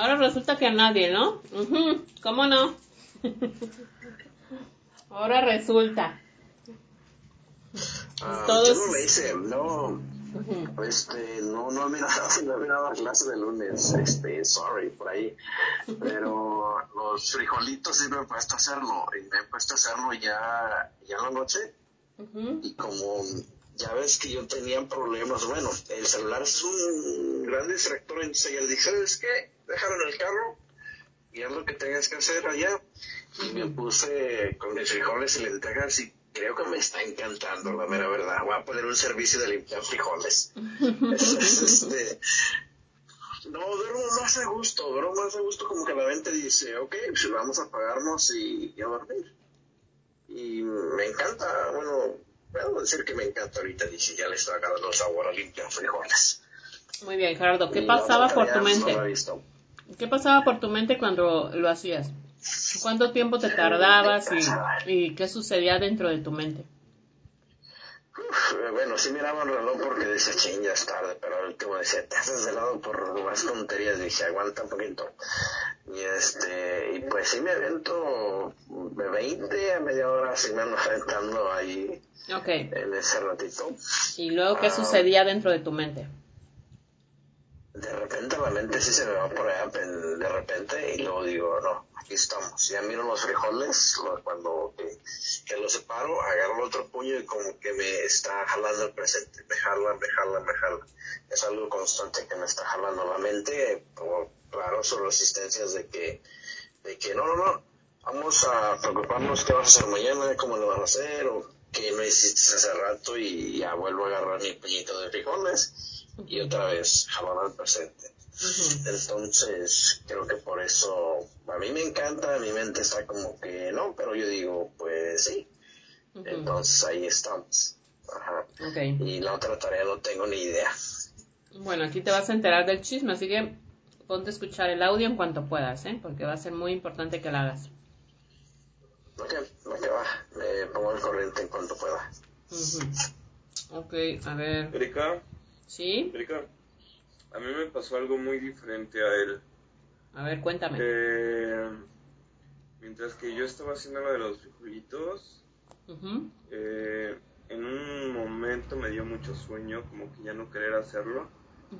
Ahora resulta que a nadie, ¿no? ¿Cómo no? Ahora resulta. Ah, Todos- Yo no le hice, no, Ujú. este, no, no he mirado, no he mirado la clase de lunes, este, sorry, por ahí. Pero los frijolitos sí me he puesto a hacerlo, y me he puesto a hacerlo ya, ya en la noche, y como ya ves que yo tenía problemas, bueno, el celular es un gran distractor, entonces ya le dije, ¿sabes qué? Déjalo en el carro y haz lo que tengas que hacer allá. Y me puse con mis frijoles y lentejas y creo que me está encantando, la mera verdad. Voy a poner un servicio de limpiar frijoles. Es- es, este, no, duermo más a gusto, duermo más a gusto como que la mente dice, ok, pues vamos a pagarnos y, y a dormir. Y me encanta, bueno, puedo decir que me encanta ahorita, dice, ya le estoy agarrando sabor a limpiar frijoles. Muy bien, Gerardo. ¿Qué Y pasaba por tu no mente? visto. ¿Qué pasaba por tu mente cuando lo hacías? ¿Cuánto tiempo te tardabas y, y qué sucedía dentro de tu mente? Bueno, sí miraba el reloj porque decía, ching, ya es tarde, pero al último decía, te haces de lado por más tonterías, dije, aguanta un poquito. Y este, y pues sí me avento de 20 a media hora, sí me ando aventando ahí en ese ratito. ¿Y luego qué sucedía dentro de tu mente? De repente la mente sí se me va por allá, de repente, y luego digo, no, aquí estamos. Ya miro los frijoles, cuando que, que los separo, agarro el otro puño y como que me está jalando el presente. Me jala, me jala, me jala. Es algo constante que me está jalando la mente, como, claro, son resistencias de que, de que no, no, no, vamos a preocuparnos qué vas a hacer mañana, cómo lo vas a hacer, o qué no hiciste hace rato, y ya vuelvo a agarrar mi puñito de frijoles y otra vez jalar al presente. Entonces, creo que por eso a mí me encanta, mi mente está como que no, pero yo digo, pues sí. Entonces ahí estamos. Ajá. Y la otra tarea no tengo ni idea. Bueno, aquí te vas a enterar del chisme, así que ponte a escuchar el audio en cuanto puedas, ¿eh? Porque va a ser muy importante que lo hagas. Ok, ok, va. Me pongo al corriente en cuanto pueda. Ok, a ver. Erika, ¿Sí? Erika, a mí me pasó algo muy diferente a él. A ver, cuéntame. Eh, mientras que yo estaba haciendo lo de los frijolitos, eh, en un momento me dio mucho sueño, como que ya no querer hacerlo.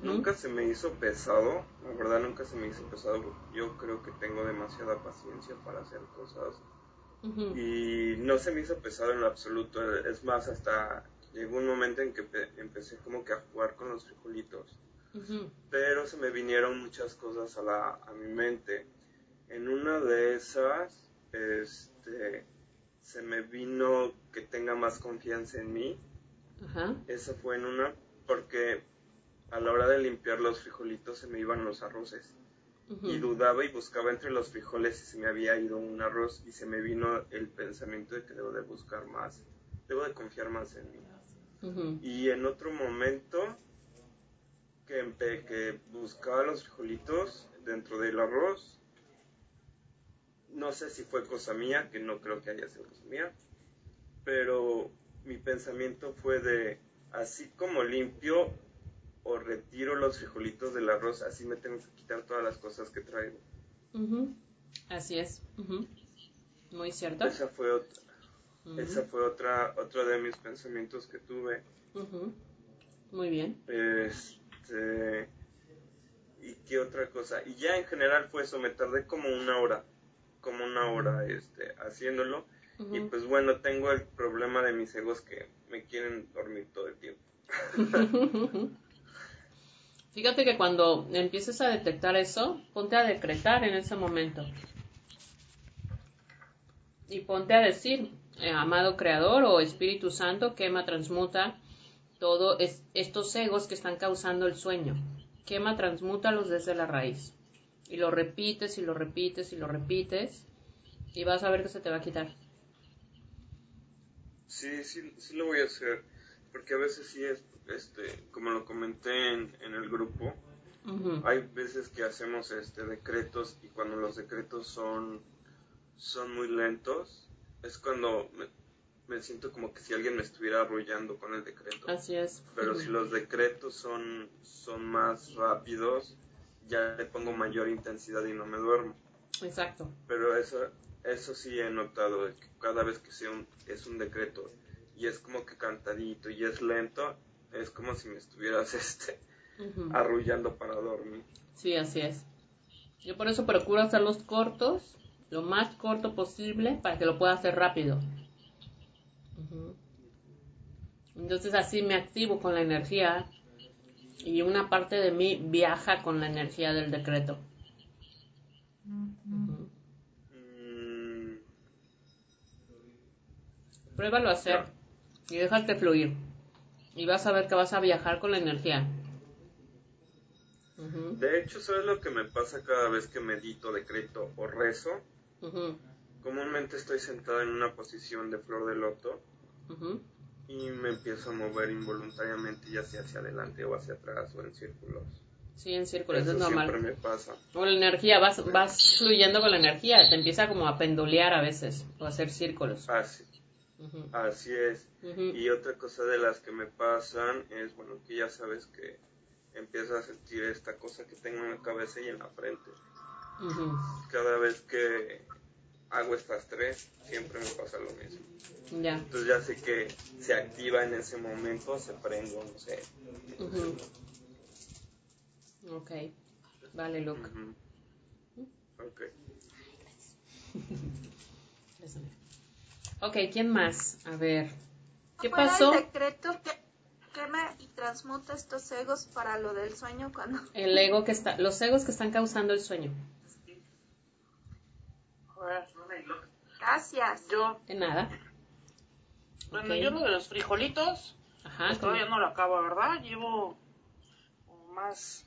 Nunca se me hizo pesado, la verdad nunca se me hizo pesado. Yo creo que tengo demasiada paciencia para hacer cosas. Y no se me hizo pesado en lo absoluto. Es más, hasta llegó un momento en que pe- empecé como que a jugar con los frijolitos. Pero se me vinieron muchas cosas a, la, a mi mente. En una de esas, este, se me vino que tenga más confianza en mí. Ajá. Esa fue en una, porque a la hora de limpiar los frijolitos se me iban los arroces. Y dudaba y buscaba entre los frijoles si se me había ido un arroz y se me vino el pensamiento de que debo de buscar más, debo de confiar más en mí. Y en otro momento que, que buscaba los frijolitos dentro del arroz, no sé si fue cosa mía, que no creo que haya sido cosa mía, pero mi pensamiento fue de, así como limpio retiro los frijolitos del arroz, así me tengo que quitar todas las cosas que traigo. Así es. Muy cierto. Esa fue otra, esa fue otra, otro de mis pensamientos que tuve. Muy bien. Este, ¿Y qué otra cosa? Y ya en general fue eso, me tardé como una hora, como una hora este, haciéndolo. Y pues bueno, tengo el problema de mis egos que me quieren dormir todo el tiempo. Fíjate que cuando empieces a detectar eso, ponte a decretar en ese momento. Y ponte a decir, eh, amado Creador o Espíritu Santo, quema, transmuta todos estos egos que están causando el sueño. Quema, transmútalos desde la raíz. Y lo repites y lo repites y lo repites. Y vas a ver que se te va a quitar. Sí, sí, sí lo voy a hacer, porque a veces sí es, este, como lo comenté en, en el grupo, hay veces que hacemos este decretos y cuando los decretos son son muy lentos es cuando me, me siento como que si alguien me estuviera arrullando con el decreto Así es. pero si los decretos son son más rápidos ya le pongo mayor intensidad y no me duermo. Exacto. Pero eso, eso sí he notado, que cada vez que sea un, es un decreto y es como que cantadito y es lento, es como si me estuvieras este, arrullando para dormir. Sí, así es. Yo por eso procuro hacerlos cortos, lo más corto posible, para que lo pueda hacer rápido. Entonces así me activo con la energía y una parte de mí viaja con la energía del decreto. Mm. Pruébalo a hacer y déjate fluir. Y vas a ver que vas a viajar con la energía. De hecho, ¿sabes lo que me pasa cada vez que medito, decreto o rezo? Comúnmente estoy sentada en una posición de flor de loto y me empiezo a mover involuntariamente ya sea hacia adelante o hacia atrás o en círculos. Sí, en círculos, es normal. Siempre me pasa. O la energía, vas, vas fluyendo con la energía, te empieza como a pendulear a veces o a hacer círculos. Así, Así es. Y otra cosa de las que me pasan es, bueno, que ya sabes que empiezo a sentir esta cosa que tengo en la cabeza y en la frente. Cada vez que hago estas tres, siempre me pasa lo mismo. Ya. Entonces ya sé que se activa en ese momento, se prende, no sé. Ok, vale, Luke. Ok. ok, ¿quién más? A ver. ¿Qué pasó? El decreto que quema y transmuta estos egos para lo del sueño cuando... El ego que está, los egos que están causando el sueño. Gracias. Yo. De nada. Bueno, yo lo de los frijolitos, Ajá, pues todavía no lo acabo, ¿verdad? Llevo más,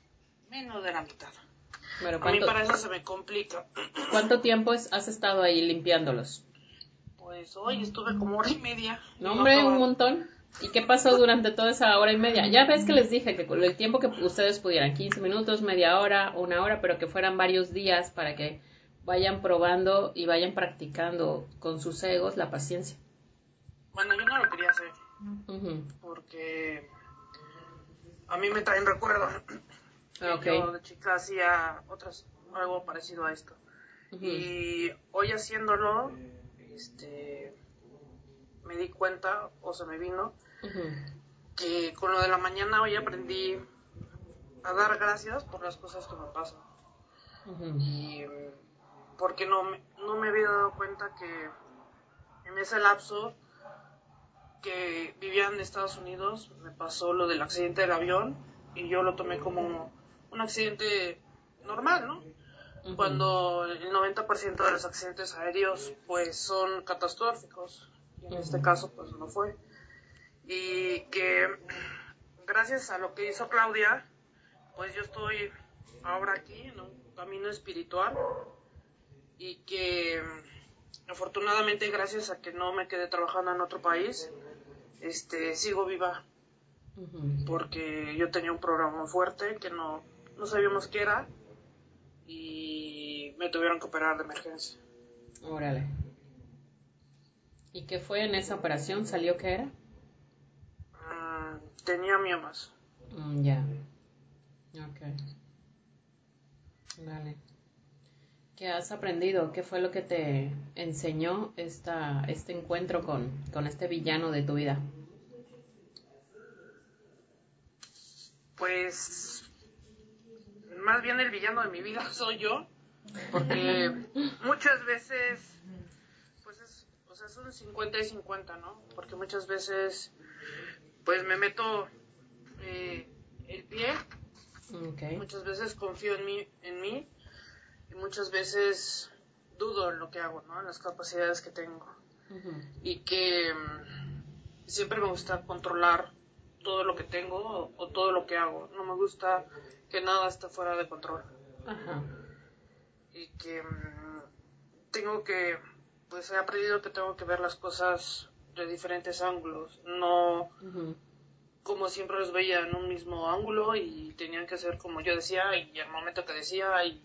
menos de la mitad. A mí ¿cuánto, para eso se me complica. ¿cuánto tiempo es- has estado ahí limpiándolos? Pues hoy estuve como hora y media. No, y hombre, un montón. ¿Y qué pasó durante toda esa hora y media? Ya ves que les dije que el tiempo que ustedes pudieran, 15 minutos, media hora, una hora, pero que fueran varios días para que vayan probando y vayan practicando con sus egos la paciencia. Bueno, yo no lo quería hacer Ujú. porque a mí me traen recuerdo. Ah, ok. Yo de chica hacía otras, algo parecido a esto. Y hoy haciéndolo, este, me di cuenta, o se me vino, que con lo de la mañana hoy aprendí a dar gracias por las cosas que me pasan. Y porque no, me- no me había dado cuenta que en ese lapso que vivía en Estados Unidos me pasó lo del accidente del avión y yo lo tomé como un accidente normal, ¿no? Cuando el 90% de los accidentes aéreos pues son catastróficos. Y en este caso pues no fue. Y que gracias a lo que hizo Claudia pues yo estoy ahora aquí en un camino espiritual. Y que afortunadamente gracias a que no me quedé trabajando en otro país, este sigo viva. Porque yo tenía un programa fuerte que no, no sabíamos qué era. Y me tuvieron que operar de emergencia. Órale. ¿Y qué fue en esa operación? ¿Salió qué era? Mm, tenía miomas. Mm, ya. Ok. Vale. ¿Qué has aprendido? ¿Qué fue lo que te enseñó esta, este encuentro con, con este villano de tu vida? Pues más bien el villano de mi vida soy yo, porque muchas veces, pues es, o sea, es un 50 y 50, ¿no? Porque muchas veces, pues me meto eh, el pie, muchas veces confío en mí, en mí, y muchas veces dudo en lo que hago, ¿no? En las capacidades que tengo. Y que mm, siempre me gusta controlar todo lo que tengo o, o todo lo que hago. No me gusta que nada esté fuera de control Ajá. Y que mm, tengo que, pues he aprendido que tengo que ver las cosas de diferentes ángulos, no como siempre los veía en un mismo ángulo y tenían que ser como yo decía y al momento que decía y,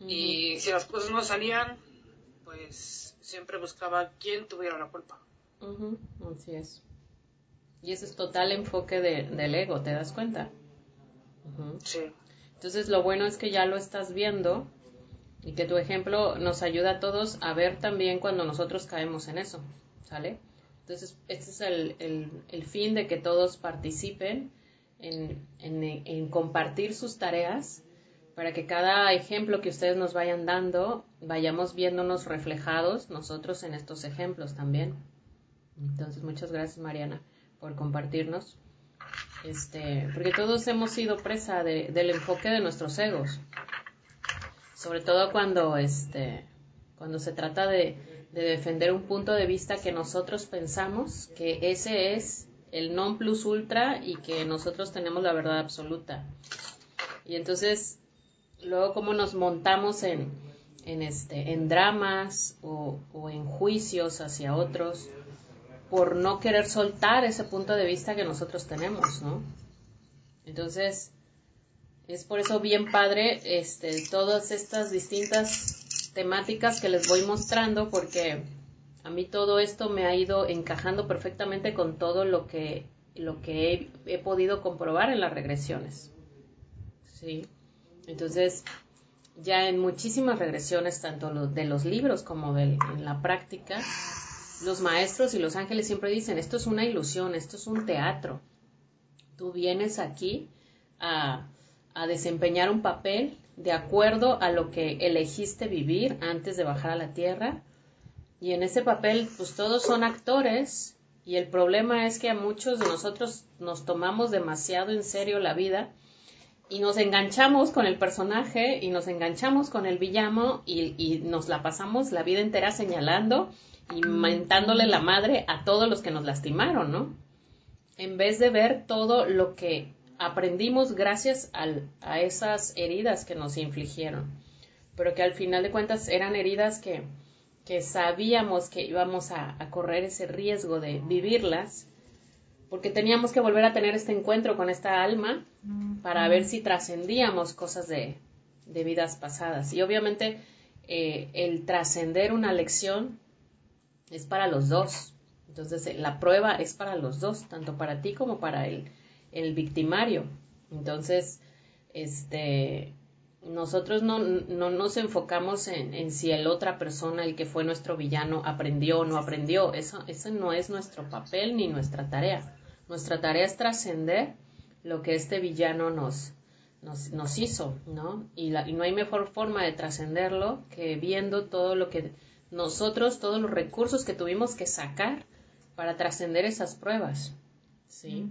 y si las cosas no salían, pues siempre buscaba quién tuviera la culpa. Ujú, Así es. Y ese es total enfoque de- del ego, ¿te das cuenta? Sí. Entonces lo bueno es que ya lo estás viendo y que tu ejemplo nos ayuda a todos a ver también cuando nosotros caemos en eso, ¿sale? Entonces, este es el, fin de que todos participen en, en, compartir sus tareas para que cada ejemplo que ustedes nos vayan dando vayamos viéndonos reflejados nosotros en estos ejemplos también. Entonces, muchas gracias Mariana por compartirnos. Este, porque todos hemos sido presa del enfoque de nuestros egos. Sobre todo cuando, este, cuando se trata de, de defender un punto de vista que nosotros pensamos que ese es el non plus ultra y que nosotros tenemos la verdad absoluta. Y entonces, luego como nos montamos en, en, este, en dramas o, o en juicios hacia otros por no querer soltar ese punto de vista que nosotros tenemos, ¿no? Entonces, es por eso bien padre este, todas estas distintas temáticas que les voy mostrando, porque a mí todo esto me ha ido encajando perfectamente con todo lo que, lo que he, podido comprobar en las regresiones. ¿Sí? Entonces, ya en muchísimas regresiones, tanto de los libros como de, en la práctica, los maestros y los ángeles siempre dicen, esto es una ilusión, esto es un teatro. Tú vienes aquí a, a desempeñar un papel de acuerdo a lo que elegiste vivir antes de bajar a la tierra. Y en ese papel, pues todos son actores y el problema es que a muchos de nosotros nos tomamos demasiado en serio la vida y nos enganchamos con el personaje y nos enganchamos con el villano y, y nos la pasamos la vida entera señalando y mentándole la madre a todos los que nos lastimaron, ¿no? En vez de ver todo lo que aprendimos gracias a esas heridas que nos infligieron, pero que al final de cuentas eran heridas que, que sabíamos que íbamos a, correr ese riesgo de vivirlas, porque teníamos que volver a tener este encuentro con esta alma para ver si trascendíamos cosas de, de vidas pasadas. Y obviamente eh, el trascender una lección es para los dos. Entonces, eh, la prueba es para los dos, tanto para ti como para el, el victimario. Entonces, este, nosotros no, no nos enfocamos en, en, si el otra persona, el que fue nuestro villano, aprendió o no aprendió. Eso, ese no es nuestro papel ni nuestra tarea. Nuestra tarea es trascender lo que este villano nos, nos, hizo, ¿no? Y, la, y no hay mejor forma de trascenderlo que viendo todo lo que nosotros todos los recursos que tuvimos que sacar para trascender esas pruebas. ¿sí?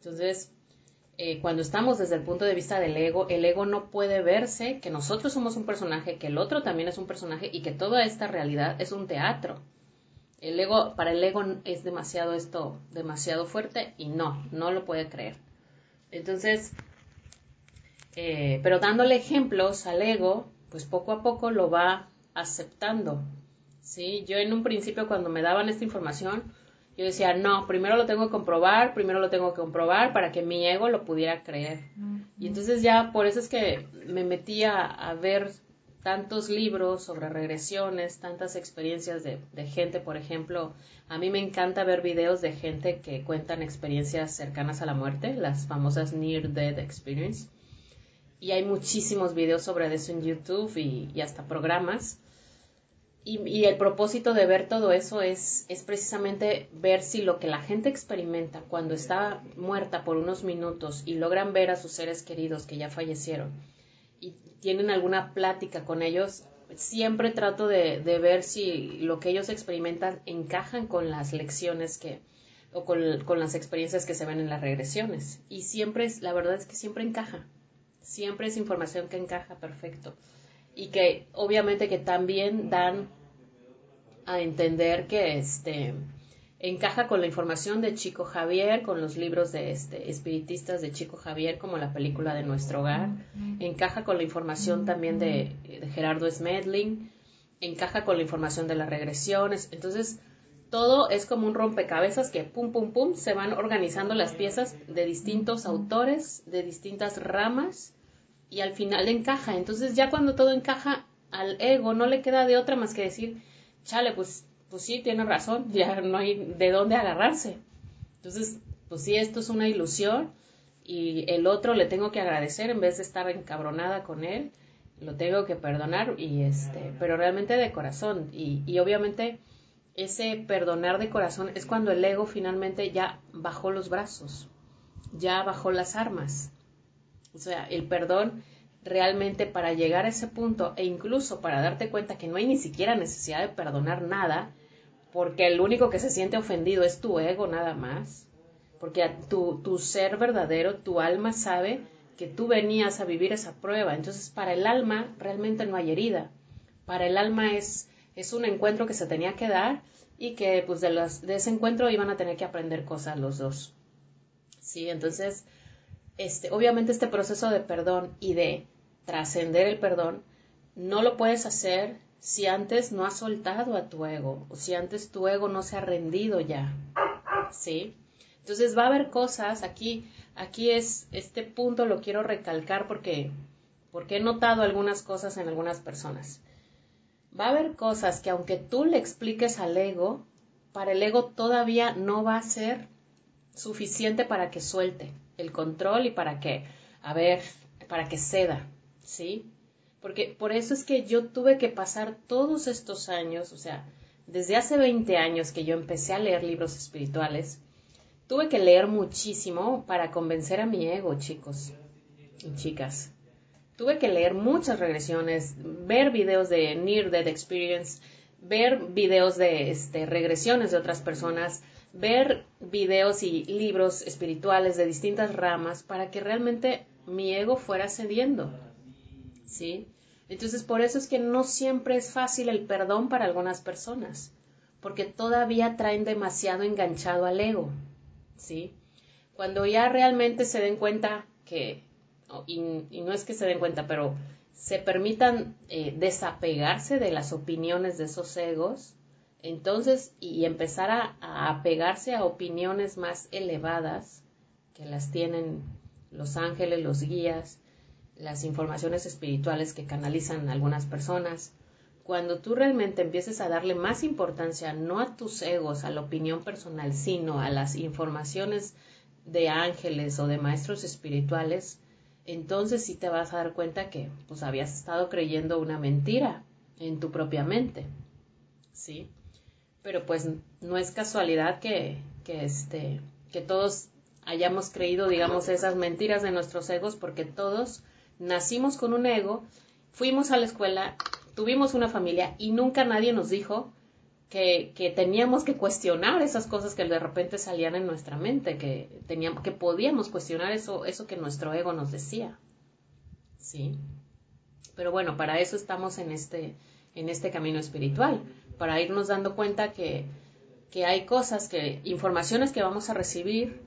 Entonces, eh, cuando estamos desde el punto de vista del ego, el ego no puede verse que nosotros somos un personaje, que el otro también es un personaje y que toda esta realidad es un teatro. El ego, para el ego es demasiado esto, demasiado fuerte y no, no lo puede creer. Entonces, eh, pero dándole ejemplos al ego, pues poco a poco lo va aceptando, ¿sí? Yo en un principio cuando me daban esta información, yo decía, no, primero lo tengo que comprobar, primero lo tengo que comprobar para que mi ego lo pudiera creer. Y entonces ya por eso es que me metí a, ver tantos libros sobre regresiones, tantas experiencias de, de, gente, por ejemplo, a mí me encanta ver videos de gente que cuentan experiencias cercanas a la muerte, las famosas Near Death Experience. Y hay muchísimos videos sobre eso en YouTube y, y hasta programas. Y, el propósito de ver todo eso es, es precisamente ver si lo que la gente experimenta cuando está muerta por unos minutos y logran ver a sus seres queridos que ya fallecieron y tienen alguna plática con ellos, siempre trato de, de ver si lo que ellos experimentan encajan con las lecciones que, o con, con, las experiencias que se ven en las regresiones. Y siempre la verdad es que siempre encaja. Siempre es información que encaja perfecto y que obviamente que también dan a entender que este encaja con la información de Chico Javier, con los libros de este, espiritistas de Chico Javier, como la película de Nuestro Hogar, encaja con la información también de, de Gerardo Smedling, encaja con la información de las regresiones, entonces todo es como un rompecabezas que pum pum pum se van organizando las piezas de distintos autores, de distintas ramas y al final encaja. Entonces ya cuando todo encaja al ego no le queda de otra más que decir, chale, pues, pues sí, tiene razón, ya no hay de dónde agarrarse. Entonces, pues sí, esto es una ilusión y el otro le tengo que agradecer en vez de estar encabronada con él, lo tengo que perdonar y este, pero realmente de corazón y, y obviamente ese perdonar de corazón es cuando el ego finalmente ya bajó los brazos, ya bajó las armas. O sea, el perdón realmente para llegar a ese punto e incluso para darte cuenta que no hay ni siquiera necesidad de perdonar nada, porque el único que se siente ofendido es tu ego nada más, porque tu, tu ser verdadero, tu alma sabe que tú venías a vivir esa prueba. Entonces, para el alma realmente no hay herida. Para el alma es, es un encuentro que se tenía que dar y que pues de, los, de ese encuentro iban a tener que aprender cosas los dos. Sí, entonces, este, obviamente este proceso de perdón y de trascender el perdón, no lo puedes hacer si antes no has soltado a tu ego o si antes tu ego no se ha rendido ya. ¿Sí? Entonces va a haber cosas, aquí, aquí es, este punto lo quiero recalcar porque, porque he notado algunas cosas en algunas personas. Va a haber cosas que aunque tú le expliques al ego, para el ego todavía no va a ser suficiente para que suelte el control y para que, a ver, para que ceda, ¿sí? Porque por eso es que yo tuve que pasar todos estos años, o sea, desde hace 20 años que yo empecé a leer libros espirituales, tuve que leer muchísimo para convencer a mi ego, chicos y chicas. Tuve que leer muchas regresiones, ver videos de Near Death Experience, ver videos de este, regresiones de otras personas, ver videos y libros espirituales de distintas ramas para que realmente mi ego fuera cediendo. ¿Sí? Entonces, por eso es que no siempre es fácil el perdón para algunas personas, porque todavía traen demasiado enganchado al ego. ¿Sí? Cuando ya realmente se den cuenta que, y, no es que se den cuenta, pero se permitan eh, desapegarse de las opiniones de esos egos, entonces, y empezar a, apegarse a opiniones más elevadas que las tienen los ángeles, los guías, las informaciones espirituales que canalizan algunas personas, cuando tú realmente empieces a darle más importancia no a tus egos, a la opinión personal, sino a las informaciones de ángeles o de maestros espirituales, entonces sí te vas a dar cuenta que pues habías estado creyendo una mentira en tu propia mente. ¿Sí? Pero pues no es casualidad que, que este que todos hayamos creído, digamos, esas mentiras de nuestros egos porque todos nacimos con un ego, fuimos a la escuela, tuvimos una familia y nunca nadie nos dijo que, que, teníamos que cuestionar esas cosas que de repente salían en nuestra mente, que, teníamos, que podíamos cuestionar eso, eso que nuestro ego nos decía. ¿Sí? Pero bueno, para eso estamos en este, en este camino espiritual, para irnos dando cuenta que, que hay cosas, que, informaciones que vamos a recibir,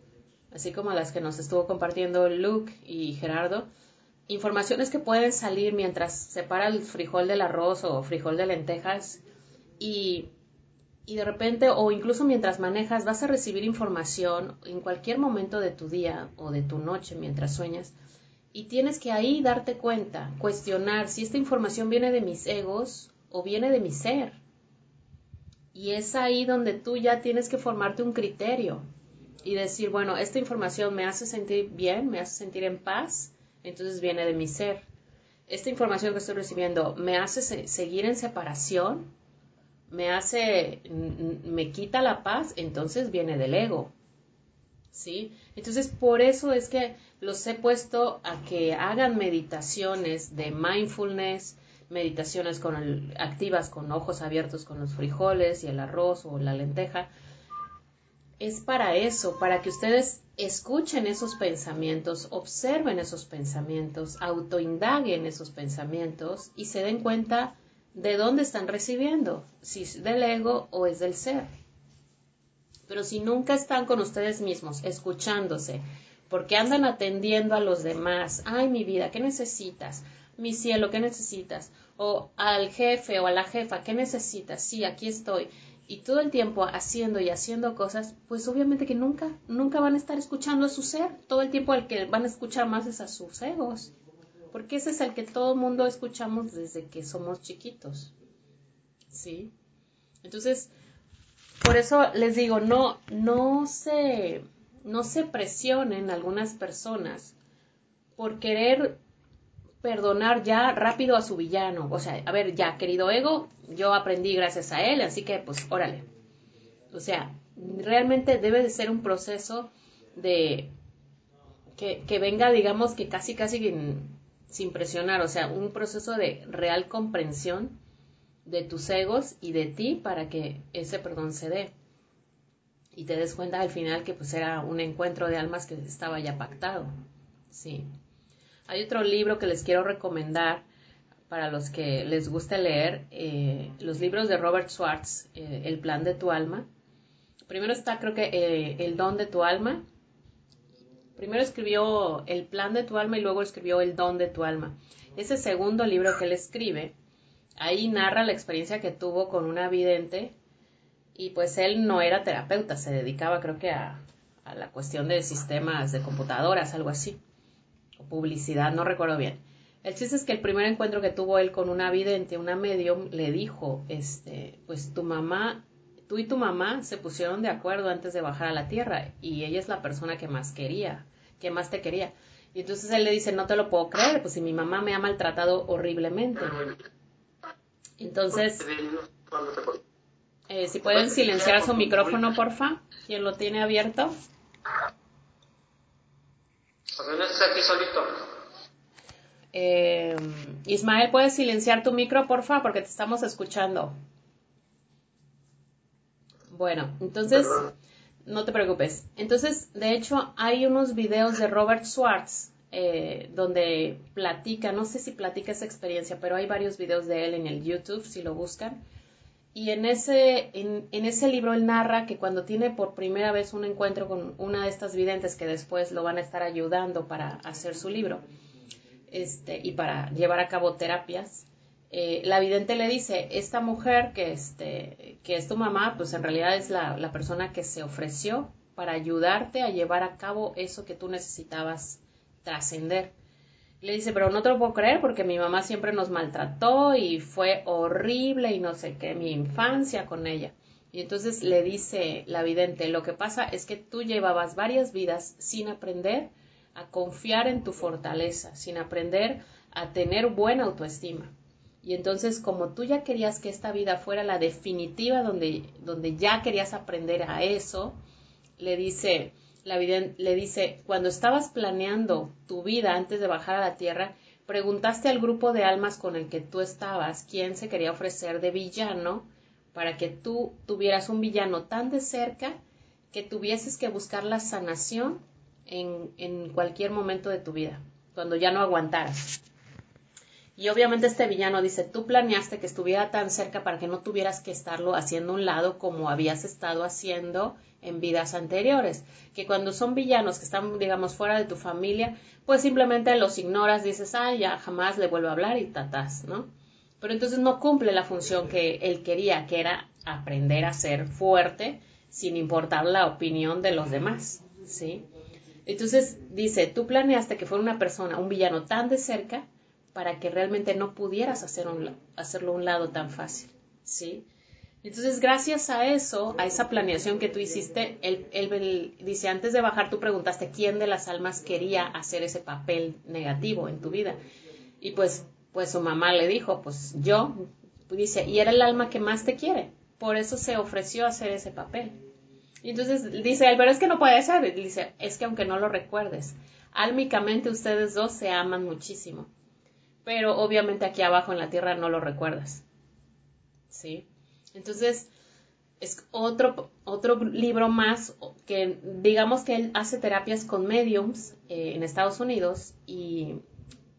así como las que nos estuvo compartiendo Luke y Gerardo, informaciones que pueden salir mientras separa el frijol del arroz o frijol de lentejas y, y de repente o incluso mientras manejas vas a recibir información en cualquier momento de tu día o de tu noche mientras sueñas y tienes que ahí darte cuenta, cuestionar si esta información viene de mis egos o viene de mi ser. Y es ahí donde tú ya tienes que formarte un criterio y decir, bueno, esta información me hace sentir bien, me hace sentir en paz, entonces viene de mi ser. Esta información que estoy recibiendo me hace seguir en separación, me hace, me quita la paz, entonces viene del ego. ¿Sí? Entonces, por eso es que los he puesto a que hagan meditaciones de mindfulness, meditaciones con activas con ojos abiertos con los frijoles y el arroz o la lenteja. Es para eso, para que ustedes escuchen esos pensamientos, observen esos pensamientos, autoindaguen esos pensamientos y se den cuenta de dónde están recibiendo, si es del ego o es del ser. Pero si nunca están con ustedes mismos, escuchándose, porque andan atendiendo a los demás, ay mi vida, ¿qué necesitas? Mi cielo, ¿qué necesitas? O al jefe o a la jefa, ¿qué necesitas? Sí, aquí estoy y todo el tiempo haciendo y haciendo cosas, pues obviamente que nunca, nunca van a estar escuchando a su ser. Todo el tiempo al que van a escuchar más es a sus egos. Porque ese es el que todo mundo escuchamos desde que somos chiquitos. ¿Sí? Entonces, por eso les digo, no, no se, no se presionen algunas personas por querer perdonar ya rápido a su villano. O sea, a ver, ya, querido ego, yo aprendí gracias a él, así que pues órale. O sea, realmente debe de ser un proceso de que, que venga, digamos, que casi, casi sin presionar, o sea, un proceso de real comprensión de tus egos y de ti para que ese perdón se dé. Y te des cuenta al final que pues era un encuentro de almas que estaba ya pactado. Sí. Hay otro libro que les quiero recomendar para los que les guste leer, eh, los libros de Robert Schwartz, eh, El plan de tu alma. Primero está creo que eh, El don de tu alma. Primero escribió El plan de tu alma y luego escribió El don de tu alma. Ese segundo libro que él escribe, ahí narra la experiencia que tuvo con una vidente y pues él no era terapeuta, se dedicaba creo que a, a la cuestión de sistemas de computadoras, algo así publicidad, no recuerdo bien. El chiste es que el primer encuentro que tuvo él con una vidente, una medium, le dijo, este, pues tu mamá, tú y tu mamá se pusieron de acuerdo antes de bajar a la tierra y ella es la persona que más quería, que más te quería. Y entonces él le dice, no te lo puedo creer, pues si mi mamá me ha maltratado horriblemente. Entonces, eh, si pueden silenciar su micrófono, porfa, quien lo tiene abierto. Eh, Ismael, ¿puedes silenciar tu micro, porfa? Porque te estamos escuchando. Bueno, entonces, no te preocupes. Entonces, de hecho, hay unos videos de Robert Schwartz eh, donde platica, no sé si platica esa experiencia, pero hay varios videos de él en el YouTube, si lo buscan. Y en ese, en, ese libro él narra que cuando tiene por primera vez un encuentro con una de estas videntes que después lo van a estar ayudando para hacer su libro este, y para llevar a cabo terapias, eh, la vidente le dice, esta mujer que, este, que es tu mamá, pues en realidad es la, la persona que se ofreció para ayudarte a llevar a cabo eso que tú necesitabas trascender. Le dice, pero no te lo puedo creer porque mi mamá siempre nos maltrató y fue horrible y no sé qué, mi infancia con ella. Y entonces le dice la vidente, lo que pasa es que tú llevabas varias vidas sin aprender a confiar en tu fortaleza, sin aprender a tener buena autoestima. Y entonces, como tú ya querías que esta vida fuera la definitiva, donde, donde ya querías aprender a eso, le dice, la le dice, cuando estabas planeando tu vida antes de bajar a la tierra, preguntaste al grupo de almas con el que tú estabas quién se quería ofrecer de villano para que tú tuvieras un villano tan de cerca que tuvieses que buscar la sanación en, en cualquier momento de tu vida, cuando ya no aguantaras. Y obviamente este villano dice, tú planeaste que estuviera tan cerca para que no tuvieras que estarlo haciendo un lado como habías estado haciendo en vidas anteriores, que cuando son villanos que están, digamos, fuera de tu familia, pues simplemente los ignoras, dices, ah, ya jamás le vuelvo a hablar y tatás, ¿no? Pero entonces no cumple la función que él quería, que era aprender a ser fuerte sin importar la opinión de los demás, ¿sí? Entonces dice, tú planeaste que fuera una persona, un villano tan de cerca, para que realmente no pudieras hacerlo un lado tan fácil, ¿sí? Entonces, gracias a eso, a esa planeación que tú hiciste, él, dice, antes de bajar tú preguntaste quién de las almas quería hacer ese papel negativo en tu vida. Y pues, pues su mamá le dijo, pues yo, dice, y era el alma que más te quiere. Por eso se ofreció a hacer ese papel. Y entonces dice él, pero es que no puede ser. dice, es que aunque no lo recuerdes, álmicamente ustedes dos se aman muchísimo. Pero obviamente aquí abajo en la tierra no lo recuerdas. ¿Sí? Entonces, es otro, otro libro más que digamos que él hace terapias con mediums eh, en Estados Unidos y,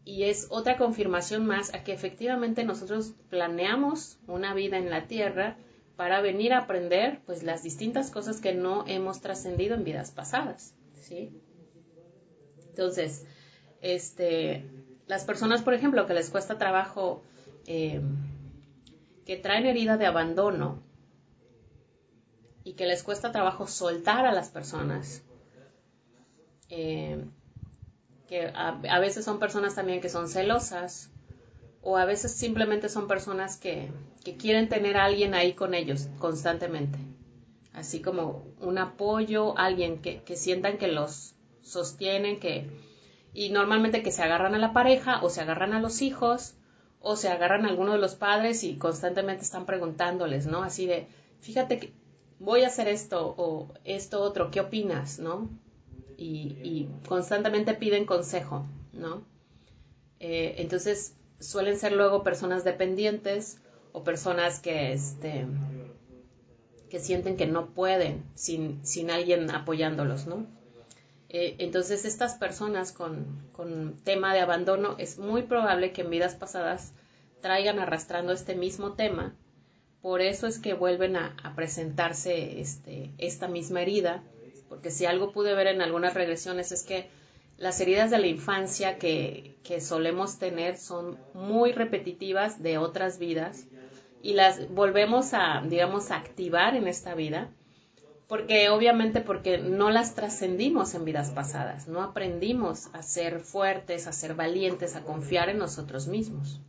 y, es otra confirmación más a que efectivamente nosotros planeamos una vida en la Tierra para venir a aprender pues las distintas cosas que no hemos trascendido en vidas pasadas, ¿sí? Entonces, este, las personas, por ejemplo, que les cuesta trabajo eh, que traen herida de abandono y que les cuesta trabajo soltar a las personas. Eh, que a, veces son personas también que son celosas o a veces simplemente son personas que, que quieren tener a alguien ahí con ellos constantemente. así como un apoyo, alguien que, que sientan que los sostienen, que, y normalmente que se agarran a la pareja o se agarran a los hijos o se agarran a alguno de los padres y constantemente están preguntándoles, ¿no? Así de, fíjate que voy a hacer esto o esto otro, ¿qué opinas, no? Y, constantemente piden consejo, ¿no? Eh, entonces suelen ser luego personas dependientes o personas que, este, que sienten que no pueden sin, sin alguien apoyándolos, ¿no? Eh, entonces estas personas con, con tema de abandono es muy probable que en vidas pasadas traigan arrastrando este mismo tema. Por eso es que vuelven a, presentarse este, esta misma herida, porque si algo pude ver en algunas regresiones es que las heridas de la infancia que, que solemos tener son muy repetitivas de otras vidas y las volvemos a, digamos, a activar en esta vida porque obviamente porque no las trascendimos en vidas pasadas, no aprendimos a ser fuertes, a ser valientes, a confiar en nosotros mismos.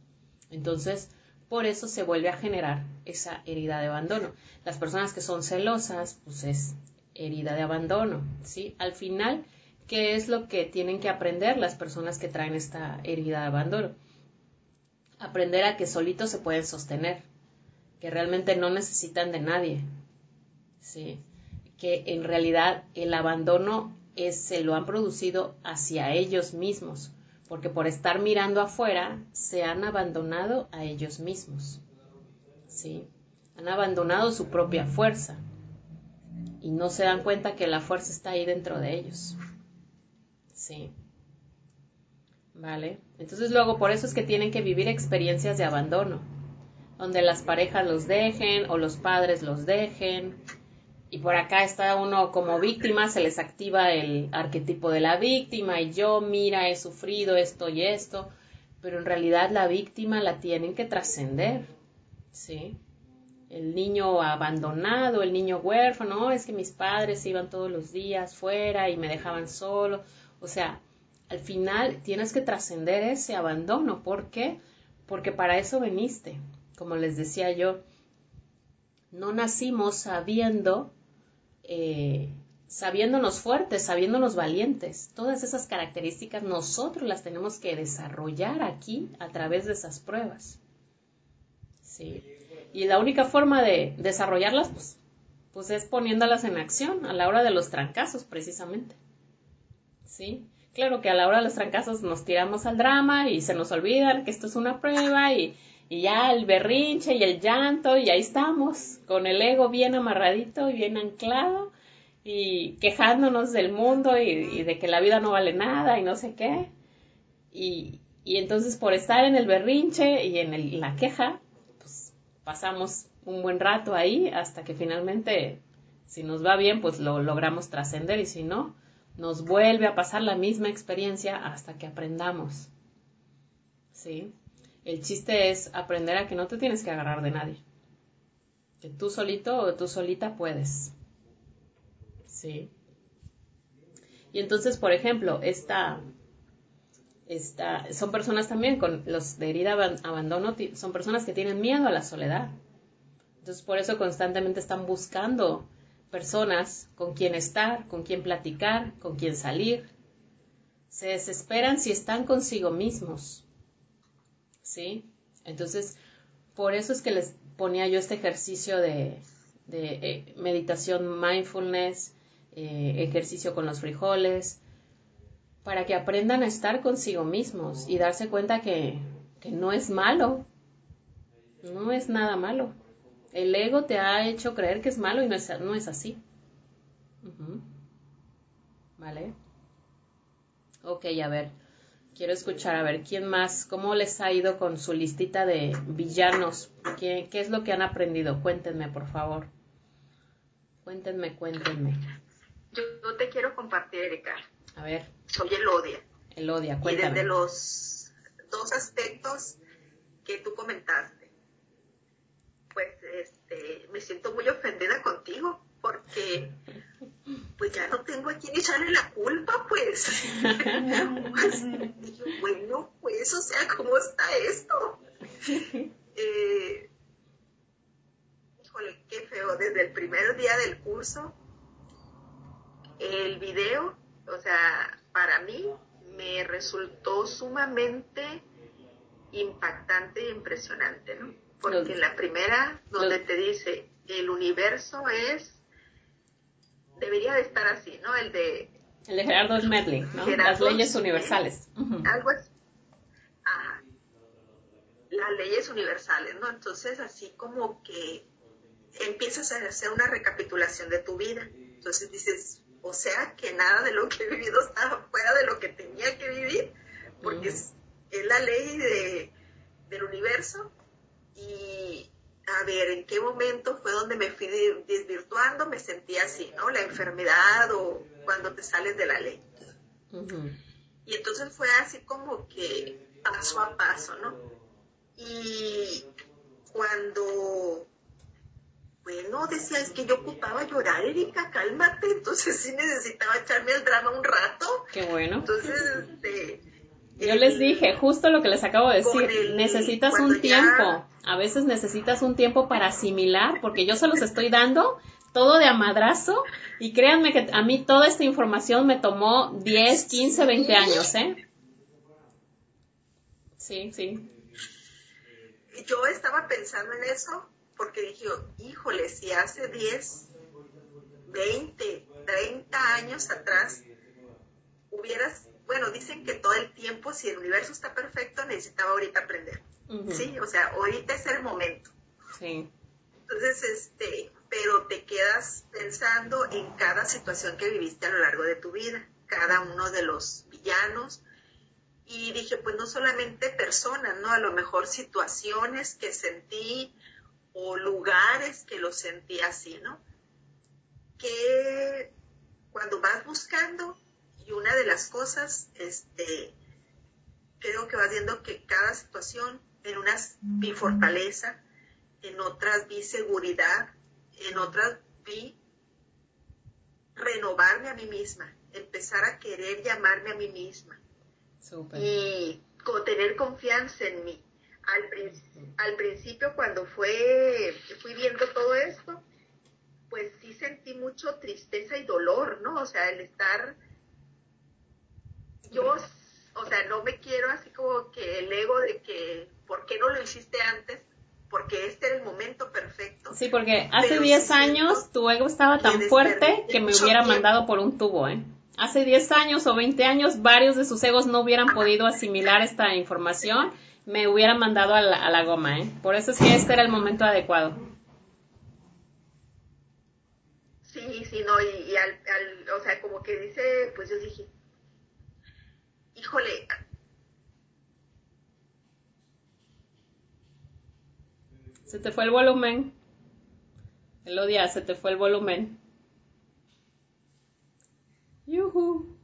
Entonces, por eso se vuelve a generar esa herida de abandono. Las personas que son celosas, pues es herida de abandono, ¿sí? Al final, ¿qué es lo que tienen que aprender las personas que traen esta herida de abandono? Aprender a que solitos se pueden sostener, que realmente no necesitan de nadie, ¿sí? Que en realidad el abandono es, se lo han producido hacia ellos mismos, porque por estar mirando afuera se han abandonado a ellos mismos. ¿Sí? Han abandonado su propia fuerza y no se dan cuenta que la fuerza está ahí dentro de ellos. Sí. ¿Vale? Entonces luego por eso es que tienen que vivir experiencias de abandono, donde las parejas los dejen o los padres los dejen y por acá está uno como víctima, se les activa el arquetipo de la víctima y yo, mira, he sufrido esto y esto, pero en realidad la víctima la tienen que trascender, ¿sí? El niño abandonado, el niño huérfano, es que mis padres iban todos los días fuera y me dejaban solo, o sea, al final tienes que trascender ese abandono, ¿por qué? Porque para eso veniste, como les decía yo, no nacimos sabiendo eh, sabiéndonos fuertes, sabiéndonos valientes. Todas esas características nosotros las tenemos que desarrollar aquí a través de esas pruebas. Sí. Y la única forma de desarrollarlas, pues, pues es poniéndolas en acción a la hora de los trancazos, precisamente. ¿Sí? Claro que a la hora de los trancazos nos tiramos al drama y se nos olvida que esto es una prueba y y ya el berrinche y el llanto, y ahí estamos, con el ego bien amarradito y bien anclado, y quejándonos del mundo y, de que la vida no vale nada y no sé qué. Y, y entonces por estar en el berrinche y en la queja, pues pasamos un buen rato ahí hasta que finalmente, si nos va bien, pues lo logramos trascender y si no, nos vuelve a pasar la misma experiencia hasta que aprendamos. ¿Sí? El chiste es aprender a que no te tienes que agarrar de nadie. Que tú solito o tú solita puedes. ¿Sí? Y entonces, por ejemplo, esta, esta, son personas también con los de herida abandono, son personas que tienen miedo a la soledad. Entonces, por eso constantemente están buscando personas con quien estar, con quien platicar, con quien salir. Se desesperan si están consigo mismos. ¿Sí? Entonces, por eso es que les ponía yo este ejercicio de, eh, meditación mindfulness, eh, ejercicio con los frijoles, para que aprendan a estar consigo mismos y darse cuenta que, no es malo, no es nada malo. El ego te ha hecho creer que es malo y no es, no es así. ¿Vale? Ok, a ver. Quiero escuchar, a ver, ¿quién más? ¿Cómo les ha ido con su listita de villanos? ¿Qué, es lo que han aprendido? Cuéntenme, por favor. Cuéntenme, cuéntenme. Yo, te quiero compartir, Erika. A ver. Soy el odia. El odia, cuéntame. Y desde los dos aspectos que tú comentaste, pues este, me siento muy ofendida contigo porque pues ya no tengo a quién echarle la culpa, pues. bueno, pues, o sea, ¿cómo está esto? Eh, híjole, qué feo. Desde el primer día del curso el video, o sea, para mí me resultó sumamente impactante e impresionante, ¿no? Porque Los- la primera, donde te dice, el universo es, debería de estar así, ¿no? El de El de Gerardo Smedley, ¿no? Las leyes universales. Algo así. Ajá. Las leyes universales, ¿no? Entonces, así como que empiezas a hacer una recapitulación de tu vida. Entonces dices, o sea, que nada de lo que he vivido estaba fuera de lo que tenía que vivir, porque es, es la ley de, del universo. Y a ver, ¿en qué momento fue donde me fui de- desvirtuando? Me sentía así, ¿no? La enfermedad o cuando te sales de la ley. Y entonces fue así como que paso a paso, ¿no? Y cuando, bueno, decía, es que yo ocupaba llorar, Erika, cálmate. Entonces sí necesitaba echarme el drama un rato. Qué bueno. Entonces, este... Yo les dije, justo lo que les acabo de decir, el- necesitas un ya- tiempo. A veces necesitas un tiempo para asimilar, porque yo se los estoy dando todo de a madrazo y créanme que a mí toda esta información me tomó 10, 15, 20 años, ¿eh? Sí, sí. yo estaba pensando en eso porque dije, híjole, si hace 10, 20, 30 años atrás hubieras, bueno, dicen que todo el tiempo, si el universo está perfecto, necesitaba ahorita aprender. Ujú, Sí, o sea, ahorita es el momento. sí. Entonces, este, pero te quedas pensando en cada situación que viviste a lo largo de tu vida, cada uno de los villanos. Y dije, pues no solamente personas, ¿no? A lo mejor situaciones que sentí o lugares que lo sentí así, ¿no? Que cuando vas buscando, y una de las cosas, este, creo que vas viendo que cada situación, en unas vi fortaleza, en otras vi seguridad, en otras vi renovarme a mí misma, empezar a querer llamarme a mí misma y co- tener confianza en mí. Al, prin- al principio cuando fue, fui viendo todo esto, pues sí sentí mucho tristeza y dolor, ¿no? O sea, el estar, yo, o sea, no me quiero así como que el ego de que, ¿por qué no lo hiciste antes? Porque este era el momento perfecto. Sí, porque hace Pero 10 sí años tu ego estaba tan fuerte que me hubiera tiempo. mandado por un tubo, ¿eh? Hace 10 años o 20 años varios de sus egos no hubieran podido asimilar esta información, me hubieran mandado a la, a la goma, ¿eh? Por eso es que este era el momento adecuado. Sí, sí, no, y, y al, al- o sea, como que dice, pues yo dije, Se te fue el volumen. Elodia, se te fue el volumen. Yuhu.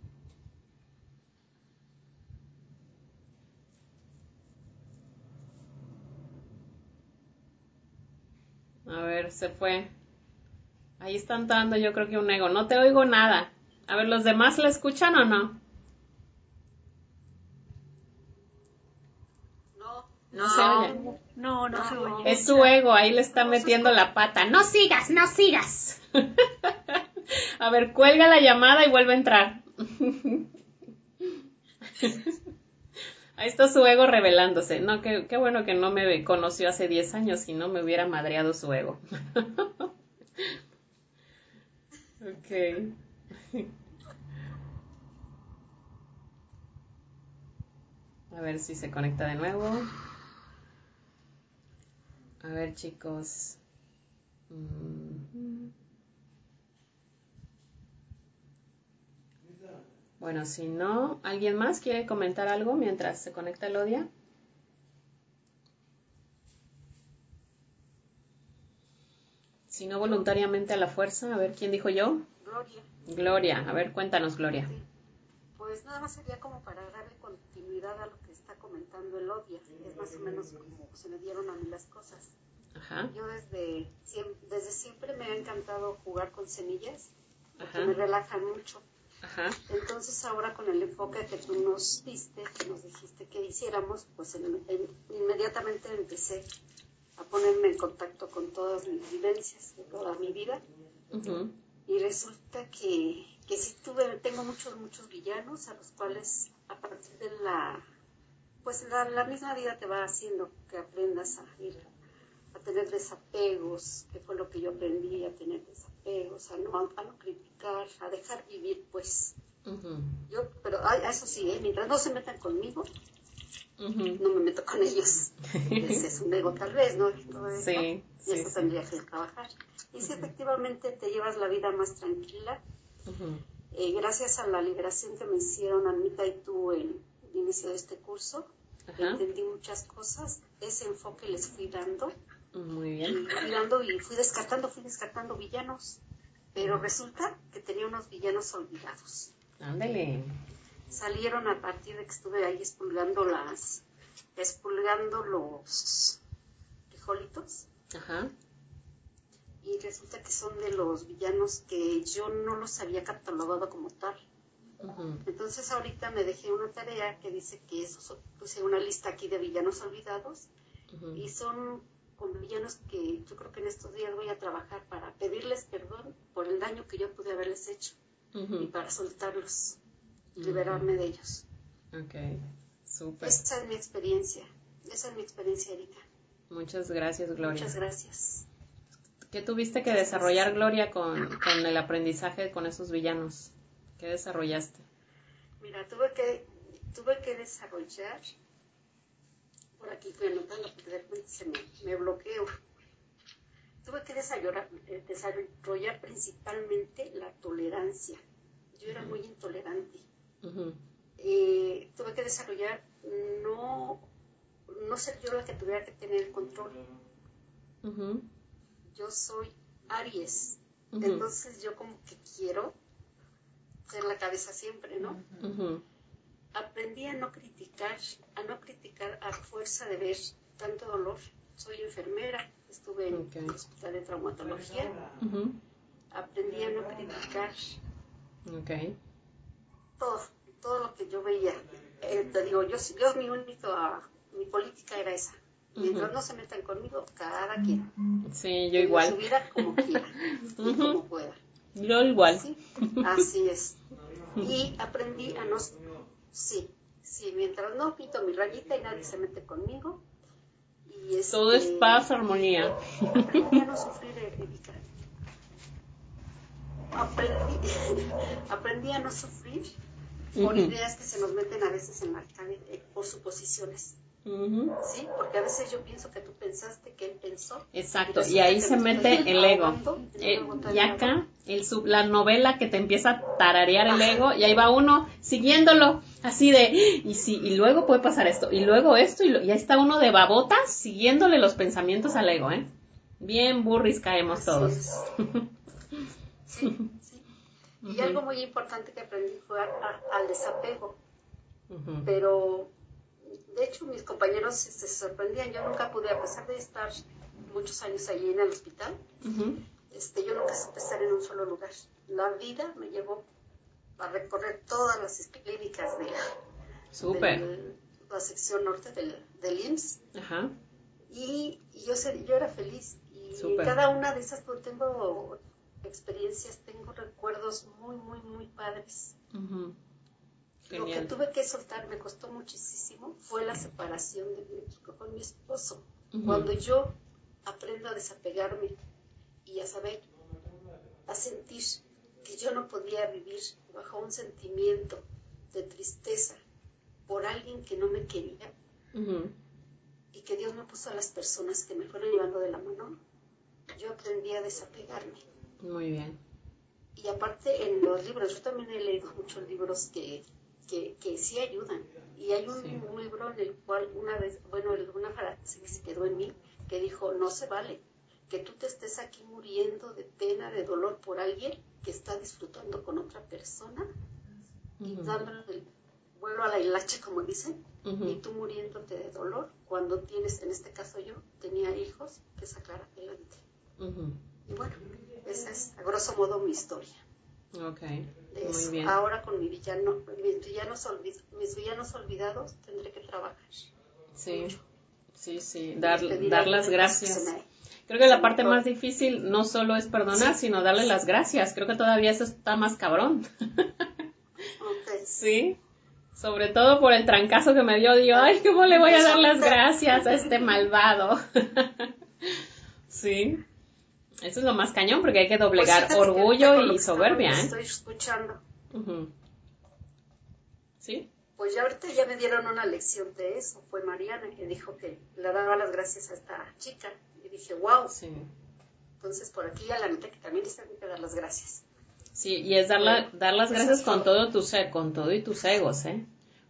A ver, se fue. Ahí están dando yo creo que un ego. No te oigo nada. A ver, ¿los demás la escuchan o no? No, No se oye. no, no se oye. Es su ego, ahí le está metiendo la pata. No sigas, no sigas. A ver, cuelga la llamada y vuelve a entrar. Ahí está su ego revelándose. No, qué, qué bueno que no me conoció hace 10 años, si no me hubiera madreado su ego. Ok. A ver si se conecta de nuevo. A ver, chicos. Mm. Bueno, si no, ¿alguien más quiere comentar algo mientras se conecta Elodia? Si no, voluntariamente a la fuerza. A ver, ¿quién dijo yo? Gloria, Gloria. A ver, cuéntanos, Gloria. pues nada más sería como para darle continuidad a lo comentando Elodia. Es más o menos como se me dieron a mí las cosas. Ajá, Yo desde, desde siempre me ha encantado jugar con semillas, porque Ajá. me relajan mucho. ajá. Entonces ahora con el enfoque que tú nos diste, que nos dijiste que hiciéramos, pues en- en- inmediatamente empecé a ponerme en contacto con todas mis vivencias de toda mi vida ujú, Y resulta que, que sí tuve, tengo muchos, muchos villanos a los cuales a partir de la, pues la, la misma vida te va haciendo que aprendas a ir, a tener desapegos, que fue lo que yo aprendí, a tener desapegos, a no, a no criticar, a dejar vivir, pues. Yo, pero ay, eso sí, ¿eh? mientras no se metan conmigo, no me meto con ellos. Ese es un ego tal vez, ¿no? Eso, Sí, y sí, eso sí. tendría que trabajar. Y si efectivamente te llevas la vida más tranquila, eh, gracias a la liberación que me hicieron Anita y tú en inicio de este curso, Ajá. entendí muchas cosas, ese enfoque les fui dando, Muy y bien. fui dando y fui descartando, fui descartando villanos, pero resulta que tenía unos villanos olvidados. Ándele. Salieron a partir de que estuve ahí expulgando las, expulgando los frijolitos, Ajá. y resulta que son de los villanos que yo no los había catalogado como tal. Entonces ahorita me dejé una tarea que dice que son- puse una lista aquí de villanos olvidados y son con villanos que yo creo que en estos días voy a trabajar para pedirles perdón por el daño que yo pude haberles hecho y para soltarlos, liberarme de ellos. Ok. Súper. Esa es mi experiencia, esa es mi experiencia, Erika. Muchas gracias, Gloria. Muchas gracias. ¿Qué tuviste que desarrollar, Gloria, con, con el aprendizaje con esos villanos? ¿Qué desarrollaste? Mira, tuve que, tuve que desarrollar, por aquí fui anotando porque de repente se me, me bloqueo. Tuve que desarrollar, eh, desarrollar principalmente la tolerancia. Yo era muy intolerante. Eh, tuve que desarrollar no, no ser yo la que tuviera que tener el control. Yo soy Aries. Entonces yo como que quiero ser la cabeza siempre, ¿no? ujú, aprendí a no criticar, a no criticar a fuerza de ver tanto dolor. Soy enfermera, estuve en Ok. el hospital de traumatología, ujú. aprendí a no criticar Ok. todo, todo lo que yo veía. Eh, te digo, yo, yo mi única, mi política era esa. Mientras Ujú. no se metan conmigo, cada quien. Sí, yo Que igual. Su vida como quiera y como pueda. Yo igual. Sí, así es. Y aprendí a no... Sí, sí, mientras no pinto mi rayita y nadie se mete conmigo. Y este, Todo es paz, armonía. Aprendí a no sufrir, Erika. Aprendí, aprendí a no sufrir por ideas que se nos meten a veces en la cabeza, eh, por suposiciones. ¿Sí? Porque a veces yo pienso que tú pensaste que él pensó. Exacto, y ahí se me mete el ego. Eh, y de acá, el sub- la novela que te empieza a tararear el ego, y ahí va uno siguiéndolo, así de, y sí, y luego puede pasar esto, y luego esto, y, lo- y ahí está uno de babotas siguiéndole los pensamientos al ego, ¿eh? Bien burris caemos Así todos. es. Sí, sí. Y algo muy importante que aprendí fue a- a- al desapego. Pero, de hecho, mis compañeros se, sorprendían. Yo nunca pude, a pesar de estar muchos años allí en el hospital, este, yo nunca supe estar en un solo lugar. La vida me llevó a recorrer todas las clínicas de, la sección norte del, del IMSS Ajá. y, y yo, yo era feliz. Y Súper. cada una de esas pues, tengo experiencias, tengo recuerdos muy, muy, muy padres. Lo que tuve que soltar, me costó muchísimo, fue la separación de México con mi esposo. Cuando yo aprendo a desapegarme y a saber, a sentir que yo no podía vivir bajo un sentimiento de tristeza por alguien que no me quería y que Dios me puso a las personas que me fueron llevando de la mano, yo aprendí a desapegarme. Muy bien. Y aparte en los libros, yo también he leído muchos libros que, que, que sí ayudan. Y hay un, Sí. libro en el cual una vez, bueno, una frase que se quedó en mí, que dijo, no se vale que tú te estés aquí muriendo de pena, de dolor por alguien que está disfrutando con otra persona y Ujú. dándole el vuelo a la hilacha, como dicen, y tú muriéndote de dolor cuando tienes, en este caso yo, tenía hijos que sacar adelante. Ujú. Y bueno, esa es a grosso modo mi historia. Ok. de Muy bien. Ahora con mi villano, mis, villanos mis villanos olvidados tendré que trabajar. Sí. Sí, sí, dar, dar las gracias. Creo que la parte más difícil no solo es perdonar, sino darle las gracias. Creo que todavía eso está más cabrón. Ok. Sí. Sobre todo por el trancazo que me dio, digo, ay, ¿cómo le voy a dar las gracias a este malvado? sí. Eso es lo más cañón, porque hay que Pues doblegar orgullo y soberbia, ¿eh? Estoy escuchando. ¿Sí? Pues ya ahorita ya me dieron una lección de eso. Fue Mariana que dijo que le daba las gracias a esta chica. Y dije, wow. Sí. Entonces por aquí ya la neta que también les tengo que dar las gracias. Sí, y es dar, la- dar las Eso gracias con todo. tu ser, con todo y tus egos, ¿eh?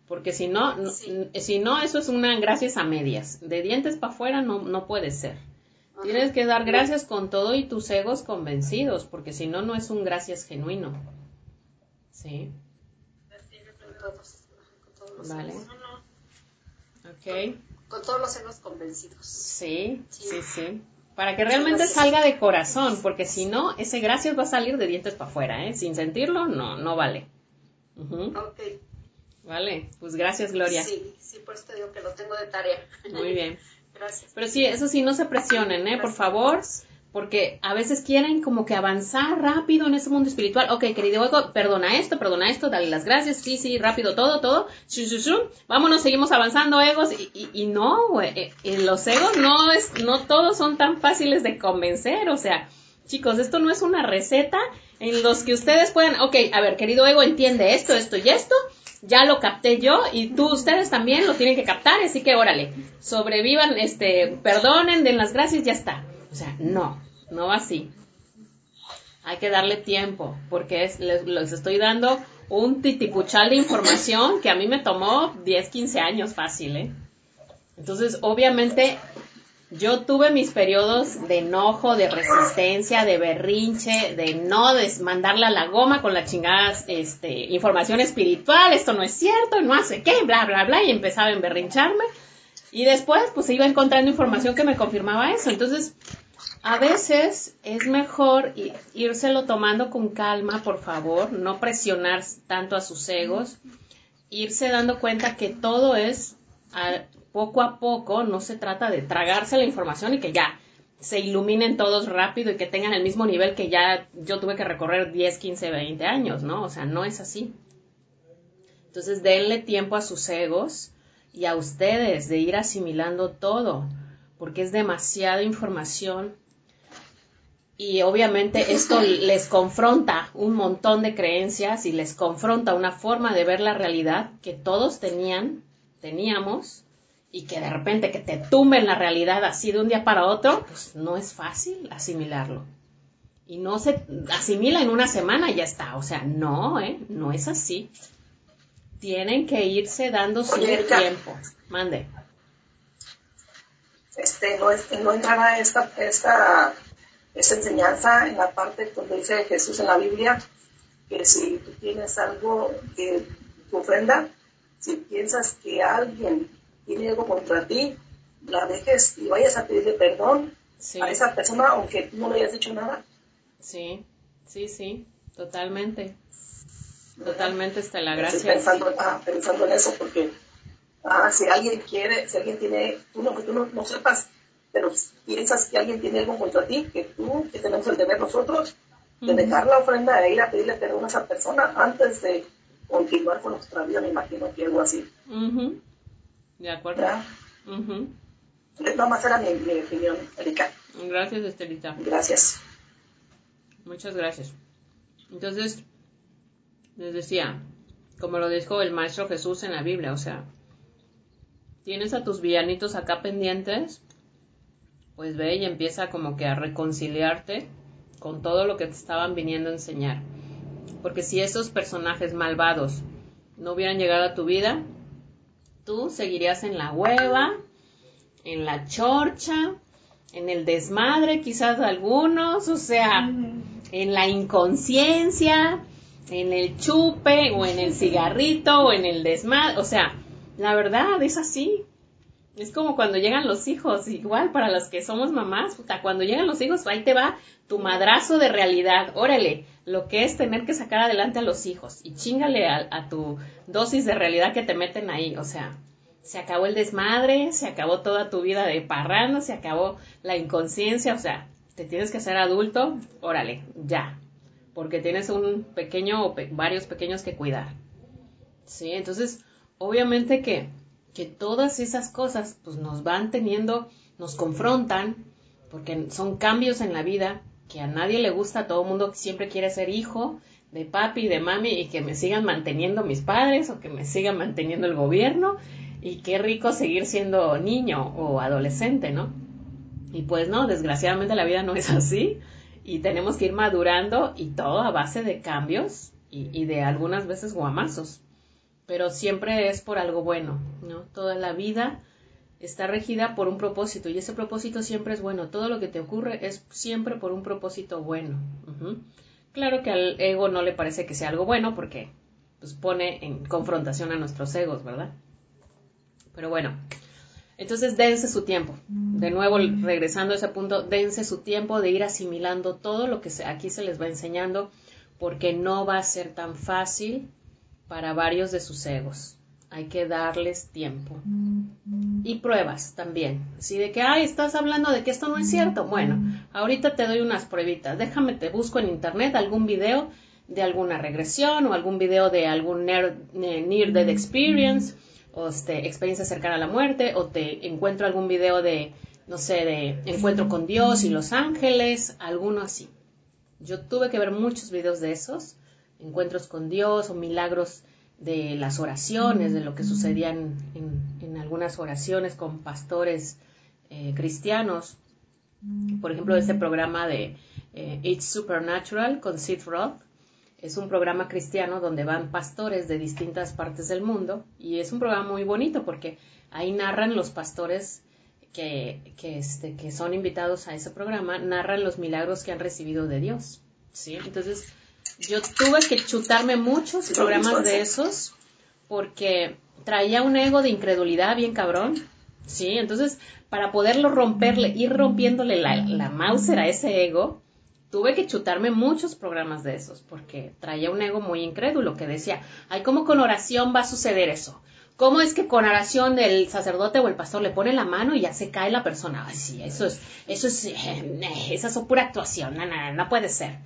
Porque si no, no- Sí. si no, eso es una gracias a medias. De dientes para afuera no, no puede ser. Ajá. Tienes que dar gracias con todo y tus egos convencidos, porque si no, no es un gracias genuino. ¿Sí? Con todos, con todos los Vale. egos. Ok. Con todos los egos convencidos. Sí, Sí. sí, sí. Para que realmente Gracias. salga de corazón, porque si no, ese gracias va a salir de dientes para afuera, ¿eh? Sin sentirlo, no, no vale. Ujú. Ok. Vale, pues gracias, Gloria. Sí, sí, por eso te digo que lo tengo de tarea. Muy bien. Gracias. Pero sí, eso sí, no se presionen, ¿eh? Por favor, porque a veces quieren como que avanzar rápido en ese mundo espiritual. Ok, querido ego, perdona esto, perdona esto, dale las gracias, sí, sí, rápido todo, todo. Shum, shum, shum. Vámonos, seguimos avanzando, egos. Y, y- y no, güey, eh, eh, los egos no es, no todos son tan fáciles de convencer. O sea, chicos, esto no es una receta en los que ustedes puedan, ok, a ver, querido ego, entiende esto, esto y esto. Ya lo capté yo y tú, ustedes también lo tienen que captar, así que órale, sobrevivan, este, perdonen, den las gracias, ya está. O sea, no, no va así. Hay que darle tiempo, porque es, les, les estoy dando un titipuchal de información que a mí me tomó 10, 15 años fácil, ¿eh? Entonces, obviamente, yo tuve mis periodos de enojo, de resistencia, de berrinche, de no des- mandarle a la goma con la chingada este, información espiritual, esto no es cierto, no hace qué, bla, bla, bla, y empezaba a emberrincharme. Y después, pues iba encontrando información que me confirmaba eso. Entonces, a veces es mejor írselo tomando con calma, por favor, no presionar tanto a sus egos, irse dando cuenta que todo es poco a poco, no se trata de tragarse la información y que ya se iluminen todos rápido y que tengan el mismo nivel que ya yo tuve que recorrer 10, 15, 20 años, ¿no? O sea, no es así. Entonces, denle tiempo a sus egos y a ustedes de ir asimilando todo, porque es demasiada información y obviamente esto les confronta un montón de creencias y les confronta una forma de ver la realidad que todos tenían, teníamos, y que de repente que te tumben la realidad así de un día para otro, pues no es fácil asimilarlo. Y no se asimila en una semana y ya está. O sea, no, ¿eh? No es así. Tienen que irse dando Erika. tiempo. Mande. este, no, es- no entrará esta, esta, esta enseñanza en la parte donde dice Jesús en la Biblia que si tú tienes algo que tu ofrenda, si piensas que alguien tiene algo contra ti, la dejes y vayas a pedirle perdón Sí. a esa persona aunque tú no le hayas dicho nada. Sí, sí, sí, totalmente. Totalmente, Estela, Estoy gracias. pensando, ah, pensando en eso porque ah, si alguien quiere, si alguien tiene, tú no, que tú no, no sepas, pero piensas que alguien tiene algo contra ti, que tú, que tenemos el deber nosotros de dejar la ofrenda e ir a pedirle perdón a esa persona antes de continuar con nuestra vida, me imagino que algo así. Ujú. De acuerdo. ¿verdad? Ujú. Nada más era mi, mi opinión, Erika. Gracias, Estelita. Gracias. Muchas gracias. Entonces, les decía, como lo dijo el Maestro Jesús en la Biblia, o sea, tienes a tus villanitos acá pendientes, pues ve y empieza como que a reconciliarte con todo lo que te estaban viniendo a enseñar. Porque si esos personajes malvados no hubieran llegado a tu vida, tú seguirías en la hueva, en la chorcha, en el desmadre, quizás algunos, o sea, en la inconsciencia, en el chupe o en el cigarrito o en el desmadre, o sea, la verdad es así. Es como cuando llegan los hijos, igual para los que somos mamás, puta, cuando llegan los hijos, ahí te va tu madrazo de realidad, órale, lo que es tener que sacar adelante a los hijos y chingale a, a tu dosis de realidad que te meten ahí, o sea, se acabó el desmadre, se acabó toda tu vida de parranda, se acabó la inconsciencia, o sea, te tienes que ser adulto, órale, ya, porque tienes un pequeño o varios pequeños que cuidar. ¿Sí? Entonces, obviamente que, que todas esas cosas pues nos van teniendo, nos confrontan, porque son cambios en la vida que a nadie le gusta, todo el mundo siempre quiere ser hijo de papi y de mami y que me sigan manteniendo mis padres o que me sigan manteniendo el gobierno y qué rico seguir siendo niño o adolescente, ¿no? Y pues no, desgraciadamente la vida no es así y tenemos que ir madurando y todo a base de cambios y, de algunas veces guamazos. Pero siempre es por algo bueno, ¿no? Toda la vida está regida por un propósito y ese propósito siempre es bueno. Todo lo que te ocurre es siempre por un propósito bueno. Claro que al ego no le parece que sea algo bueno porque pues, pone en confrontación a nuestros egos, ¿verdad? Pero bueno, entonces dense su tiempo. De nuevo, regresando a ese punto, dense su tiempo de ir asimilando todo lo que aquí se les va enseñando, porque no va a ser tan fácil para varios de sus egos. Hay que darles tiempo. Y pruebas también. Si de que, ay, estás hablando de que esto no es cierto. Bueno, ahorita te doy unas pruebitas. Déjame, te busco en internet algún video de alguna regresión o algún video de algún near, near death experience o este, experiencia cercana a la muerte, o te encuentro algún video de, no sé, de encuentro con Dios y los ángeles, alguno así. Yo tuve que ver muchos videos de esos, encuentros con Dios o milagros de las oraciones, de lo que sucedían en, algunas oraciones con pastores eh, cristianos. Por ejemplo, este programa de eh, It's Supernatural con Sid Roth, es un programa cristiano donde van pastores de distintas partes del mundo y es un programa muy bonito porque ahí narran los pastores que, este, que son invitados a ese programa, narran los milagros que han recibido de Dios. ¿sí? Entonces, yo tuve que chutarme muchos programas de esos porque traía un ego de incredulidad bien cabrón. Sí, entonces para poderlo romperle, ir rompiéndole la, la Mauser a ese ego, tuve que chutarme muchos programas de esos porque traía un ego muy incrédulo que decía, ay, ¿cómo con oración va a suceder eso? ¿Cómo es que con oración el sacerdote o el pastor le pone la mano y ya se cae la persona? Ay, sí, eso es, eso es, eh, esa es pura actuación, no, no, no puede ser.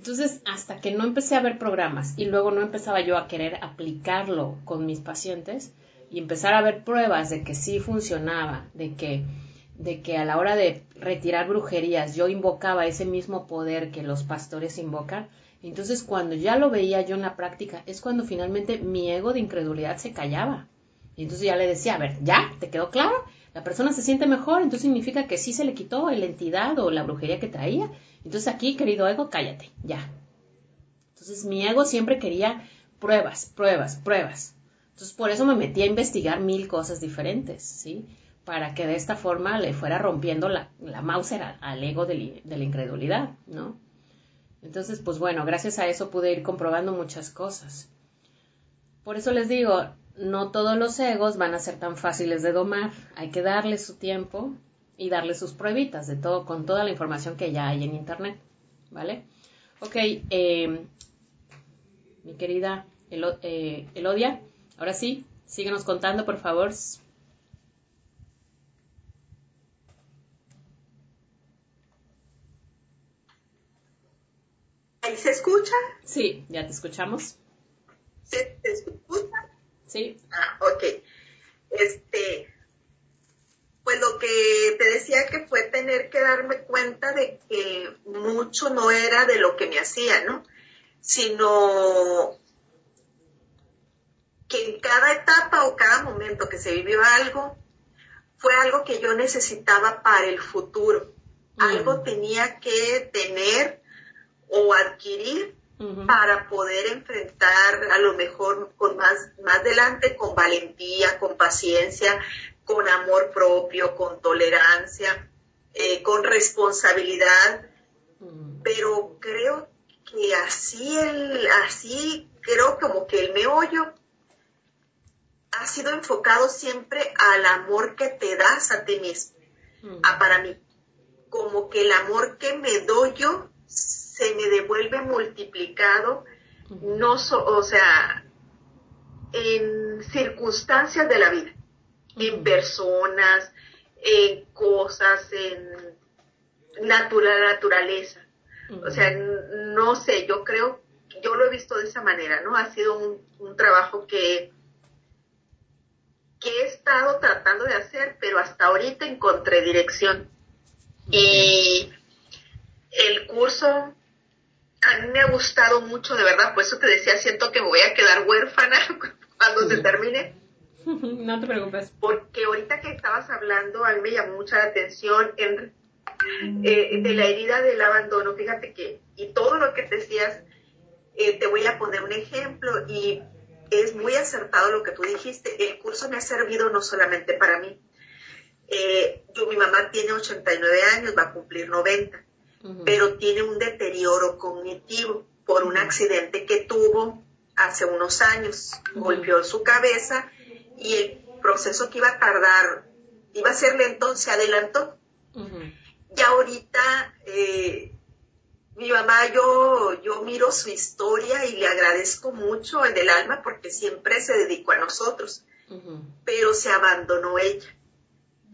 Entonces, hasta que no empecé a ver programas y luego no empezaba yo a querer aplicarlo con mis pacientes y empezar a ver pruebas de que sí funcionaba, de que de que a la hora de retirar brujerías yo invocaba ese mismo poder que los pastores invocan, entonces cuando ya lo veía yo en la práctica es cuando finalmente mi ego de incredulidad se callaba. Y entonces ya le decía, a ver, ¿ya? ¿Te quedó claro? La persona se siente mejor, entonces significa que sí se le quitó la entidad o la brujería que traía. Entonces aquí, querido ego, cállate, ya. Entonces mi ego siempre quería pruebas, pruebas, pruebas. Entonces por eso me metí a investigar mil cosas diferentes, ¿sí? para que de esta forma le fuera rompiendo la, la Mauser al, ego de, la incredulidad, ¿no? Entonces, pues bueno, gracias a eso pude ir comprobando muchas cosas. Por eso les digo, no todos los egos van a ser tan fáciles de domar. Hay que darles su tiempo y darles sus pruebitas de todo, con toda la información que ya hay en internet, ¿vale? Ok, eh, mi querida eh, Elodia, ahora sí, síguenos contando, por favor. ¿Ahí se escucha? Sí, ya te escuchamos. ¿Se, escucha? Sí. Ah, ok. Este, que te decía que fue tener que darme cuenta de que mucho no era de lo que me hacía, ¿no? Sino que en cada etapa o cada momento que se vivió algo, fue algo que yo necesitaba para el futuro. Mm. Algo tenía que tener o adquirir para poder enfrentar a lo mejor con más, más adelante, con valentía, con paciencia, con amor propio, con tolerancia, eh, con responsabilidad. Pero creo que así, el, así creo como que el meollo ha sido enfocado siempre al amor que te das a ti mismo. a, para mí, como que el amor que me doy yo se me devuelve multiplicado, no o sea, en circunstancias de la vida. En personas, en cosas, en natural, naturaleza. O sea, no sé, yo creo, yo lo he visto de esa manera, ¿no? Ha sido un, un trabajo que, que he estado tratando de hacer, pero hasta ahorita encontré dirección. Y el curso a mí me ha gustado mucho, de verdad, por eso te decía, siento que me voy a quedar huérfana cuando se termine. No te preocupes. Porque ahorita que estabas hablando, a mí me llamó mucha la atención en, eh, de la herida del abandono. Fíjate que, y todo lo que decías, eh, te voy a poner un ejemplo y es muy acertado lo que tú dijiste. El curso me ha servido no solamente para mí. Eh, yo, mi mamá tiene 89 años, va a cumplir 90, pero tiene un deterioro cognitivo por un accidente que tuvo hace unos años. Golpeó su cabeza y el proceso que iba a tardar, iba a ser lento, se adelantó. Y ahorita eh, mi mamá, yo, yo miro su historia y le agradezco mucho en el alma porque siempre se dedicó a nosotros, pero se abandonó ella.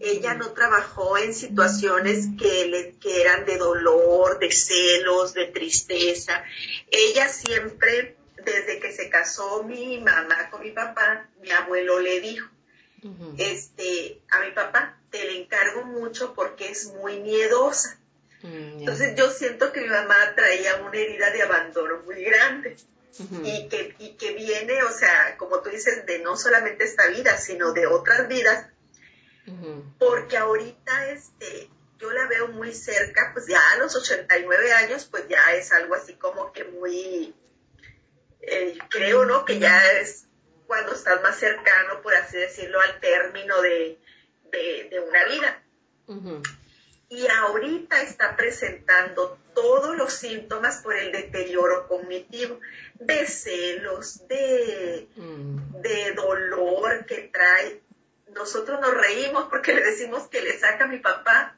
Ella no trabajó en situaciones que, le, que eran de dolor, de celos, de tristeza. Ella siempre, desde que se casó mi mamá con mi papá, mi abuelo le dijo, este, a mi papá, te le encargo mucho porque es muy miedosa. Entonces yo siento que mi mamá traía una herida de abandono muy grande. Y, que, y que viene, o sea, como tú dices, de no solamente esta vida, sino de otras vidas, porque ahorita este, yo la veo muy cerca, pues ya a los 89 años, pues ya es algo así como que muy, eh, creo, ¿no? Que ya es cuando estás más cercano, por así decirlo, al término de, de, una vida. Y ahorita está presentando todos los síntomas por el deterioro cognitivo, de celos, de, de dolor que trae. Nosotros nos reímos porque le decimos que le saca a mi papá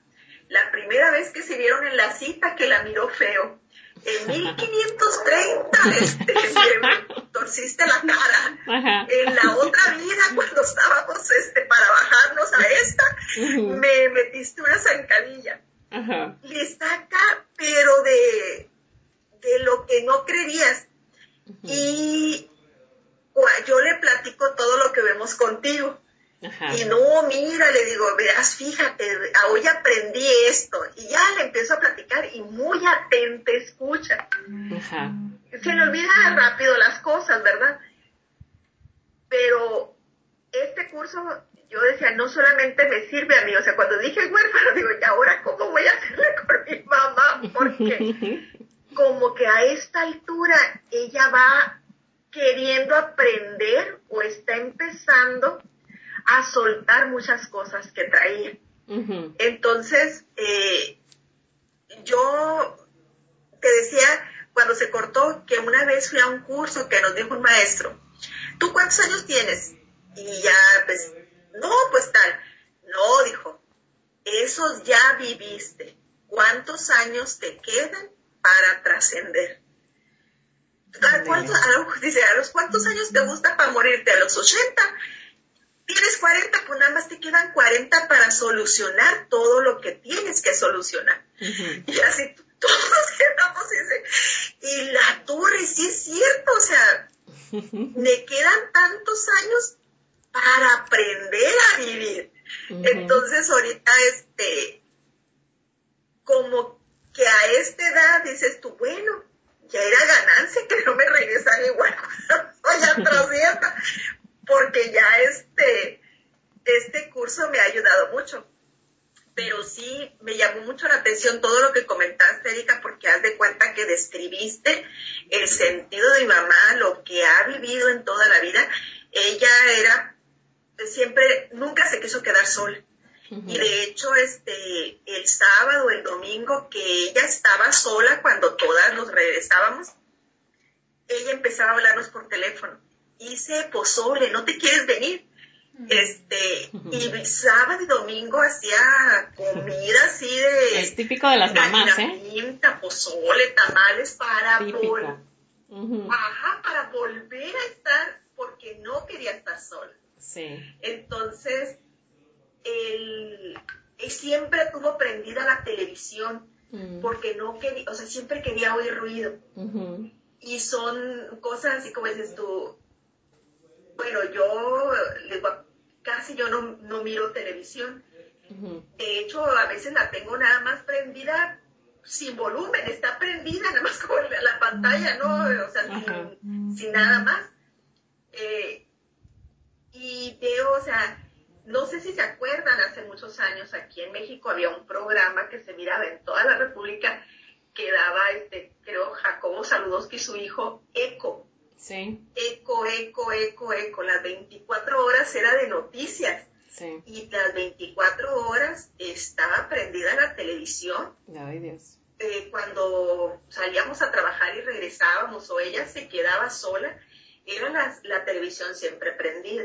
la primera vez que se vieron en la cita que la miró feo en 1530 este, me torciste la cara. En la otra vida, cuando estábamos este, para bajarnos a esta, me metiste una zancadilla. Le saca, pero de, de lo que no creías. Y yo le platico todo lo que vemos contigo. Y no, mira, le digo, verás, fíjate, hoy aprendí esto. Y ya le empiezo a platicar y muy atenta escucha. Se le olvida rápido las cosas, ¿verdad? Pero este curso, yo decía, no solamente me sirve a mí, o sea, cuando dije huérfano, digo, ¿y ahora cómo voy a hacerle con mi mamá? Porque como que a esta altura ella va queriendo aprender o está empezando a soltar muchas cosas que traía. Entonces, eh, yo te decía cuando se cortó que una vez fui a un curso que nos dijo un maestro, ¿tú cuántos años tienes? Y ya, pues, no, pues tal. No, dijo, esos ya viviste. ¿Cuántos años te quedan para trascender? ¿A, cuántos, dice, ¿a los cuántos años te gusta para morirte? ¿A los 80? Tienes 40, pues nada más te quedan 40 para solucionar todo lo que tienes que solucionar. Y así todos quedamos y, y la torre, sí es cierto, o sea, me quedan tantos años para aprender a vivir. Entonces ahorita, este, como que a esta edad dices tú, bueno, ya era ganancia que no me regresan igual cuando soy porque ya este, este curso me ha ayudado mucho. Pero sí me llamó mucho la atención todo lo que comentaste, Erika, porque haz de cuenta que describiste el sentido de mi mamá, lo que ha vivido en toda la vida. Ella era siempre, nunca se quiso quedar sola. Y de hecho, este, el sábado, el domingo, que ella estaba sola cuando todas nos regresábamos, ella empezaba a hablarnos por teléfono hice pozole, ¿no te quieres venir? Este, y sábado y domingo hacía comida así de... Es típico de las mamás, ¿eh? Pinta, pozole, tamales para Ajá, para volver a estar, porque no quería estar sola. Sí. Entonces, y siempre tuvo prendida la televisión Mm. porque no quería, o sea, siempre quería oír ruido. Y son cosas así como dices tú, bueno, yo casi yo no, no miro televisión. De hecho, a veces la tengo nada más prendida sin volumen, está prendida nada más con la, la pantalla, ¿no? O sea, sin, sin nada más. Eh, y veo, o sea, no sé si se acuerdan, hace muchos años aquí en México había un programa que se miraba en toda la República que daba, este, creo, Jacobo Saludowski y su hijo, Eco. Sí, Eco, eco, eco, eco. Las 24 horas era de noticias sí. y las 24 horas estaba prendida la televisión. Ay, Dios. Eh, cuando salíamos a trabajar y regresábamos o ella se quedaba sola, era la, la televisión siempre prendida.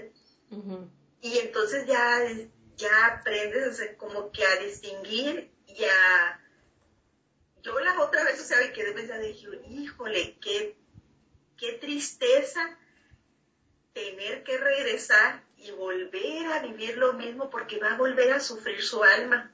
Y entonces ya, ya aprendes o sea, como que a distinguir y a... Yo la otra vez, o sea, me quedé pensando, dije, híjole, qué, qué tristeza tener que regresar y volver a vivir lo mismo porque va a volver a sufrir su alma.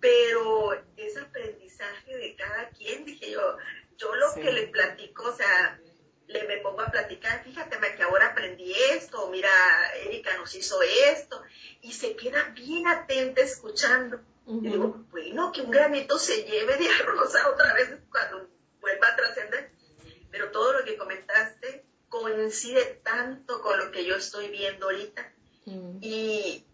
Pero es aprendizaje de cada quien, dije yo, yo lo Sí. que le platico, o sea, le me pongo a platicar, fíjate que ahora aprendí esto, mira, Erika nos hizo esto, y se queda bien atenta escuchando. Ujú. Y digo, bueno, que un granito se lleve de arroz a otra vez cuando vuelva a trascender. Pero todo lo que comentaste coincide tanto con lo que yo estoy viendo ahorita. Mm. Y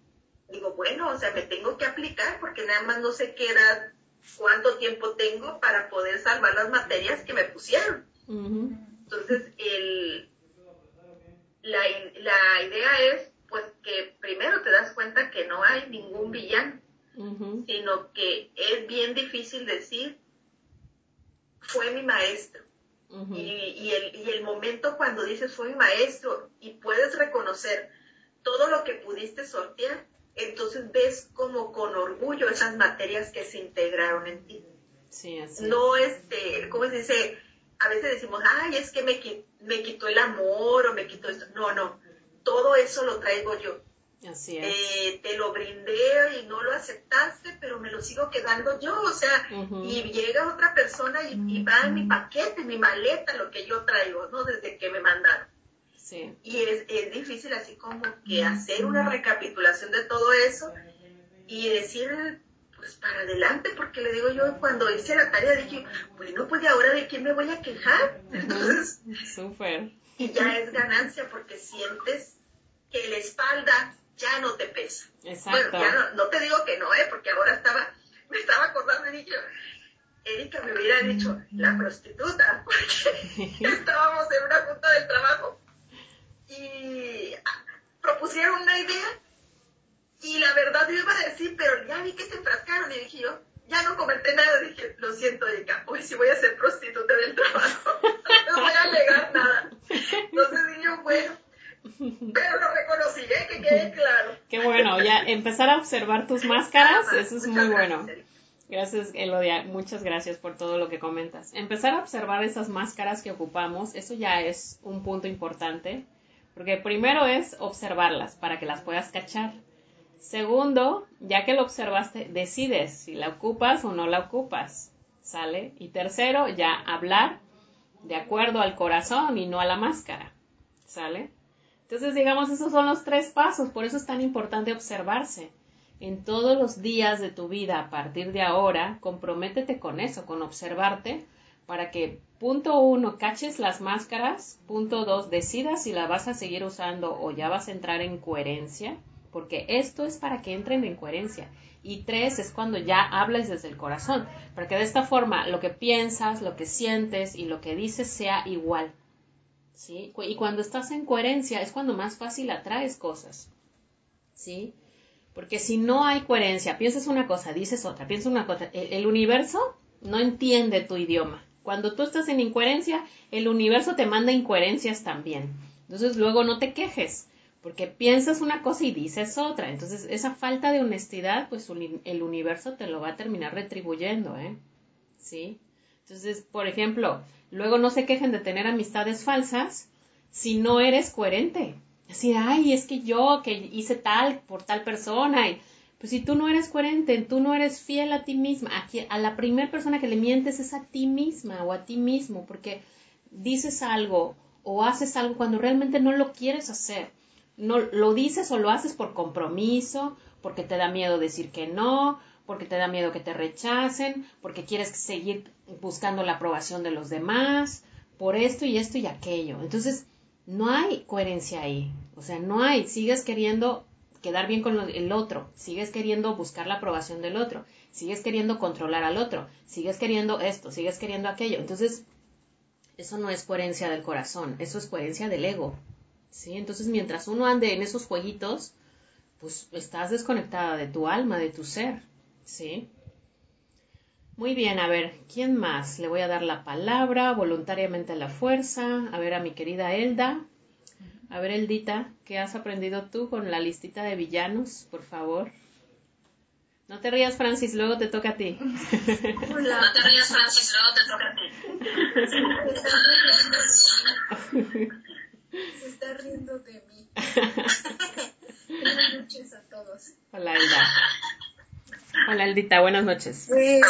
digo, bueno, o sea, me tengo que aplicar porque nada más no sé qué edad, cuánto tiempo tengo para poder salvar las materias que me pusieron. Entonces, el, la, la idea es, pues, que primero te das cuenta que no hay ningún villano, sino que es bien difícil decir, fue mi maestro. Y, y el, y el momento cuando dices fue mi maestro y puedes reconocer todo lo que pudiste sortear, entonces ves como con orgullo esas materias que se integraron en ti. Sí, así. es. No, este, ¿cómo se dice? A veces decimos, ay, es que me, me quitó el amor o me quitó esto. No, no, todo eso lo traigo yo. Así es. Eh, te lo brindé y no lo aceptaste, pero me lo sigo quedando yo, o sea, y llega otra persona y, y va en mi paquete, en mi maleta, lo que yo traigo, ¿no? Desde que me mandaron. Sí. Y es, es difícil así como que hacer una recapitulación de todo eso y decir, pues para adelante, porque le digo yo, cuando hice la tarea dije, bueno, pues de ahora de quién me voy a quejar. Entonces, Súper. y ya es ganancia porque sientes que la espalda ya no te pesa. Exacto. Bueno, ya no, no te digo que no, ¿eh? Porque ahora estaba, me estaba acordando y dije, Erika me hubiera dicho, la prostituta, porque estábamos en una junta del trabajo y propusieron una idea y la verdad yo iba a decir, pero ya vi que se enfrascaron y dije yo, ya no comenté nada, dije, lo siento Erika, hoy sí voy a ser prostituta del trabajo, no voy a alegar nada. Entonces dije yo, bueno, pero lo reconocí, ¿eh? que quede claro. Qué bueno, ya empezar a observar tus máscaras, eso es muy bueno. Gracias, Elodia. Muchas gracias por todo lo que comentas. Empezar a observar esas máscaras que ocupamos, eso ya es un punto importante, porque primero es observarlas para que las puedas cachar. Segundo, ya que lo observaste, decides si la ocupas o no la ocupas, ¿sale? Y tercero, ya hablar de acuerdo al corazón y no a la máscara, ¿sale? Entonces, digamos, esos son los tres pasos, por eso es tan importante observarse en todos los días de tu vida a partir de ahora, comprométete con eso, con observarte, para que, punto uno, caches las máscaras, punto dos, decidas si la vas a seguir usando o ya vas a entrar en coherencia, porque esto es para que entren en coherencia. Y tres, es cuando ya hablas desde el corazón, para que de esta forma lo que piensas, lo que sientes y lo que dices sea igual. ¿Sí? Y cuando estás en coherencia es cuando más fácil atraes cosas. ¿Sí? Porque si no hay coherencia, piensas una cosa, dices otra, piensas una cosa, el, universo no entiende tu idioma. Cuando tú estás en incoherencia, el universo te manda incoherencias también. Entonces luego no te quejes, porque piensas una cosa y dices otra. Entonces esa falta de honestidad, pues el universo te lo va a terminar retribuyendo, ¿eh? ¿Sí? Entonces, por ejemplo, luego no se quejen de tener amistades falsas si no eres coherente. Así, ay, es que yo que hice tal por tal persona, Pues si tú no eres coherente, tú no eres fiel a ti misma, a, a la primera persona que le mientes es a ti misma o a ti mismo, porque dices algo o haces algo cuando realmente no lo quieres hacer. No lo dices o lo haces por compromiso, porque te da miedo decir que no, porque te da miedo que te rechacen, porque quieres seguir buscando la aprobación de los demás, por esto y esto y aquello. Entonces, no hay coherencia ahí. O sea, no hay, sigues queriendo quedar bien con el otro, sigues queriendo buscar la aprobación del otro, sigues queriendo controlar al otro, sigues queriendo esto, sigues queriendo aquello. Entonces, eso no es coherencia del corazón, eso es coherencia del ego. ¿sí? Entonces, mientras uno ande en esos jueguitos, pues estás desconectada de tu alma, de tu ser. ¿Sí? Muy bien, a ver, ¿quién más? Le voy a dar la palabra voluntariamente a la fuerza. A ver, a mi querida Elda. A ver, Eldita, ¿qué has aprendido tú con la listita de villanos, por favor? No te rías, Francis, luego te toca a ti. Hola. No te rías, Francis, luego te toca a ti. Se está riendo de mí. Buenas noches a todos. Hola, Elda. Hola, Eldita, buenas noches. Pues,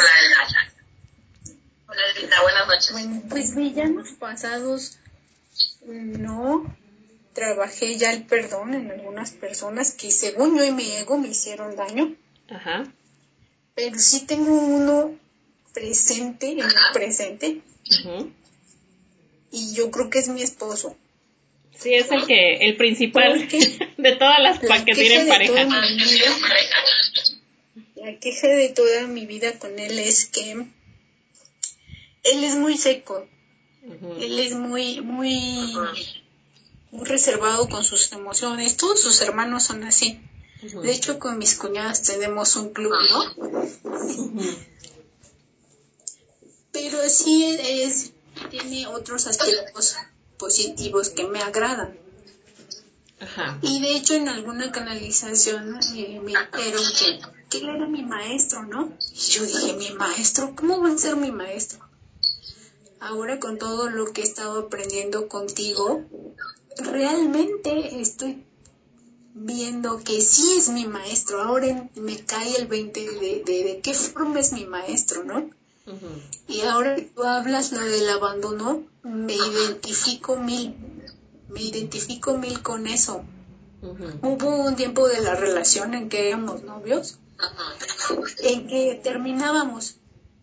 Hola, Eldita, buenas noches. Bueno, pues villanos pasados no trabajé ya el perdón en algunas personas que según yo y mi ego me hicieron daño. Ajá. Pero sí tengo uno presente, en el presente. Y yo creo que es mi esposo. Sí, es el que, el principal de todas las que tienen pareja. La queja de toda mi vida con él es que él es muy seco. Él es muy, muy muy reservado con sus emociones. Todos sus hermanos son así. De hecho, con mis cuñadas tenemos un club, ¿no? Pero sí es, tiene otros aspectos positivos que me agradan. Y de hecho en alguna canalización eh, me dijeron que, que él era mi maestro, ¿no? Y yo dije, mi maestro, ¿cómo va a ser mi maestro? Ahora con todo lo que he estado aprendiendo contigo, realmente estoy viendo que sí es mi maestro. Ahora me cae el 20 de, de, qué forma es mi maestro, ¿no? Y ahora que tú hablas lo del abandono, me identifico mil, me identifico mil con eso. Hubo un tiempo de la relación en que éramos novios, en que terminábamos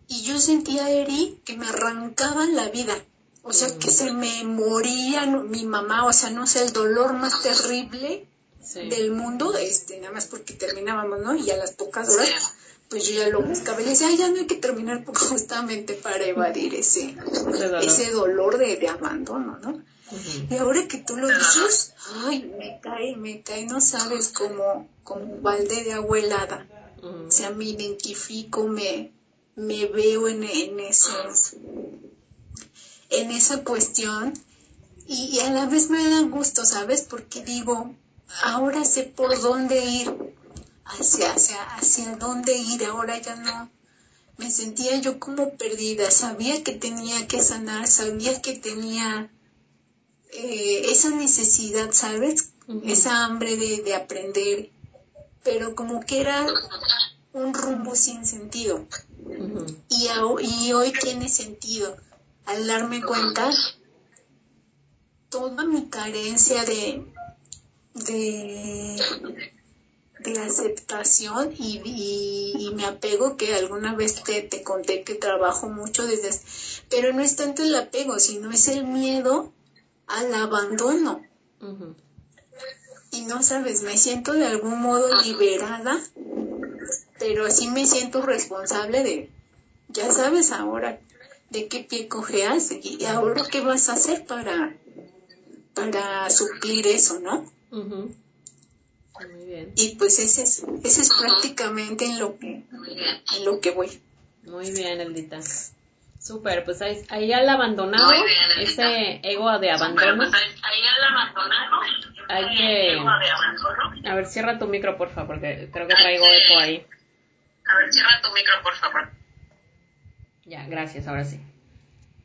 y yo sentía, Eri, que me arrancaban la vida. O sea, que se me moría mi mamá, o sea, no sé, el dolor más terrible del mundo, este, nada más porque terminábamos, ¿no? Y a las pocas horas, pues yo ya lo buscaba y le decía, ay, ya no hay que terminar justamente para evadir ese, ese dolor de, de abandono, ¿no? Y ahora que tú lo dices, ay, me cae, me cae, no sabes cómo, como balde de agua helada. O sea, me identifico, me, me veo en, en esos en esa cuestión y, a la vez me da gusto, ¿sabes? Porque digo, ahora sé por dónde ir, hacia, hacia, hacia dónde ir, ahora ya no. Me sentía yo como perdida, sabía que tenía que sanar, sabía que tenía eh, esa necesidad, ¿sabes? Esa hambre de, de aprender, pero como que era un rumbo sin sentido. y, y hoy tiene sentido al darme cuenta toda mi carencia de, de, de aceptación y, y, me apego que alguna vez te, te conté que trabajo mucho desde pero no es tanto el apego sino es el miedo al abandono y no sabes me siento de algún modo liberada pero así me siento responsable de ya sabes ahora de qué pie cojeas y ahora qué vas a hacer para, para suplir eso, ¿no? Muy bien. Y pues ese es, ese es prácticamente en lo que, en lo que voy. Muy bien, Eldita. Súper, pues ahí, ahí al abandonado, ese ego de abandono. Pues ahí, al abandonado, hay que... A ver, cierra tu micro, por favor, porque creo que traigo eco ahí. A ver, cierra tu micro, por favor. Ya, gracias, ahora sí.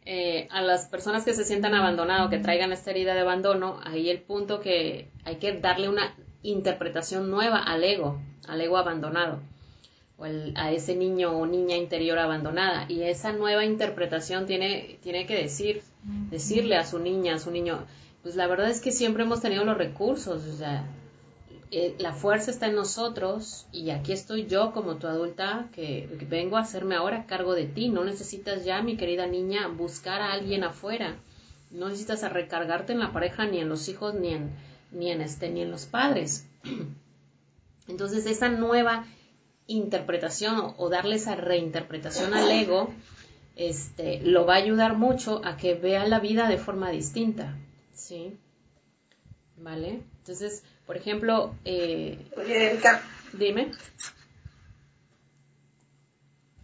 Eh, a las personas que se sientan abandonadas, que traigan esta herida de abandono, ahí el punto que hay que darle una, interpretación nueva al ego, al ego abandonado, o a ese niño o niña interior abandonada. Y esa nueva interpretación tiene, tiene que decir, decirle a su niña, a su niño, pues la verdad es que siempre hemos tenido los recursos, o sea, eh, la fuerza está en nosotros y aquí estoy yo como tu adulta que, vengo a hacerme ahora cargo de ti. No necesitas ya, mi querida niña, buscar a alguien afuera. No necesitas recargarte en la pareja, ni en los hijos, ni en, ni en, este, ni en los padres. Entonces, esa nueva interpretación o, darle esa reinterpretación al ego, este, lo va a ayudar mucho a que vea la vida de forma distinta. ¿Sí? ¿Vale? Entonces, por ejemplo, eh, Oye, Erika. Dime.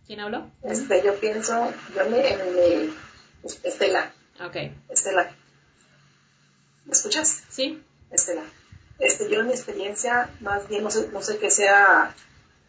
¿Quién habló? Este, yo pienso, yo me, en mi, Estela. Ok. Estela. ¿Me escuchas? Sí. Estela. Este, yo en mi experiencia, más bien, no sé, no sé qué sea,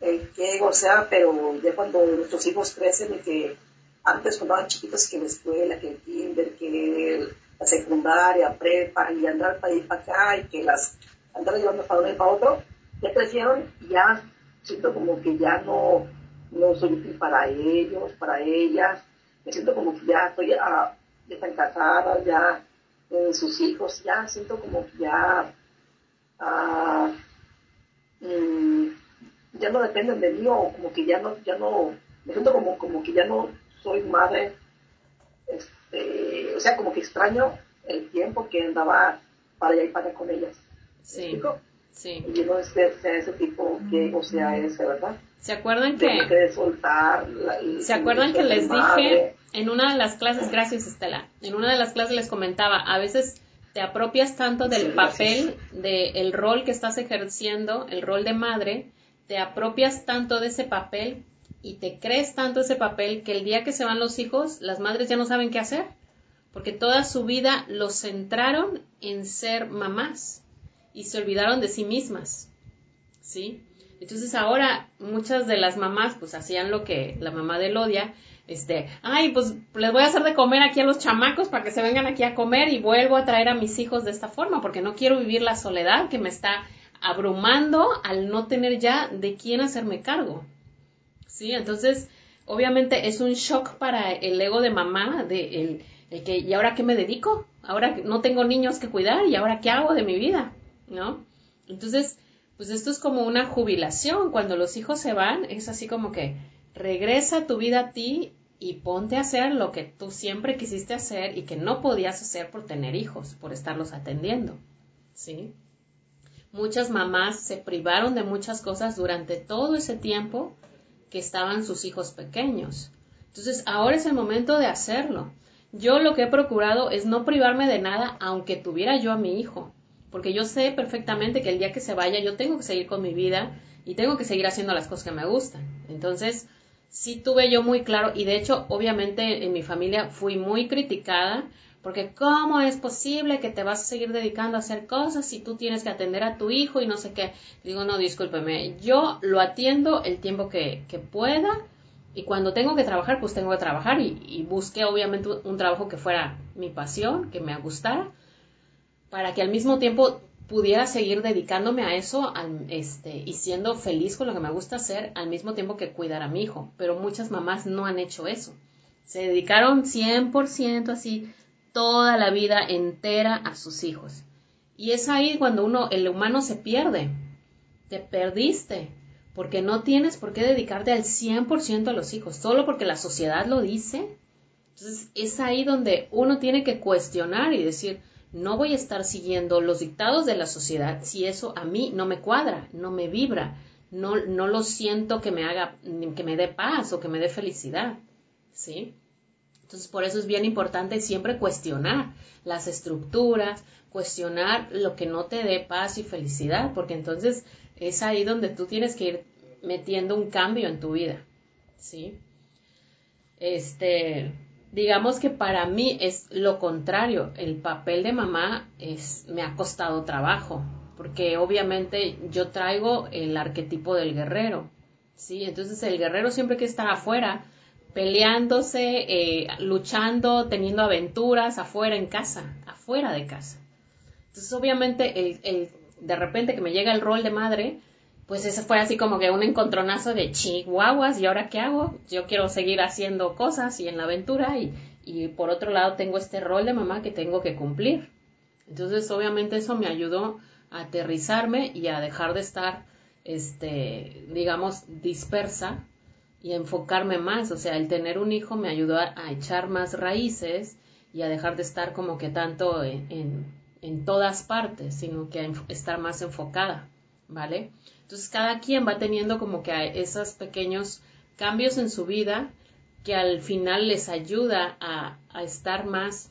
qué ego sea, pero ya cuando nuestros hijos crecen y que antes cuando eran chiquitos que la escuela, que el kinder, que la secundaria, prepa, y andar para ir para acá, y que las andar llevando para uno y para otro, ya crecieron y ya siento como que ya no, no soy útil para ellos, para ellas, me siento como que ya estoy, ya están casadas, ya sus hijos, ya siento como que ya, ah, mm, ya no dependen de mí o como que ya no, ya no, me siento como, como que ya no soy madre, este, o sea, como que extraño el tiempo que andaba para allá y para allá con ellas. Sí. Sí. Y no sea ese tipo que, o sea, ese, ¿verdad? ¿Se acuerdan que, que soltar ¿Se acuerdan que les dije en una de las clases, gracias Estela, en una de las clases les comentaba, a veces te apropias tanto del papel, del rol que estás ejerciendo, el rol de madre, te apropias tanto de ese papel y te crees tanto ese papel que el día que se van los hijos, las madres ya no saben qué hacer, porque toda su vida los centraron en ser mamás y se olvidaron de sí mismas, ¿sí? Entonces ahora muchas de las mamás pues hacían lo que la mamá de Lodia, este, ay, pues les voy a hacer de comer aquí a los chamacos para que se vengan aquí a comer y vuelvo a traer a mis hijos de esta forma, porque no quiero vivir la soledad que me está abrumando al no tener ya de quién hacerme cargo. ¿Sí? Entonces, obviamente es un shock para el ego de mamá, de el, que, ¿y ahora qué me dedico? Ahora no tengo niños que cuidar y ahora qué hago de mi vida. ¿no? Entonces, pues esto es como una jubilación. Cuando los hijos se van, es así como que regresa tu vida a ti y ponte a hacer lo que tú siempre quisiste hacer y que no podías hacer por tener hijos, por estarlos atendiendo, ¿sí? Muchas mamás se privaron de muchas cosas durante todo ese tiempo que estaban sus hijos pequeños. Entonces, ahora es el momento de hacerlo. Yo lo que he procurado es no privarme de nada, aunque tuviera yo a mi hijo porque yo sé perfectamente que el día que se vaya yo tengo que seguir con mi vida y tengo que seguir haciendo las cosas que me gustan. Entonces, sí tuve yo muy claro y de hecho, obviamente en mi familia fui muy criticada porque ¿cómo es posible que te vas a seguir dedicando a hacer cosas si tú tienes que atender a tu hijo y no sé qué? Digo, no, discúlpeme, yo lo atiendo el tiempo que, pueda y cuando tengo que trabajar, pues tengo que trabajar y, busqué obviamente un trabajo que fuera mi pasión, que me gustara para que al mismo tiempo pudiera seguir dedicándome a eso este, y siendo feliz con lo que me gusta hacer al mismo tiempo que cuidar a mi hijo. Pero muchas mamás no han hecho eso. Se dedicaron 100% así toda la vida entera a sus hijos. Y es ahí cuando uno, el humano se pierde. Te perdiste porque no tienes por qué dedicarte al 100% a los hijos, solo porque la sociedad lo dice. Entonces es ahí donde uno tiene que cuestionar y decir, no voy a estar siguiendo los dictados de la sociedad si eso a mí no me cuadra, no me vibra, no, no lo siento que me haga, que me dé paz o que me dé felicidad. ¿Sí? Entonces, por eso es bien importante siempre cuestionar las estructuras, cuestionar lo que no te dé paz y felicidad, porque entonces es ahí donde tú tienes que ir metiendo un cambio en tu vida. ¿Sí? Este, digamos que para mí es lo contrario. El papel de mamá es, me ha costado trabajo, porque obviamente yo traigo el arquetipo del guerrero, ¿sí? Entonces el guerrero siempre que está afuera, peleándose, eh, luchando, teniendo aventuras afuera en casa, afuera de casa. Entonces obviamente el, de repente que me llega el rol de madre, pues ese fue así como que un encontronazo de chihuahuas, ¿y ahora qué hago? Yo quiero seguir haciendo cosas y en la aventura y, y por otro lado tengo este rol de mamá que tengo que cumplir. Entonces, obviamente eso me ayudó a aterrizarme y a dejar de estar, este, digamos, dispersa y enfocarme más. O sea, el tener un hijo me ayudó a, echar más raíces y a dejar de estar como que tanto en, en, todas partes, sino que a estar más enfocada, ¿vale? Entonces, cada quien va teniendo como que esos pequeños cambios en su vida que al final les ayuda a, a estar más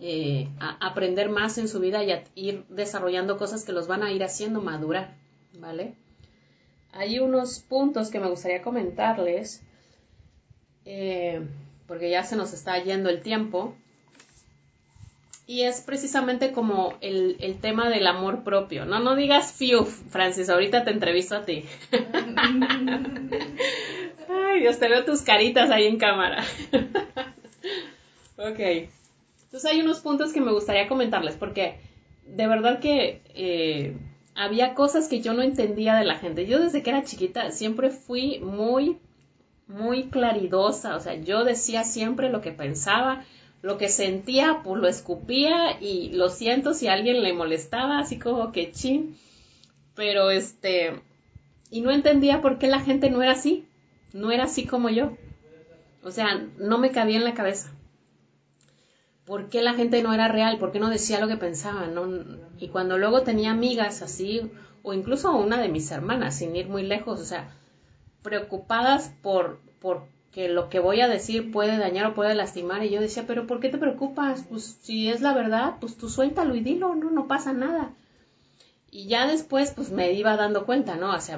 eh, a aprender más en su vida y a ir desarrollando cosas que los van a ir haciendo madurar, ¿vale? Hay unos puntos que me gustaría comentarles, eh, porque ya se nos está yendo el tiempo, y es precisamente como el, el, tema del amor propio. No, no digas fiu, Francis, ahorita te entrevisto a ti. Ay, Dios, te veo tus caritas ahí en cámara. ok. Entonces hay unos puntos que me gustaría comentarles porque de verdad que eh, había cosas que yo no entendía de la gente. Yo desde que era chiquita siempre fui muy, muy claridosa. O sea, yo decía siempre lo que pensaba, lo que sentía, pues lo escupía y lo siento si alguien le molestaba, así como que chin. Pero este, y no entendía por qué la gente no era así. No era así como yo. O sea, no me cabía en la cabeza por qué la gente no era real, por qué no decía lo que pensaba, ¿no? Y cuando luego tenía amigas así, o incluso una de mis hermanas, sin ir muy lejos, o sea, preocupadas por, por que lo que voy a decir puede dañar o puede lastimar, y yo decía, pero ¿por qué te preocupas? Pues si es la verdad, pues tú suéltalo y dilo, no, no pasa nada. Y ya después, pues me iba dando cuenta, ¿no? O sea,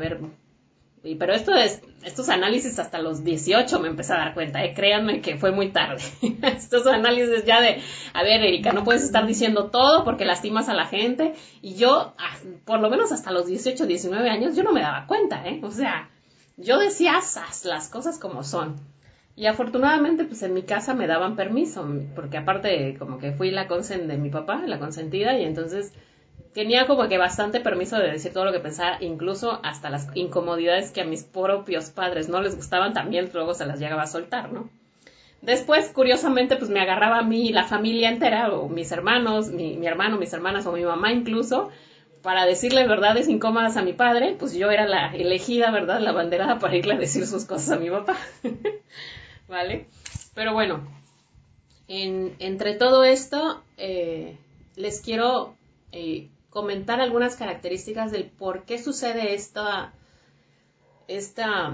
y, pero esto es, estos análisis hasta los 18 me empecé a dar cuenta, ¿eh? créanme que fue muy tarde. estos análisis ya de, a ver, Erika, no puedes estar diciendo todo porque lastimas a la gente. Y yo, ah, por lo menos hasta los 18, 19 años, yo no me daba cuenta, ¿eh? O sea, yo decía las cosas como son. Y afortunadamente, pues en mi casa me daban permiso, porque aparte como que fui la consen de mi papá, la consentida, y entonces tenía como que bastante permiso de decir todo lo que pensaba, incluso hasta las incomodidades que a mis propios padres no les gustaban, también luego se las llegaba a soltar, ¿no? Después, curiosamente, pues me agarraba a mí la familia entera, o mis hermanos, mi, mi hermano, mis hermanas, o mi mamá incluso, para decirle verdades incómodas a mi padre, pues yo era la elegida, ¿verdad? La banderada para irle a decir sus cosas a mi papá. ¿Vale? Pero bueno, en, entre todo esto, eh, les quiero eh, comentar algunas características del por qué sucede esta, esta,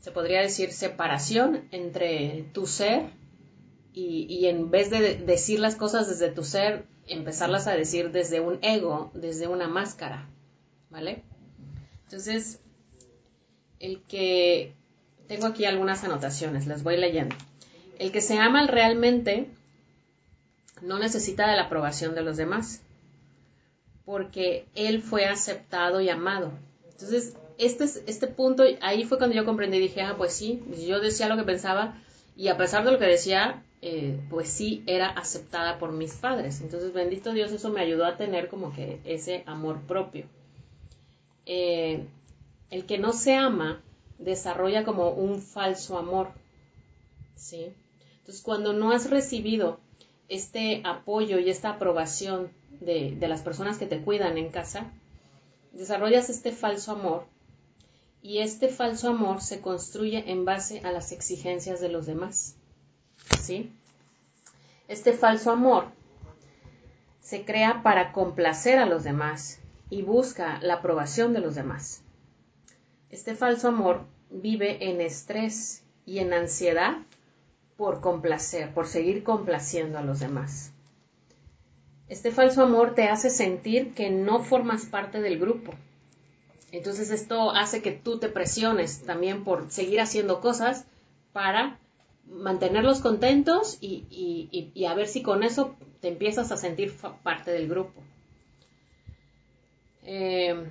se podría decir, separación entre tu ser y, en vez de decir las cosas desde tu ser, empezarlas a decir desde un ego, desde una máscara, ¿vale? Entonces, el que, tengo aquí algunas anotaciones, les voy leyendo. El que se ama realmente no necesita de la aprobación de los demás porque él fue aceptado y amado. Entonces, este, este punto, ahí fue cuando yo comprendí y dije, ah, pues sí, yo decía lo que pensaba y a pesar de lo que decía, eh, pues sí, era aceptada por mis padres. Entonces, bendito Dios, eso me ayudó a tener como que ese amor propio. Eh, el que no se ama desarrolla como un falso amor, ¿sí? Entonces, cuando no has recibido este apoyo y esta aprobación de, las personas que te cuidan en casa, desarrollas este falso amor y este falso amor se construye en base a las exigencias de los demás. ¿Sí? Este falso amor se crea para complacer a los demás y busca la aprobación de los demás. Este falso amor vive en estrés y en ansiedad por complacer, por seguir complaciendo a los demás. Este falso amor te hace sentir que no formas parte del grupo. Entonces esto hace que tú te presiones también por seguir haciendo cosas para mantenerlos contentos y, a ver si con eso te empiezas a sentir parte del grupo. Eh,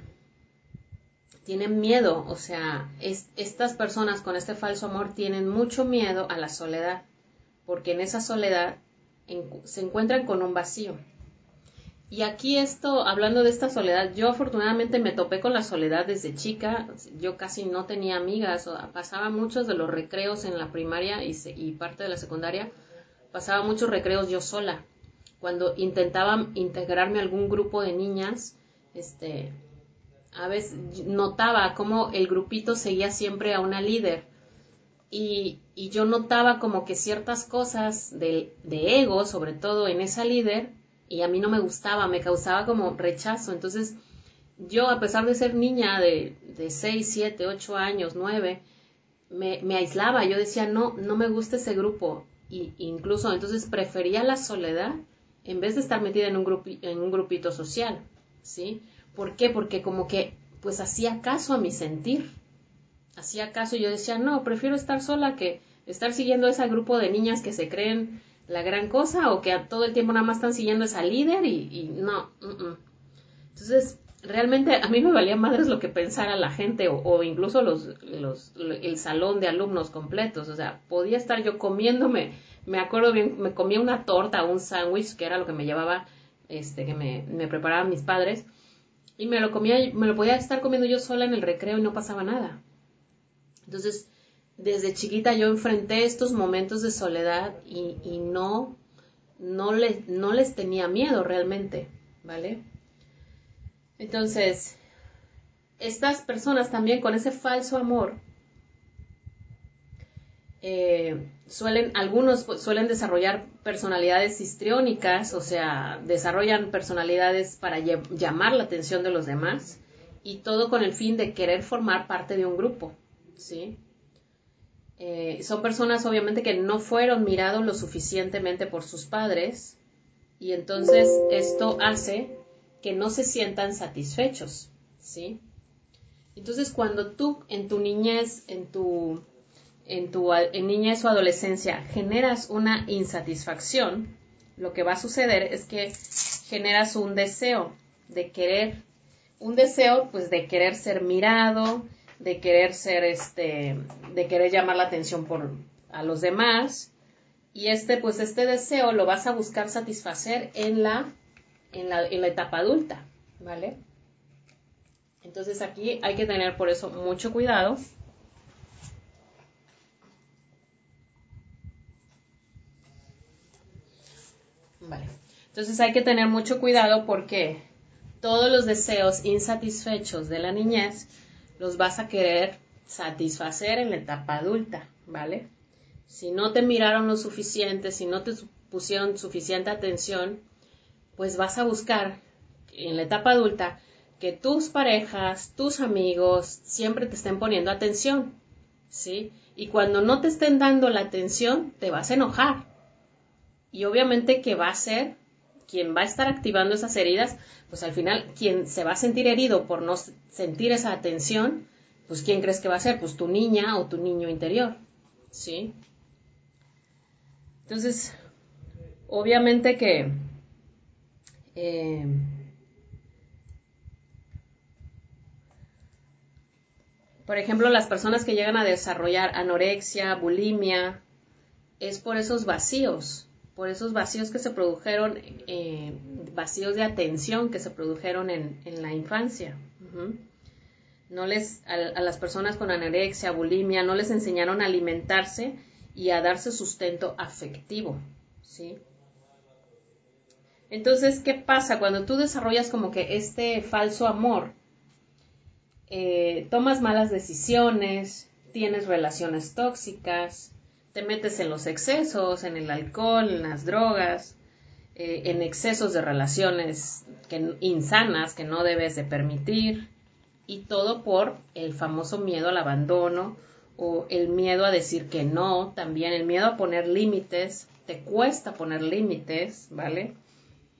tienen miedo, o sea, estas personas con este falso amor tienen mucho miedo a la soledad, porque en esa soledad se encuentran con un vacío Y aquí esto, hablando de esta soledad, yo afortunadamente me topé con la soledad desde chica. Yo casi no tenía amigas, pasaba muchos de los recreos en la primaria y, y parte de la secundaria, pasaba muchos recreos yo sola. Cuando intentaba integrarme a algún grupo de niñas, este, a veces notaba cómo el grupito seguía siempre a una líder. Y, y yo notaba como que ciertas cosas de, de ego, sobre todo en esa líder, y a mí no me gustaba, me causaba como rechazo. Entonces, yo, a pesar de ser niña de, de 6, 7, 8 años, 9, me, me, aislaba. Yo decía, no, no me gusta ese grupo. Y incluso entonces prefería la soledad en vez de estar metida en un, grupi, en un grupito social. ¿Sí? ¿Por qué? Porque como que, pues hacía caso a mi sentir. Hacía caso y yo decía, no, prefiero estar sola que estar siguiendo ese grupo de niñas que se creen la gran cosa o que a todo el tiempo nada más están siguiendo esa líder y, no. Entonces, realmente a mí me valía madres lo que pensara la gente o, incluso los, el salón de alumnos completos. O sea, podía estar yo comiéndome, me acuerdo bien, me comía una torta o un sándwich, que era lo que me llevaba, este, que me, me preparaban mis padres, y me lo comía, me lo podía estar comiendo yo sola en el recreo y no pasaba nada. Entonces, desde chiquita yo enfrenté estos momentos de soledad y, no, no, les, no les tenía miedo realmente, ¿vale? Entonces, estas personas también con ese falso amor, eh, suelen, algunos suelen desarrollar personalidades histriónicas, o sea, desarrollan personalidades para llamar la atención de los demás y todo con el fin de querer formar parte de un grupo, ¿sí? Eh, son personas obviamente que no fueron mirados lo suficientemente por sus padres y entonces esto hace que no se sientan satisfechos, ¿sí? Entonces cuando tú en tu niñez, en tu, en tu en niñez o adolescencia generas una insatisfacción, lo que va a suceder es que generas un deseo de querer, un deseo pues de querer ser mirado, de querer ser este, de querer llamar la atención por a los demás. Y este, pues este deseo lo vas a buscar satisfacer en la, en la, en la etapa adulta, ¿vale? Entonces aquí hay que tener por eso mucho cuidado. Vale. Entonces hay que tener mucho cuidado porque todos los deseos insatisfechos de la niñez los vas a querer satisfacer en la etapa adulta, ¿vale? Si no te miraron lo suficiente, si no te pusieron suficiente atención, pues vas a buscar en la etapa adulta que tus parejas, tus amigos siempre te estén poniendo atención, ¿sí? Y cuando no te estén dando la atención, te vas a enojar. Y obviamente que va a ser quien va a estar activando esas heridas, pues al final quien se va a sentir herido por no sentir esa atención, pues ¿quién crees que va a ser? Pues tu niña o tu niño interior, ¿sí? Entonces, obviamente que eh, por ejemplo, las personas que llegan a desarrollar anorexia, bulimia, es por esos vacíos, por esos vacíos que se produjeron, eh, vacíos de atención que se produjeron en, la infancia. No les, a, las personas con anorexia, bulimia, no les enseñaron a alimentarse y a darse sustento afectivo, ¿sí? Entonces, ¿qué pasa? Cuando tú desarrollas como que este falso amor, eh, tomas malas decisiones, tienes relaciones tóxicas, te metes en los excesos, en el alcohol, en las drogas, eh, en excesos de relaciones que, insanas que no debes de permitir y todo por el famoso miedo al abandono o el miedo a decir que no, también el miedo a poner límites, te cuesta poner límites, ¿vale?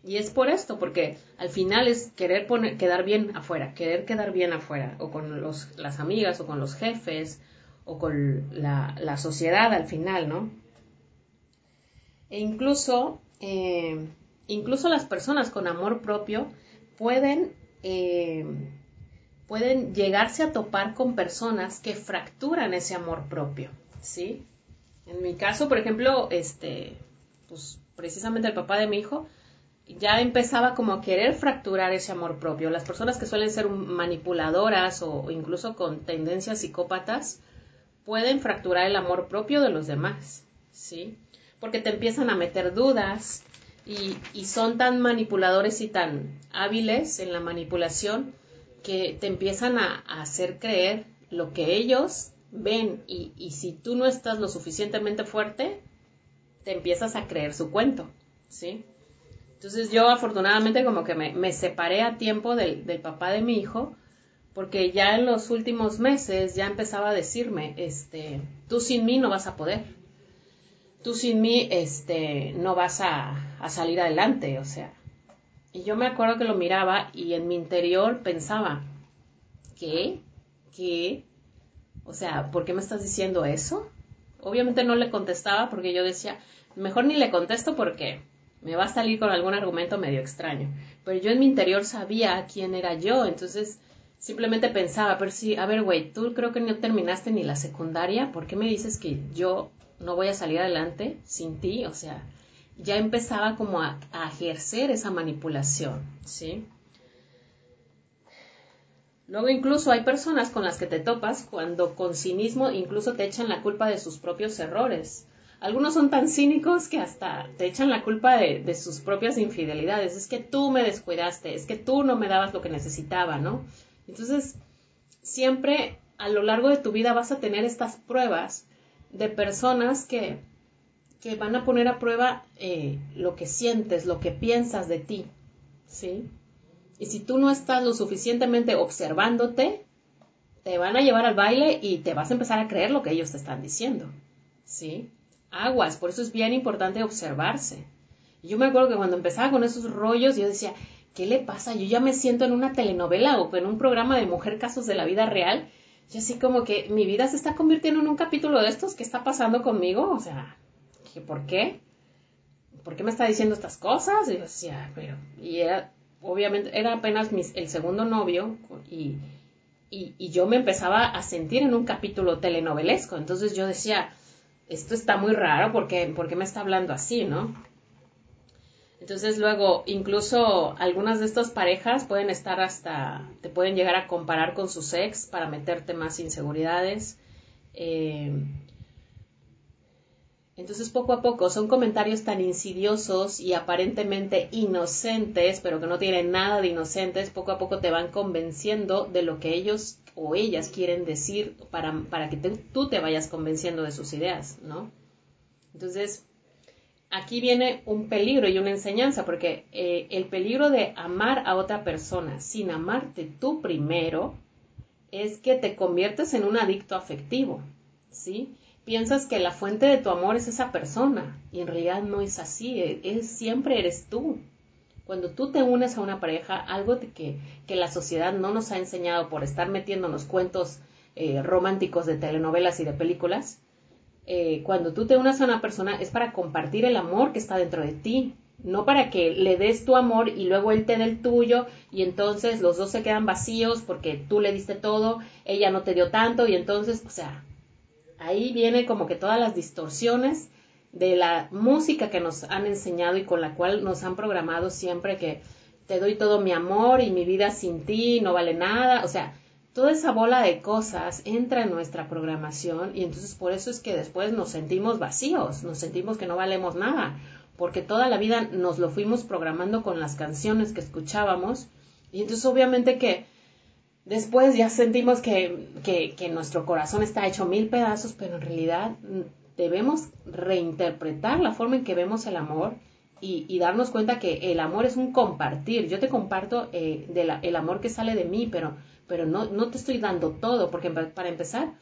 Y es por esto, porque al final es querer poner, quedar bien afuera, querer quedar bien afuera, o con los, las amigas, o con los jefes, o con la, sociedad al final, ¿no? E incluso, eh, incluso las personas con amor propio pueden, eh, pueden llegarse a topar con personas que fracturan ese amor propio, ¿sí? En mi caso, por ejemplo, este, pues precisamente el papá de mi hijo, ya empezaba como a querer fracturar ese amor propio. Las personas que suelen ser manipuladoras o incluso con tendencias psicópatas pueden fracturar el amor propio de los demás, ¿sí? Porque te empiezan a meter dudas y, son tan manipuladores y tan hábiles en la manipulación que te empiezan a, hacer creer lo que ellos ven y, y si tú no estás lo suficientemente fuerte, te empiezas a creer su cuento, ¿sí? Entonces yo afortunadamente como que me, separé a tiempo del, papá de mi hijo, porque ya en los últimos meses ya empezaba a decirme, este, tú sin mí no vas a poder, tú sin mí, este, no vas a, a salir adelante, o sea. Y yo me acuerdo que lo miraba y en mi interior pensaba, ¿qué? ¿Qué? O sea, ¿por qué me estás diciendo eso? Obviamente no le contestaba porque yo decía, mejor ni le contesto porque me va a salir con algún argumento medio extraño. Pero yo en mi interior sabía quién era yo, entonces simplemente pensaba, pero sí, a ver, güey, tú creo que no terminaste ni la secundaria, ¿por qué me dices que yo no voy a salir adelante sin ti? O sea, ya empezaba como a, a ejercer esa manipulación, ¿sí? Luego incluso hay personas con las que te topas cuando con cinismo incluso te echan la culpa de sus propios errores. Algunos son tan cínicos que hasta te echan la culpa de, sus propias infidelidades. Es que tú me descuidaste, es que tú no me dabas lo que necesitaba, ¿no? Entonces, siempre a lo largo de tu vida vas a tener estas pruebas de personas que, que van a poner a prueba eh, lo que sientes, lo que piensas de ti, ¿sí? Y si tú no estás lo suficientemente observándote, te van a llevar al baile y te vas a empezar a creer lo que ellos te están diciendo, ¿sí? aguas, por eso es bien importante observarse. Yo me acuerdo que cuando empezaba con esos rollos, yo decía, ¿qué le pasa? Yo ya me siento en una telenovela o en un programa de mujer casos de la vida real. Yo así como que mi vida se está convirtiendo en un capítulo de estos, ¿qué está pasando conmigo? O sea, ¿por qué? ¿Por qué me está diciendo estas cosas? Y yo decía, pero, y era, obviamente, era apenas el segundo novio y, y, y yo me empezaba a sentir en un capítulo telenovelesco. Entonces yo decía, esto está muy raro porque, porque me está hablando así, ¿no? Entonces luego, incluso algunas de estas parejas pueden estar hasta, te pueden llegar a comparar con su ex para meterte más inseguridades. Eh, entonces, poco a poco, son comentarios tan insidiosos y aparentemente inocentes, pero que no tienen nada de inocentes, poco a poco te van convenciendo de lo que ellos o ellas quieren decir para, para que tú te vayas convenciendo de sus ideas, ¿no? Entonces, aquí viene un peligro y una enseñanza, porque eh, el peligro de amar a otra persona sin amarte tú primero es que te conviertes en un adicto afectivo, ¿sí? piensas que la fuente de tu amor es esa persona y en realidad no es así, e, es, siempre eres tú. Cuando tú te unes a una pareja, algo que, que la sociedad no nos ha enseñado por estar metiéndonos cuentos eh, románticos de telenovelas y de películas, eh, cuando tú te unes a una persona es para compartir el amor que está dentro de ti, no para que le des tu amor y luego él te dé el tuyo y entonces los dos se quedan vacíos porque tú le diste todo, ella no te dio tanto y entonces, o sea, ahí viene como que todas las distorsiones de la música que nos han enseñado y con la cual nos han programado siempre que te doy todo mi amor y mi vida sin ti no vale nada, o sea, toda esa bola de cosas entra en nuestra programación y entonces por eso es que después nos sentimos vacíos, nos sentimos que no valemos nada, porque toda la vida nos lo fuimos programando con las canciones que escuchábamos y entonces obviamente que Después ya sentimos que, que, nuestro corazón está hecho mil pedazos, pero en realidad debemos reinterpretar la forma en que vemos el amor y, darnos cuenta que el amor es un compartir. Yo te comparto eh, el amor que sale de mí, pero, pero no, no te estoy dando todo, porque para empezar,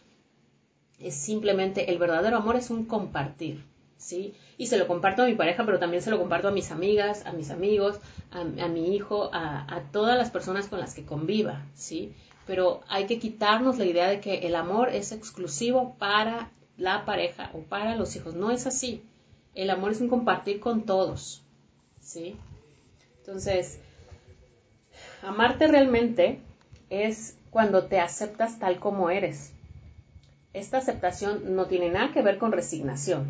es simplemente el verdadero amor es un compartir. ¿sí? Y se lo comparto a mi pareja, pero también se lo comparto a mis amigas, a mis amigos, a, mi hijo, a, todas las personas con las que conviva, ¿sí? Pero hay que quitarnos la idea de que el amor es exclusivo para la pareja o para los hijos. No es así. El amor es un compartir con todos, ¿sí? Entonces, amarte realmente es cuando te aceptas tal como eres. Esta aceptación no tiene nada que ver con resignación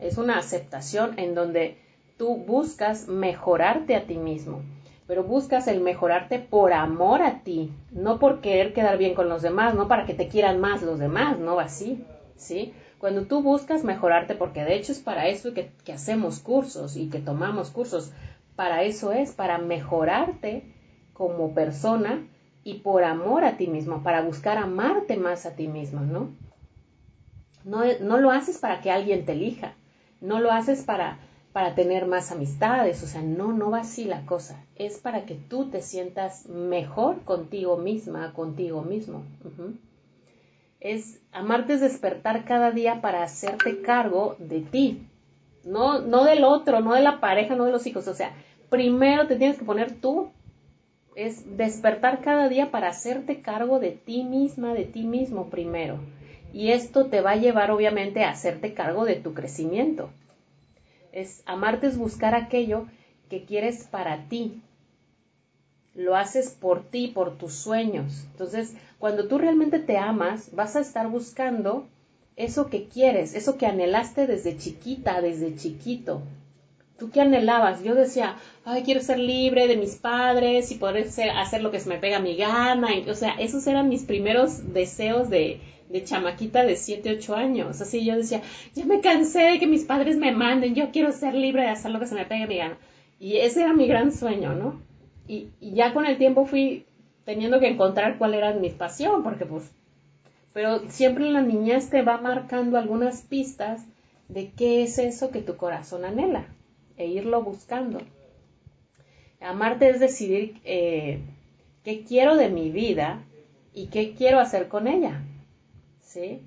es una aceptación en donde tú buscas mejorarte a ti mismo, pero buscas el mejorarte por amor a ti, no por querer quedar bien con los demás, no para que te quieran más los demás, no así, ¿sí? Cuando tú buscas mejorarte, porque de hecho es para eso que, que hacemos cursos y que tomamos cursos, para eso es, para mejorarte como persona y por amor a ti mismo, para buscar amarte más a ti mismo, ¿no? No, no lo haces para que alguien te elija, no lo haces para, para tener más amistades, o sea, no, no va así la cosa, es para que tú te sientas mejor contigo misma, contigo mismo. Es amarte es despertar cada día para hacerte cargo de ti, no, no del otro, no de la pareja, no de los hijos, o sea, primero te tienes que poner tú, es despertar cada día para hacerte cargo de ti misma, de ti mismo primero. Y esto te va a llevar obviamente a hacerte cargo de tu crecimiento. Es amarte es buscar aquello que quieres para ti. Lo haces por ti, por tus sueños. Entonces, cuando tú realmente te amas, vas a estar buscando eso que quieres, eso que anhelaste desde chiquita, desde chiquito. ¿Tú qué anhelabas? Yo decía, ay, quiero ser libre de mis padres y poder hacer lo que se me pega a mi gana. o sea, esos eran mis primeros deseos de, chamaquita de 7, 8 años. Así yo decía, ya me cansé de que mis padres me manden, yo quiero ser libre de hacer lo que se me pegue a mi gana. Y ese era mi gran sueño, ¿no? Y, ya con el tiempo fui teniendo que encontrar cuál era mi pasión, porque pues, pero siempre la niñez te va marcando algunas pistas de qué es eso que tu corazón anhela e irlo buscando. Amarte es decidir eh, qué quiero de mi vida y qué quiero hacer con ella. ¿sí?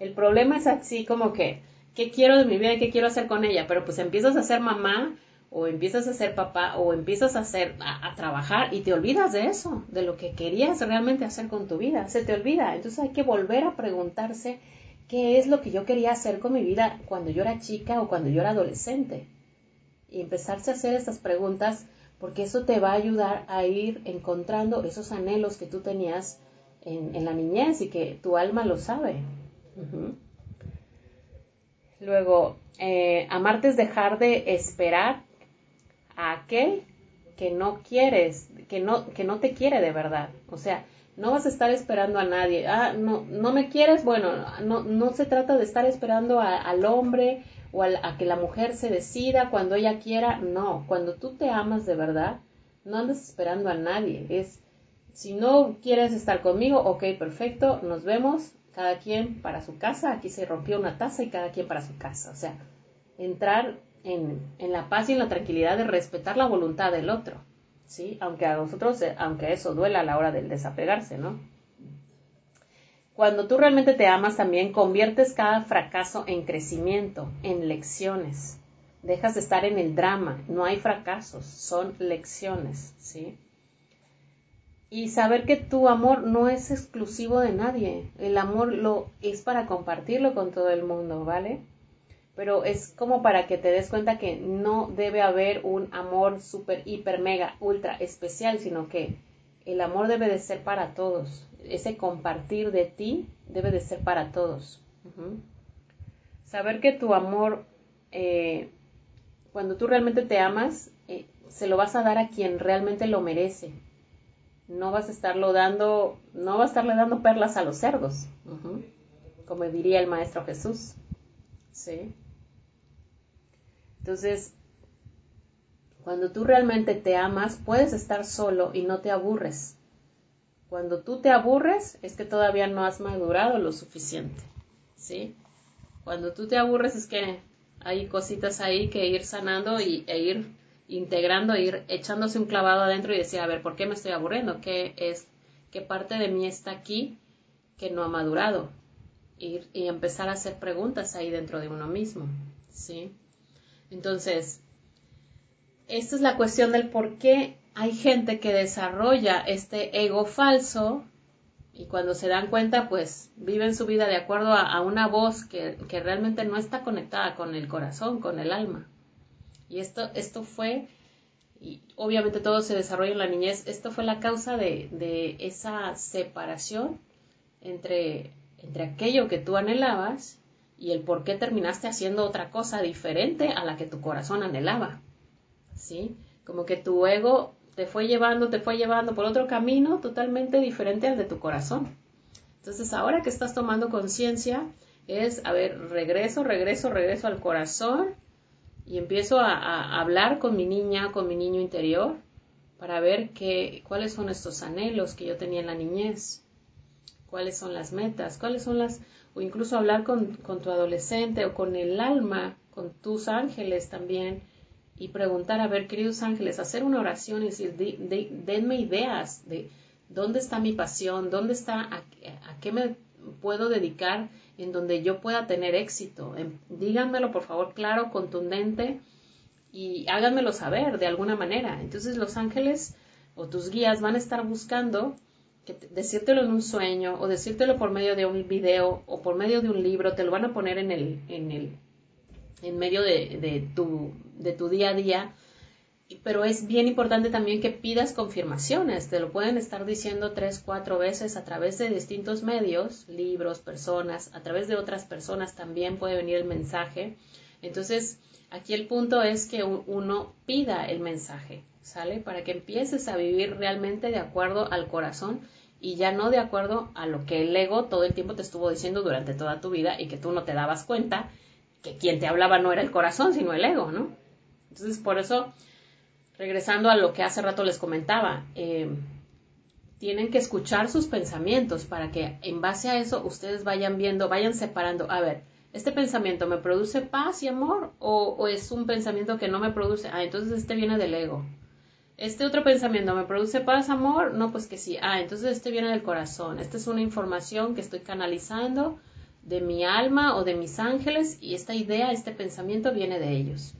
El problema es así como que, ¿qué quiero de mi vida y qué quiero hacer con ella? Pero pues empiezas a ser mamá o empiezas a ser papá o empiezas a hacer a, trabajar y te olvidas de eso, de lo que querías realmente hacer con tu vida, se te olvida. Entonces hay que volver a preguntarse qué es lo que yo quería hacer con mi vida cuando yo era chica o cuando yo era adolescente. Y empezarse a hacer estas preguntas porque eso te va a ayudar a ir encontrando esos anhelos que tú tenías en, la niñez y que tu alma lo sabe. Luego, eh, amarte es dejar de esperar a aquel que no quieres, que no, que no te quiere de verdad. O sea, no vas a estar esperando a nadie. Ah, no, no me quieres. Bueno, no, no se trata de estar esperando al hombre o a, a, que la mujer se decida cuando ella quiera. No, cuando tú te amas de verdad, no andas esperando a nadie. Es si no quieres estar conmigo, ok, perfecto, nos vemos, cada quien para su casa, aquí se rompió una taza y cada quien para su casa. O sea, entrar en, la paz y en la tranquilidad de respetar la voluntad del otro, ¿sí? Aunque a nosotros, eh, aunque eso duela a la hora del desapegarse, ¿no? Cuando tú realmente te amas también conviertes cada fracaso en crecimiento, en lecciones. Dejas de estar en el drama, no hay fracasos, son lecciones, ¿sí? y saber que tu amor no es exclusivo de nadie. El amor lo es para compartirlo con todo el mundo, ¿vale? Pero es como para que te des cuenta que no debe haber un amor super, hiper, mega, ultra especial, sino que el amor debe de ser para todos. Ese compartir de ti debe de ser para todos. Saber que tu amor, eh, cuando tú realmente te amas, eh, se lo vas a dar a quien realmente lo merece no vas a estarlo dando, no vas a estarle dando perlas a los cerdos, como diría el Maestro Jesús. ¿Sí? Entonces, cuando tú realmente te amas, puedes estar solo y no te aburres. Cuando tú te aburres, es que todavía no has madurado lo suficiente. ¿Sí? Cuando tú te aburres, es que hay cositas ahí que ir sanando y, e ir integrando, ir echándose un clavado adentro y decir, a ver, ¿por qué me estoy aburriendo? ¿Qué es, qué parte de mí está aquí que no ha madurado? y empezar a hacer preguntas ahí dentro de uno mismo, ¿sí? Entonces, esta es la cuestión del por qué hay gente que desarrolla este ego falso y cuando se dan cuenta, pues viven su vida de acuerdo a, una voz que, que realmente no está conectada con el corazón, con el alma. Y esto, esto fue, y obviamente todo se desarrolla en la niñez, esto fue la causa de, de esa separación entre, entre aquello que tú anhelabas y el por qué terminaste haciendo otra cosa diferente a la que tu corazón anhelaba. ¿Sí? Como que tu ego te fue llevando, te fue llevando por otro camino totalmente diferente al de tu corazón. Entonces, ahora que estás tomando conciencia, es, a ver, regreso, regreso, regreso al corazón y empiezo a, hablar con mi niña, con mi niño interior, para ver qué, cuáles son estos anhelos que yo tenía en la niñez, cuáles son las metas, cuáles son las, o incluso hablar con, con tu adolescente o con el alma, con tus ángeles también, y preguntar, a ver, queridos ángeles, hacer una oración y decir, denme ideas de dónde está mi pasión, dónde está, a, qué me puedo dedicar en donde yo pueda tener éxito. Díganmelo, por favor, claro, contundente y háganmelo saber de alguna manera. Entonces los ángeles o tus guías van a estar buscando que decírtelo en un sueño o decírtelo por medio de un video o por medio de un libro, te lo van a poner en el, en el en medio de, tu, de tu día a día. Pero es bien importante también que pidas confirmaciones. Te lo pueden estar diciendo tres, cuatro veces a través de distintos medios, libros, personas, a través de otras personas también puede venir el mensaje. Entonces, aquí el punto es que uno pida el mensaje, ¿sale? Para que empieces a vivir realmente de acuerdo al corazón y ya no de acuerdo a lo que el ego todo el tiempo te estuvo diciendo durante toda tu vida y que tú no te dabas cuenta que quien te hablaba no era el corazón, sino el ego, ¿no? Entonces, por eso, regresando a lo que hace rato les comentaba, eh, tienen que escuchar sus pensamientos para que en base a eso ustedes vayan viendo, vayan separando, a ver, ¿este pensamiento me produce paz y amor o, es un pensamiento que no me produce? Ah, entonces este viene del ego. Este otro pensamiento me produce paz, amor, no, pues que sí. Ah, entonces este viene del corazón. Esta es una información que estoy canalizando de mi alma o de mis ángeles y esta idea, este pensamiento viene de ellos.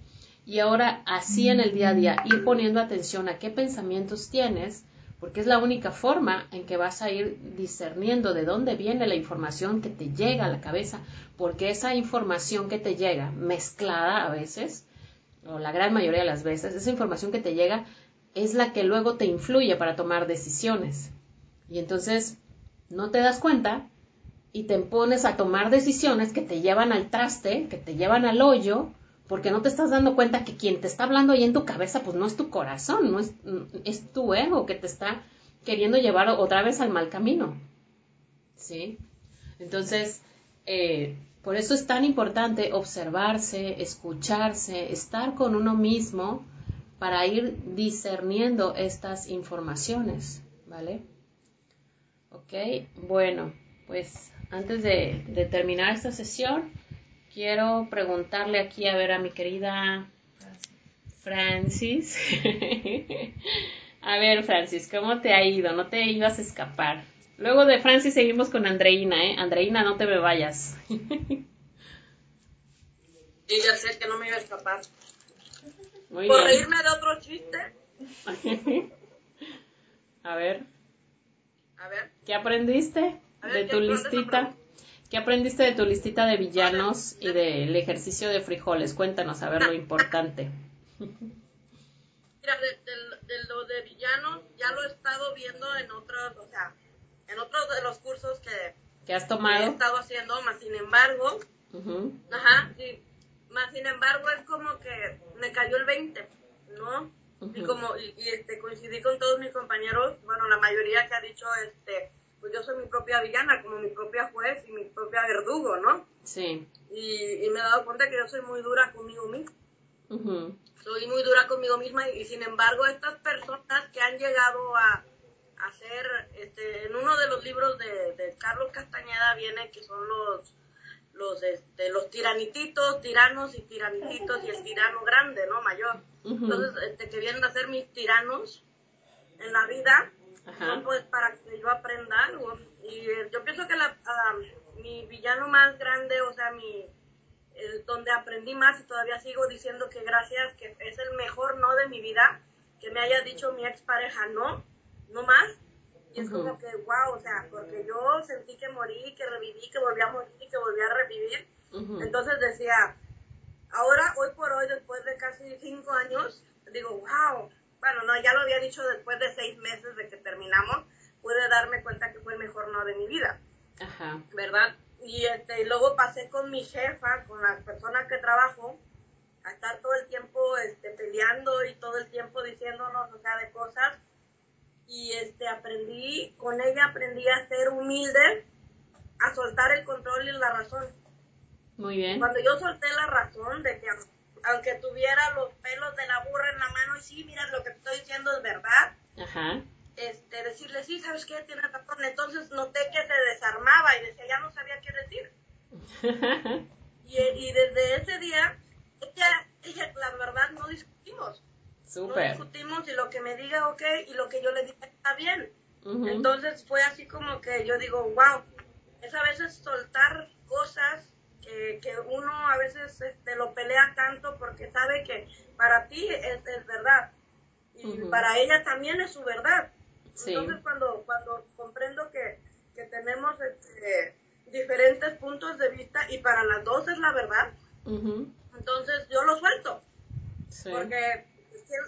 Y ahora así en el día a día, ir poniendo atención a qué pensamientos tienes, porque es la única forma en que vas a ir discerniendo de dónde viene la información que te llega a la cabeza, porque esa información que te llega, mezclada a veces, o la gran mayoría de las veces, esa información que te llega es la que luego te influye para tomar decisiones. Y entonces no te das cuenta y te pones a tomar decisiones que te llevan al traste, que te llevan al hoyo, porque no te estás dando cuenta que quien te está hablando ahí en tu cabeza, pues no es tu corazón, no es, es tu ego que te está queriendo llevar otra vez al mal camino. ¿Sí? Entonces, eh, por eso es tan importante observarse, escucharse, estar con uno mismo para ir discerniendo estas informaciones, ¿vale? Ok, bueno, pues antes de, terminar esta sesión, quiero preguntarle aquí a ver a mi querida Francis. a ver, Francis, ¿cómo te ha ido? No te ibas a escapar. Luego de Francis seguimos con Andreina, ¿eh? Andreina, no te me vayas. y ya sé que no me iba a escapar. Muy Por reírme de otro chiste. a ver. A ver. ¿Qué aprendiste? De tu listita. ¿Qué aprendiste de tu listita de villanos y del ejercicio de frijoles? Cuéntanos, a ver lo importante. Mira, de, lo de villanos ya lo he estado viendo en otros, o sea, en otros de los cursos que, has tomado. he estado haciendo, más sin embargo, ajá, sí, más sin embargo es como que me cayó el 20, ¿no? Y como, y, y, este, coincidí con todos mis compañeros, bueno, la mayoría que ha dicho, este, pues yo soy mi propia villana, como mi propia juez y mi propia verdugo, ¿no? Sí. Y, me he dado cuenta que yo soy muy dura conmigo misma. Soy muy dura conmigo misma y, sin embargo estas personas que han llegado a hacer, este, en uno de los libros de, Carlos Castañeda viene que son los los este, los tiranititos, tiranos y tiranititos y el tirano grande, ¿no? Mayor. Entonces, este, que vienen a ser mis tiranos en la vida no pues para que yo aprenda algo. Y eh, yo pienso que la, mi villano más grande, o sea, mi donde aprendí más y todavía sigo diciendo que gracias, que es el mejor no de mi vida, que me haya dicho mi expareja no, no más. Y es como que, wow, o sea, porque yo sentí que morí, que reviví, que volví a morir, y que volví a revivir. Entonces decía, ahora, hoy por hoy, después de casi cinco años, digo, wow, bueno, no, ya lo había dicho después de seis meses de que terminamos, pude darme cuenta que fue el mejor no de mi vida. Ajá. ¿Verdad? y este, luego pasé con mi jefa, con la persona que trabajo, a estar todo el tiempo este, peleando y todo el tiempo diciéndonos, o sea, de cosas. Y este, aprendí, con ella aprendí a ser humilde, a soltar el control y la razón. Muy bien. Cuando yo solté la razón de que aunque tuviera los pelos de la burra en la mano y sí, mira, lo que te estoy diciendo es verdad. Ajá. Este, decirle, sí, ¿sabes qué? Tiene razón. Entonces noté que se desarmaba y decía, ya no sabía qué decir. y, y desde ese día ella, ella, la verdad, no discutimos. No discutimos y lo que me diga, ok, y lo que yo le diga está bien. Entonces fue así como que yo digo, wow, es a veces soltar cosas que, que uno a veces este, lo pelea tanto porque sabe que para ti es, es verdad y para ella también es su verdad. Entonces cuando, cuando comprendo que, que tenemos este, diferentes puntos de vista y para las dos es la verdad, entonces yo lo suelto. Porque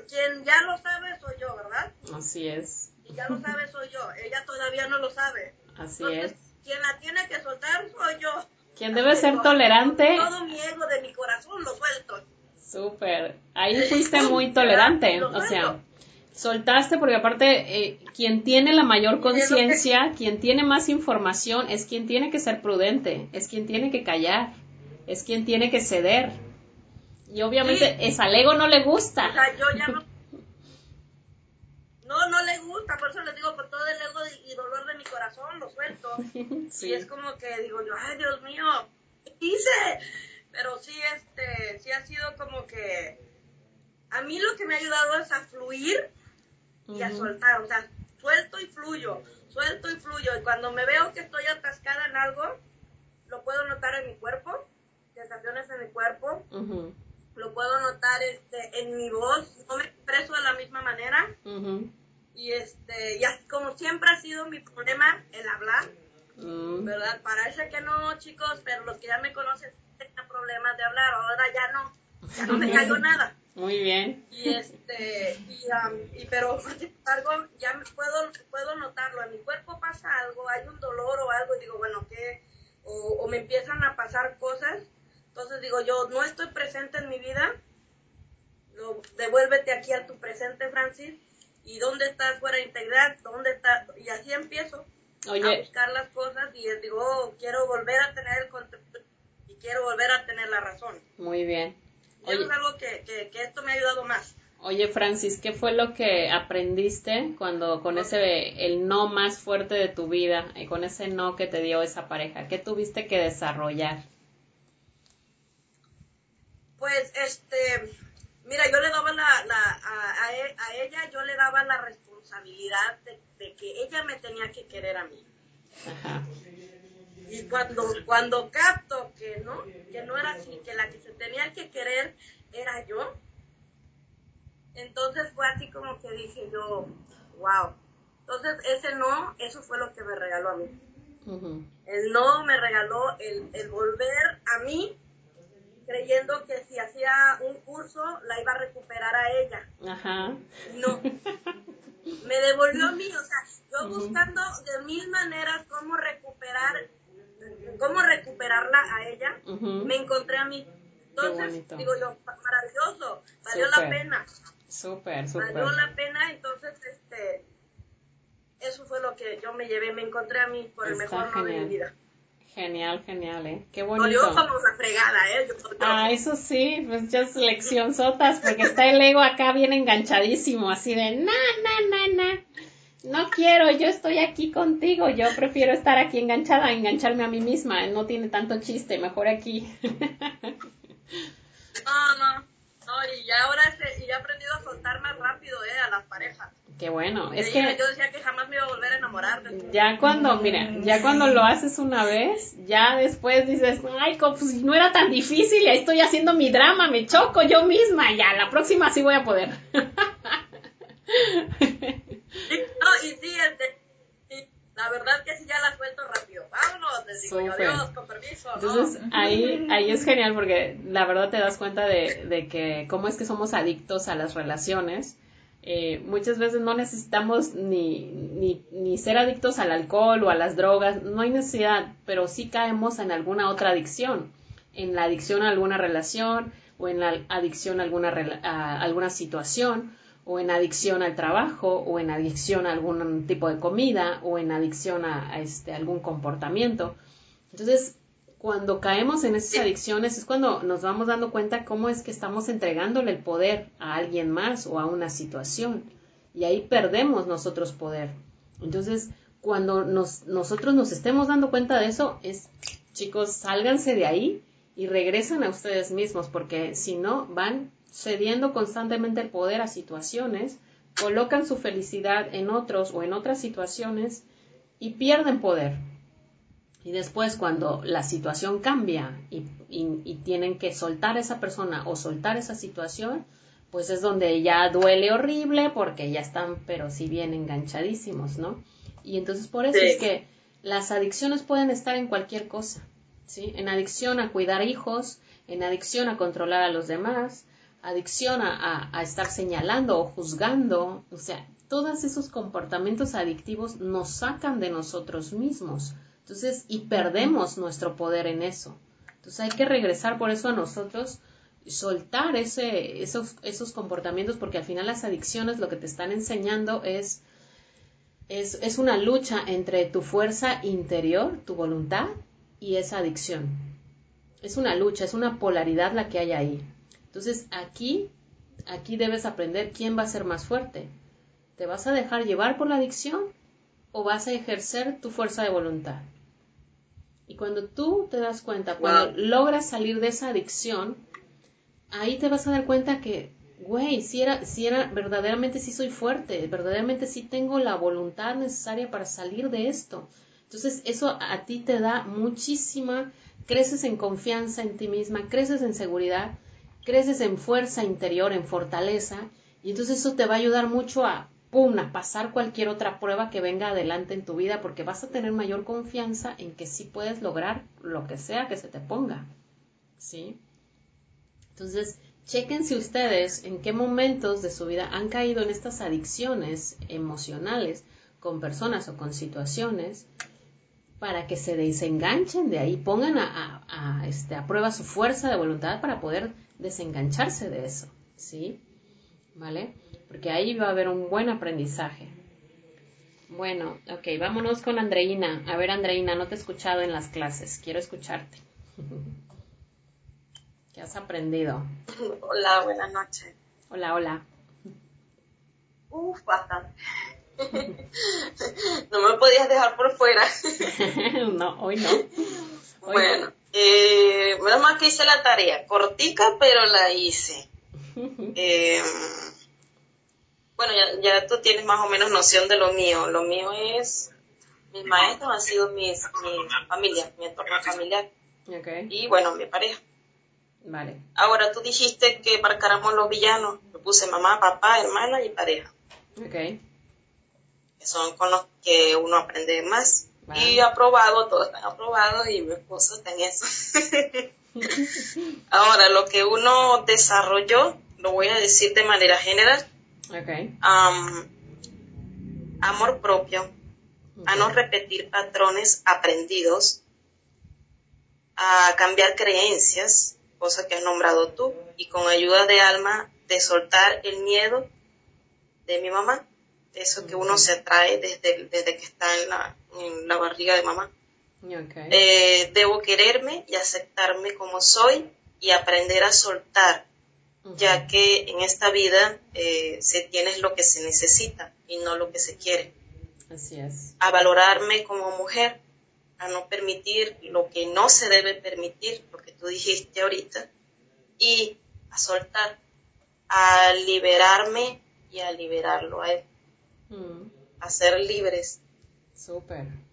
quien, ya lo sabe soy yo, ¿verdad? Así es. Y ya lo sabe soy yo. Ella todavía no lo sabe. Así es. Quien la tiene que soltar soy yo. Quien debe ser tolerante. Todo mi ego de mi corazón lo suelto. Súper. Ahí fuiste muy tolerante. O sea, soltaste porque aparte eh, quien tiene la mayor conciencia, quien tiene más información es quien tiene que ser prudente, es quien tiene que callar, es quien tiene que ceder. Y obviamente es al ego no le gusta. O sea, yo ya no... No, no le gusta, por eso le digo, con todo el ego y dolor mi corazón lo suelto. Y es como que digo yo, ay Dios mío, ¿qué hice? Pero sí, este, sí ha sido como que... A mí lo que me ha ayudado es a fluir y a soltar, o sea, suelto y fluyo, suelto y fluyo. Y cuando me veo que estoy atascada en algo, lo puedo notar en mi cuerpo, sensaciones en mi cuerpo, lo puedo notar este, en mi voz, no me expreso de la misma manera. Y este, ya como siempre ha sido mi problema el hablar, mm. ¿verdad? Parece que no, chicos, pero los que ya me conocen tienen problemas de hablar, ahora ya no, ya no me caigo nada. Muy bien. Y este, y, pero sin embargo, ya puedo, puedo notarlo, en mi cuerpo pasa algo, hay un dolor o algo, y digo, bueno, ¿qué? O, me empiezan a pasar cosas, entonces digo, yo no estoy presente en mi vida, devuélvete aquí a tu presente, Francis, y dónde estás fuera de integridad, dónde está, y así empiezo a buscar las cosas y digo, oh, quiero volver a tener el control y quiero volver a tener la razón. Muy bien. Oye, es algo que, que, esto me ha ayudado más. Oye, Francis, ¿qué fue lo que aprendiste cuando con ese, el no más fuerte de tu vida, y con ese no que te dio esa pareja? ¿Qué tuviste que desarrollar? Pues, este, mira, yo le daba la, la a, e, a, ella, yo le daba la responsabilidad de, de, que ella me tenía que querer a mí. Ajá. Y cuando, cuando capto que no, que no era así, que la que se tenía que querer era yo, entonces fue así como que dije yo, wow. Entonces ese no, eso fue lo que me regaló a mí. El no me regaló el, el volver a mí creyendo que si hacía un curso la iba a recuperar a ella. Ajá. No. Me devolvió a mí, o sea, yo buscando de mil maneras cómo recuperar cómo recuperarla a ella, me encontré a mí. Entonces, digo yo, maravilloso, valió la pena. Súper, súper. Valió la pena, entonces, este, eso fue lo que yo me llevé, me encontré a mí por el mejor no de mi vida. Genial, genial, ¿eh? Qué bonito. Dolió como una fregada, ¿eh? ah, eso sí, pues ya es lección sotas, porque está el ego acá bien enganchadísimo, así de, na, na, na, na no quiero, yo estoy aquí contigo, yo prefiero estar aquí enganchada, engancharme a mí misma, no tiene tanto chiste, mejor aquí. no, no, no, y ya ahora y ya he aprendido a soltar más rápido, eh, a las parejas. Qué bueno, es que... Yo decía que jamás me iba a volver a enamorar. Ya cuando, mira, ya cuando lo haces una vez, ya después dices, ay, pues no era tan difícil, y ahí estoy haciendo mi drama, me choco yo misma, ya, la próxima sí voy a poder. no, y sí, este, la verdad que sí ya la suelto rápido. Vámonos, les digo yo, adiós, con permiso. Entonces, ahí, ahí es genial porque la verdad te das cuenta de, de que cómo es que somos adictos a las relaciones Eh, muchas veces no necesitamos ni, ni, ni, ser adictos al alcohol o a las drogas, no hay necesidad, pero sí caemos en alguna otra adicción, en la adicción a alguna relación o en la adicción a alguna, a alguna situación o en adicción al trabajo o en adicción a algún tipo de comida o en adicción a, este, algún comportamiento. Entonces, cuando caemos en esas adicciones es cuando nos vamos dando cuenta cómo es que estamos entregándole el poder a alguien más o a una situación. Y ahí perdemos nosotros poder. Entonces, cuando nos, nosotros nos estemos dando cuenta de eso, es, chicos, sálganse de ahí y regresan a ustedes mismos, porque si no, van cediendo constantemente el poder a situaciones, colocan su felicidad en otros o en otras situaciones y pierden poder. Y después cuando la situación cambia y, tienen que soltar a esa persona o soltar esa situación, pues es donde ya duele horrible porque ya están, pero si bien enganchadísimos, ¿no? Y entonces por eso es que las adicciones pueden estar en cualquier cosa, ¿sí? En adicción a cuidar hijos, en adicción a controlar a los demás, adicción a, a estar señalando o juzgando, o sea, todos esos comportamientos adictivos nos sacan de nosotros mismos entonces, y perdemos nuestro poder en eso. Entonces hay que regresar por eso a nosotros y soltar ese, esos, esos comportamientos porque al final las adicciones lo que te están enseñando es, es, es una lucha entre tu fuerza interior, tu voluntad y esa adicción. Es una lucha, es una polaridad la que hay ahí. Entonces aquí, aquí debes aprender quién va a ser más fuerte. ¿Te vas a dejar llevar por la adicción o vas a ejercer tu fuerza de voluntad? Y cuando tú te das cuenta, cuando logras salir de esa adicción, ahí te vas a dar cuenta que, güey, si era, si era, verdaderamente sí soy fuerte, verdaderamente sí tengo la voluntad necesaria para salir de esto. Entonces, eso a ti te da muchísima, creces en confianza en ti misma, creces en seguridad, creces en fuerza interior, en fortaleza, y entonces eso te va a ayudar mucho a pum, a pasar cualquier otra prueba que venga adelante en tu vida porque vas a tener mayor confianza en que sí puedes lograr lo que sea que se te ponga. ¿Sí? Entonces, chequense ustedes en qué momentos de su vida han caído en estas adicciones emocionales con personas o con situaciones para que se desenganchen de ahí, pongan a, a, este, a prueba su fuerza de voluntad para poder desengancharse de eso, ¿sí? ¿Vale? porque ahí va a haber un buen aprendizaje. Bueno, ok, vámonos con Andreina. A ver, Andreina, no te he escuchado en las clases, quiero escucharte. ¿Qué has aprendido? Hola, buenas noches. Hola, hola. Uf, bastante. no me podías dejar por fuera. no, hoy no. bueno, eh, menos mal que hice la tarea, cortica, pero la hice. Eh, bueno, ya, ya tú tienes más o menos noción de lo mío. Lo mío es, mis maestros han sido mis, mi familia, mi entorno familiar. Y bueno, mi pareja. Vale. Ahora tú dijiste que marcáramos los villanos. Yo puse mamá, papá, hermana y pareja. Ok. Que son con los que uno aprende más. Y aprobado, todos están aprobados y mi esposo está en eso. Ahora, lo que uno desarrolló, lo voy a decir de manera general, amor propio, a no repetir patrones aprendidos, a cambiar creencias, cosa que has nombrado tú, y con ayuda de alma de soltar el miedo de mi mamá, eso que uno se atrae desde, desde que está en la, en la barriga de mamá. Eh, debo quererme y aceptarme como soy y aprender a soltar ya que en esta vida eh, se tiene lo que se necesita y no lo que se quiere. Así es. A valorarme como mujer, a no permitir lo que no se debe permitir, lo que tú dijiste ahorita, y a soltar, a liberarme y a liberarlo a él. Mm. A ser libres. Súper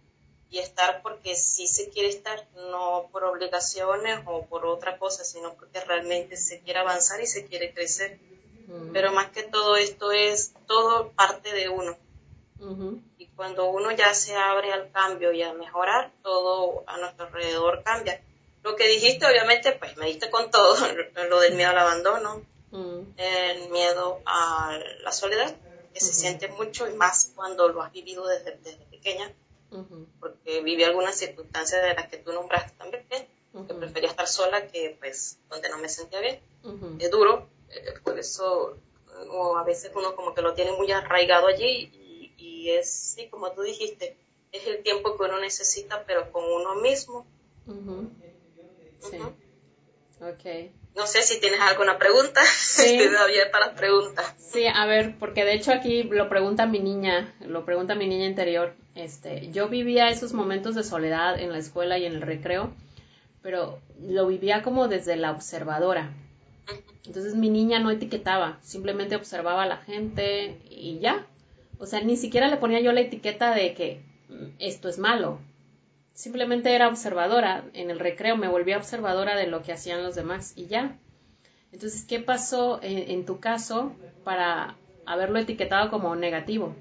y estar porque sí se quiere estar, no por obligaciones o por otra cosa, sino porque realmente se quiere avanzar y se quiere crecer. Pero más que todo esto es todo parte de uno. Y cuando uno ya se abre al cambio y a mejorar, todo a nuestro alrededor cambia. Lo que dijiste, obviamente, pues me diste con todo, lo del miedo al abandono, el miedo a la soledad, que se siente mucho y más cuando lo has vivido desde, desde pequeña, porque viví algunas circunstancias de las que tú nombraste también, que prefería estar sola que pues donde no me sentía bien. Es duro, eh, por eso o a veces uno como que lo tiene muy arraigado allí y, y es, sí, como tú dijiste, es el tiempo que uno necesita, pero con uno mismo. Sí. Ok. No sé si tienes alguna pregunta. Sí. Estoy abierta a las preguntas. Sí, a ver, porque de hecho aquí lo pregunta mi niña, lo pregunta mi niña interior. Este, yo vivía esos momentos de soledad en la escuela y en el recreo, pero lo vivía como desde la observadora. Entonces mi niña no etiquetaba, simplemente observaba a la gente y ya. O sea, ni siquiera le ponía yo la etiqueta de que mm, esto es malo. Simplemente era observadora. En el recreo me volvía observadora de lo que hacían los demás y ya. Entonces, ¿qué pasó en, tu caso para haberlo etiquetado como negativo?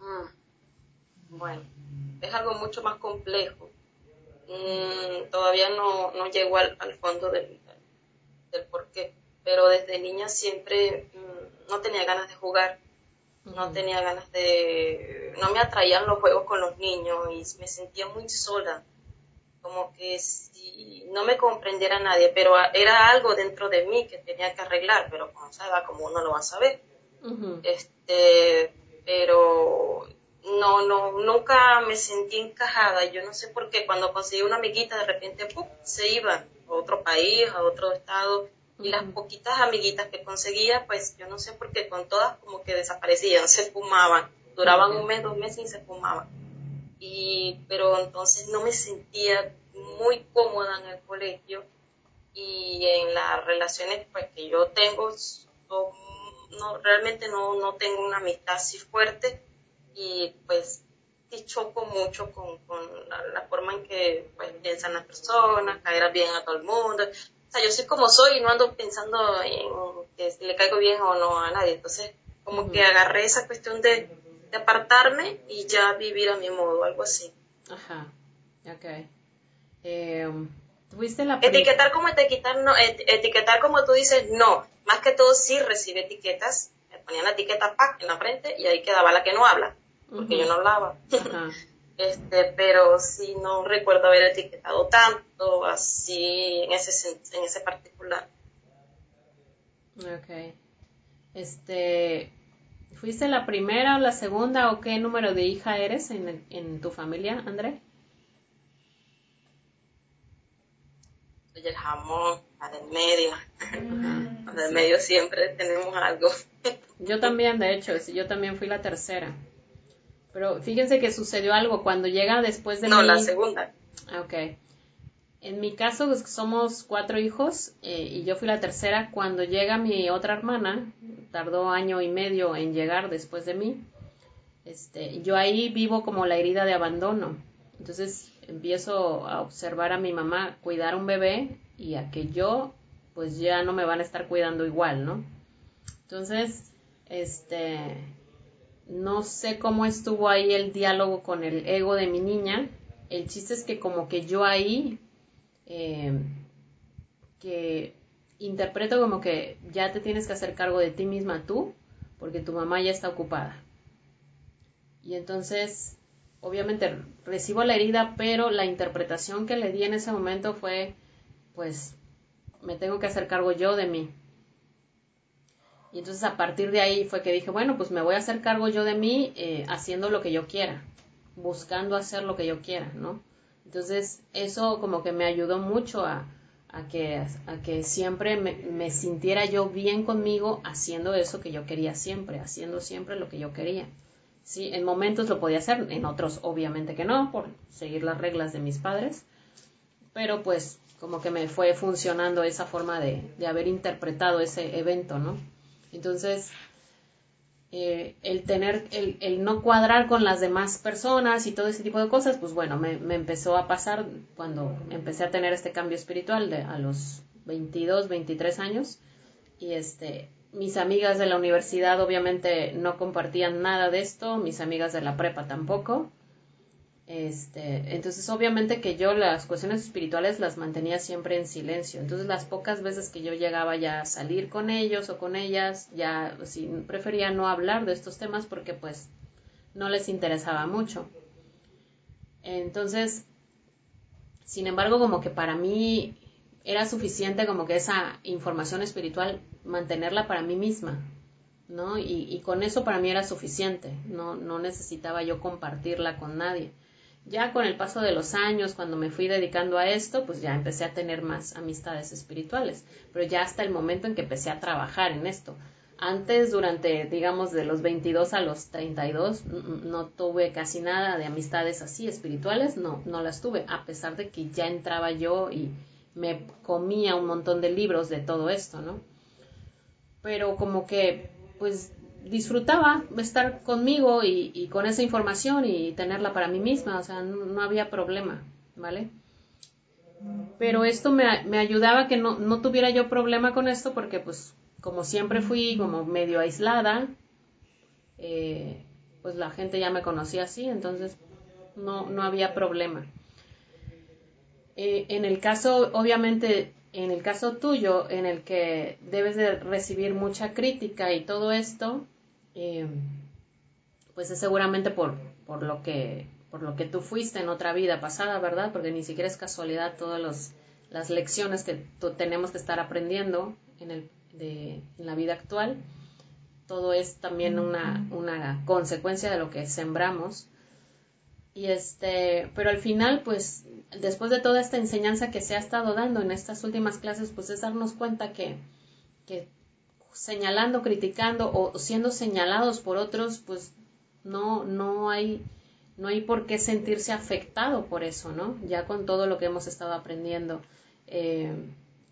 Mm, bueno, es algo mucho más complejo. Mm, todavía no, no llego al, fondo del, del, por qué, pero desde niña siempre mm, no tenía ganas de jugar no tenía ganas de, no me atraían los juegos con los niños y me sentía muy sola, como que si no me comprendiera nadie, pero era algo dentro de mí que tenía que arreglar, pero con esa edad como uno lo va a saber. Este, pero no, no, nunca me sentí encajada, yo no sé por qué, cuando conseguí una amiguita de repente ¡pum! se iba a otro país, a otro estado, y las poquitas amiguitas que conseguía, pues yo no sé por qué con todas como que desaparecían, se fumaban, duraban un mes, dos meses y se fumaban. Y, pero entonces no me sentía muy cómoda en el colegio y en las relaciones pues que yo tengo, no, realmente no, no tengo una amistad así fuerte y pues sí choco mucho con, con la, forma en que pues, piensan las personas, caer bien a todo el mundo. O sea, yo soy como soy y no ando pensando en que le caigo bien o no a nadie. Entonces, como que agarré esa cuestión de, apartarme y ya vivir a mi modo, algo así. Ajá, ok. Eh, ¿Tuviste la etiquetar como etiquetar, no, etiquetar como tú dices, no. Más que todo sí recibí etiquetas. Me ponían la etiqueta PAC en la frente y ahí quedaba la que no habla, porque yo no hablaba. Ajá. este, pero sí no recuerdo haber etiquetado tanto así en ese, en ese particular. Ok. Este, ¿fuiste la primera o la segunda o qué número de hija eres en, en tu familia, André? Soy el jamón, la del medio. La del medio siempre tenemos algo. Yo también, de hecho, yo también fui la tercera. Pero fíjense que sucedió algo cuando llega después de No, la segunda. Ah, ok. En mi caso pues, somos cuatro hijos eh, y yo fui la tercera. Cuando llega mi otra hermana, tardó año y medio en llegar después de mí. Este, yo ahí vivo como la herida de abandono. Entonces empiezo a observar a mi mamá cuidar un bebé y a que yo pues ya no me van a estar cuidando igual, ¿no? Entonces, este, no sé cómo estuvo ahí el diálogo con el ego de mi niña. El chiste es que como que yo ahí, eh, que interpreto como que ya te tienes que hacer cargo de ti misma tú, porque tu mamá ya está ocupada. Y entonces, obviamente recibo la herida, pero la interpretación que le di en ese momento fue, pues, me tengo que hacer cargo yo de mí. Y entonces a partir de ahí fue que dije, bueno, pues me voy a hacer cargo yo de mí eh, haciendo lo que yo quiera, buscando hacer lo que yo quiera, ¿no? Entonces eso como que me ayudó mucho a, que, a que siempre me, me, sintiera yo bien conmigo haciendo eso que yo quería siempre, haciendo siempre lo que yo quería. Sí, en momentos lo podía hacer, en otros obviamente que no, por seguir las reglas de mis padres, pero pues como que me fue funcionando esa forma de, de haber interpretado ese evento, ¿no? Entonces, eh, el tener, el, el, no cuadrar con las demás personas y todo ese tipo de cosas, pues bueno, me, me empezó a pasar cuando empecé a tener este cambio espiritual de, a los 22, 23 años. Y este, mis amigas de la universidad obviamente no compartían nada de esto, mis amigas de la prepa tampoco. Este, entonces obviamente que yo las cuestiones espirituales las mantenía siempre en silencio. Entonces las pocas veces que yo llegaba ya a salir con ellos o con ellas, ya sí, prefería no hablar de estos temas porque pues no les interesaba mucho. Entonces, sin embargo, como que para mí era suficiente como que esa información espiritual mantenerla para mí misma, ¿no? Y, con eso para mí era suficiente, no, no necesitaba yo compartirla con nadie. Ya con el paso de los años, cuando me fui dedicando a esto, pues ya empecé a tener más amistades espirituales, pero ya hasta el momento en que empecé a trabajar en esto. Antes, durante, digamos, de los 22 a los 32, no tuve casi nada de amistades así espirituales, no, no las tuve, a pesar de que ya entraba yo y me comía un montón de libros de todo esto, ¿no? Pero como que, pues, disfrutaba estar conmigo y, con esa información y tenerla para mí misma, o sea, no, había problema, ¿vale? Pero esto me, me ayudaba que no, no tuviera yo problema con esto porque, pues, como siempre fui como medio aislada, eh, pues la gente ya me conocía así, entonces no, no había problema. Eh, en el caso, obviamente, en el caso tuyo, en el que debes de recibir mucha crítica y todo esto, eh, pues es seguramente por, por, lo que, por lo que tú fuiste en otra vida pasada, ¿verdad? Porque ni siquiera es casualidad todas las lecciones que tenemos que estar aprendiendo en el de la vida actual. Todo es también una, una consecuencia de lo que sembramos. Y este, pero al final, pues, después de toda esta enseñanza que se ha estado dando en estas últimas clases, pues es darnos cuenta que, que señalando, criticando o siendo señalados por otros, pues no, no hay, no hay por qué sentirse afectado por eso, ¿no? Ya con todo lo que hemos estado aprendiendo. Eh,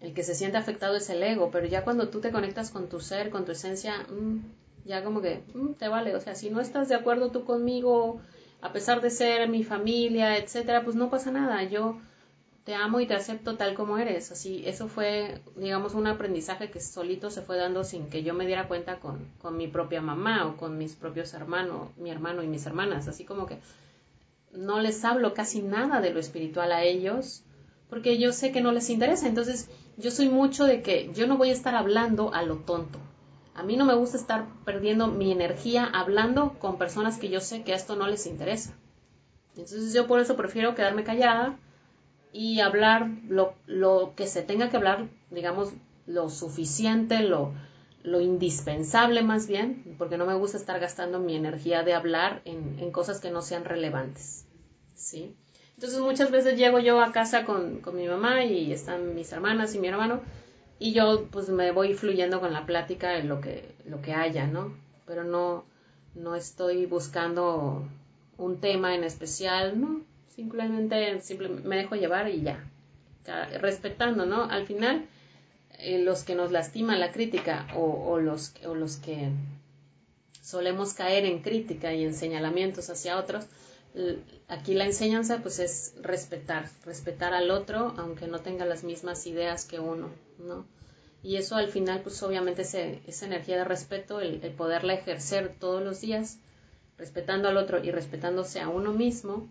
el que se siente afectado es el ego, pero ya cuando tú te conectas con tu ser, con tu esencia, mm, ya como que mm, te vale. O sea, si no estás de acuerdo tú conmigo, a pesar de ser mi familia, etcétera, pues no pasa nada. Yo te amo y te acepto tal como eres. Así, eso fue, digamos, un aprendizaje que solito se fue dando sin que yo me diera cuenta con, con mi propia mamá o con mis propios hermanos, mi hermano y mis hermanas. Así como que no les hablo casi nada de lo espiritual a ellos porque yo sé que no les interesa. Entonces, yo soy mucho de que yo no voy a estar hablando a lo tonto. A mí no me gusta estar perdiendo mi energía hablando con personas que yo sé que esto no les interesa. Entonces yo por eso prefiero quedarme callada y hablar lo, que se tenga que hablar, digamos, lo suficiente, lo, indispensable más bien, porque no me gusta estar gastando mi energía de hablar en, en cosas que no sean relevantes. ¿Sí? Entonces muchas veces llego yo a casa con, mi mamá y están mis hermanas y mi hermano y yo pues me voy fluyendo con la plática en lo que, lo que haya, ¿no? Pero no, no estoy buscando un tema en especial, ¿no? Simplemente, me dejo llevar y ya. Respetando, ¿no? Al final, eh, los que nos lastiman la crítica o, los, o los que solemos caer en crítica y en señalamientos hacia otros, aquí la enseñanza pues es respetar, respetar al otro aunque no tenga las mismas ideas que uno, ¿no? Y eso al final pues obviamente esa energía de respeto, el, poderla ejercer todos los días, respetando al otro y respetándose a uno mismo,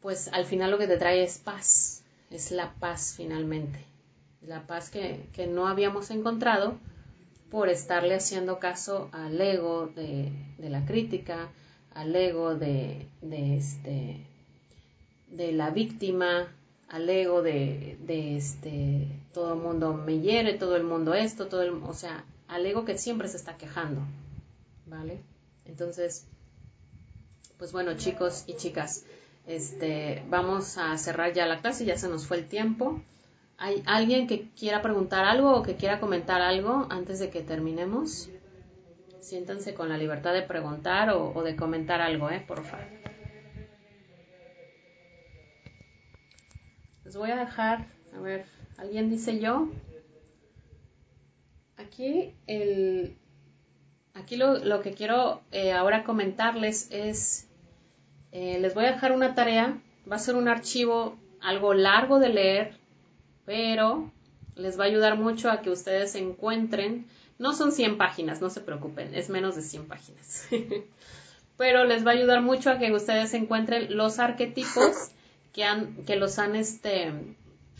pues al final lo que te trae es paz, es la paz finalmente, la paz que, que no habíamos encontrado por estarle haciendo caso al ego de, de la crítica, al ego de, de, este, de la víctima, al ego de, de este, todo el mundo me hiere, todo el mundo esto, todo el, o sea, al ego que siempre se está quejando, ¿vale? Entonces, pues bueno, chicos y chicas, este, vamos a cerrar ya la clase, ya se nos fue el tiempo. ¿Hay alguien que quiera preguntar algo o que quiera comentar algo antes de que terminemos? Siéntanse con la libertad de preguntar o, de comentar algo, ¿eh? Por favor. Les voy a dejar, a ver, ¿alguien dice yo? Aquí, el, aquí lo, que quiero eh, ahora comentarles es, eh, les voy a dejar una tarea, va a ser un archivo algo largo de leer, pero les va a ayudar mucho a que ustedes encuentren no son 100 páginas, no se preocupen, es menos de 100 páginas. pero les va a ayudar mucho a que ustedes encuentren los arquetipos que han, que los han, este,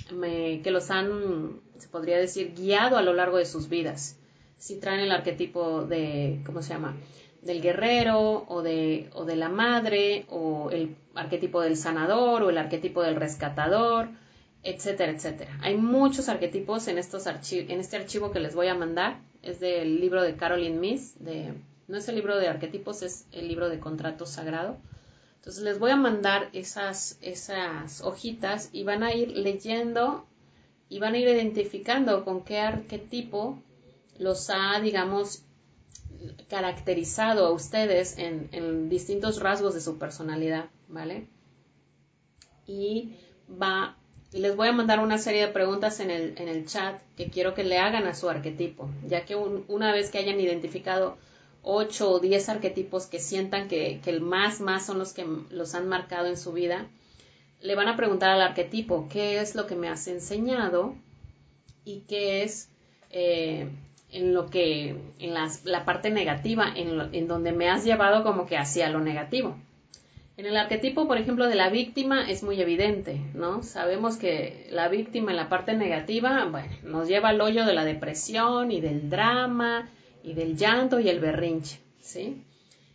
que los han, se podría decir, guiado a lo largo de sus vidas. Si traen el arquetipo de, ¿cómo se llama? Del guerrero o de, o de la madre o el arquetipo del sanador o el arquetipo del rescatador, etcétera, etcétera. Hay muchos arquetipos en, estos en este archivo que les voy a mandar. Es del libro de Caroline Miss, de no es el libro de arquetipos, es el libro de contrato sagrado. Entonces les voy a mandar esas, esas hojitas y van a ir leyendo y van a ir identificando con qué arquetipo los ha, digamos, caracterizado a ustedes en, distintos rasgos de su personalidad, ¿vale? Y va, les voy a mandar una serie de preguntas en el, en el chat que quiero que le hagan a su arquetipo, ya que una vez que hayan identificado 8 o 10 arquetipos que sientan que, el más, más son los que los han marcado en su vida, le van a preguntar al arquetipo qué es lo que me has enseñado y qué es eh, en lo que, en la parte negativa, en, en donde me has llevado como que hacia lo negativo. En el arquetipo, por ejemplo, de la víctima es muy evidente, ¿no? Sabemos que la víctima en la parte negativa, bueno, nos lleva al hoyo de la depresión y del drama y del llanto y el berrinche, ¿sí?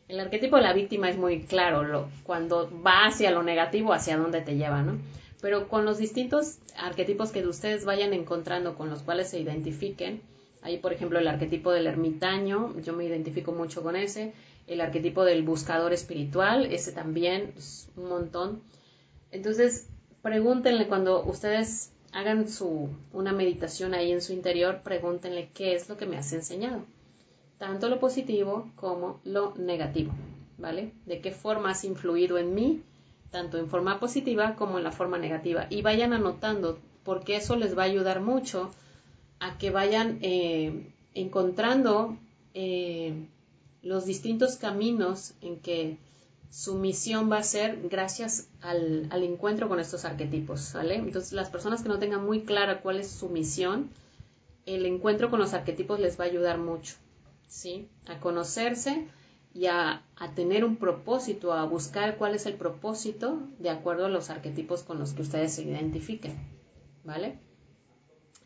El arquetipo de la víctima es muy claro, lo, cuando va hacia lo negativo, hacia dónde te lleva, ¿no? Pero con los distintos arquetipos que ustedes vayan encontrando, con los cuales se identifiquen, ahí por ejemplo el arquetipo del ermitaño, yo me identifico mucho con ese, el arquetipo del buscador espiritual, ese también es un montón. Entonces, pregúntenle cuando ustedes hagan su, una meditación ahí en su interior, pregúntenle qué es lo que me has enseñado tanto lo positivo como lo negativo, ¿vale? De qué forma has influido en mí, tanto en forma positiva como en la forma negativa. Y vayan anotando, porque eso les va a ayudar mucho a que vayan eh, encontrando eh, los distintos caminos en que su misión va a ser gracias al, encuentro con estos arquetipos. Entonces, las personas que no tengan muy clara cuál es su misión, el encuentro con los arquetipos les va a ayudar mucho. ¿sí? A conocerse y a, tener un propósito, a buscar cuál es el propósito de acuerdo a los arquetipos con los que ustedes se identifiquen, ¿vale?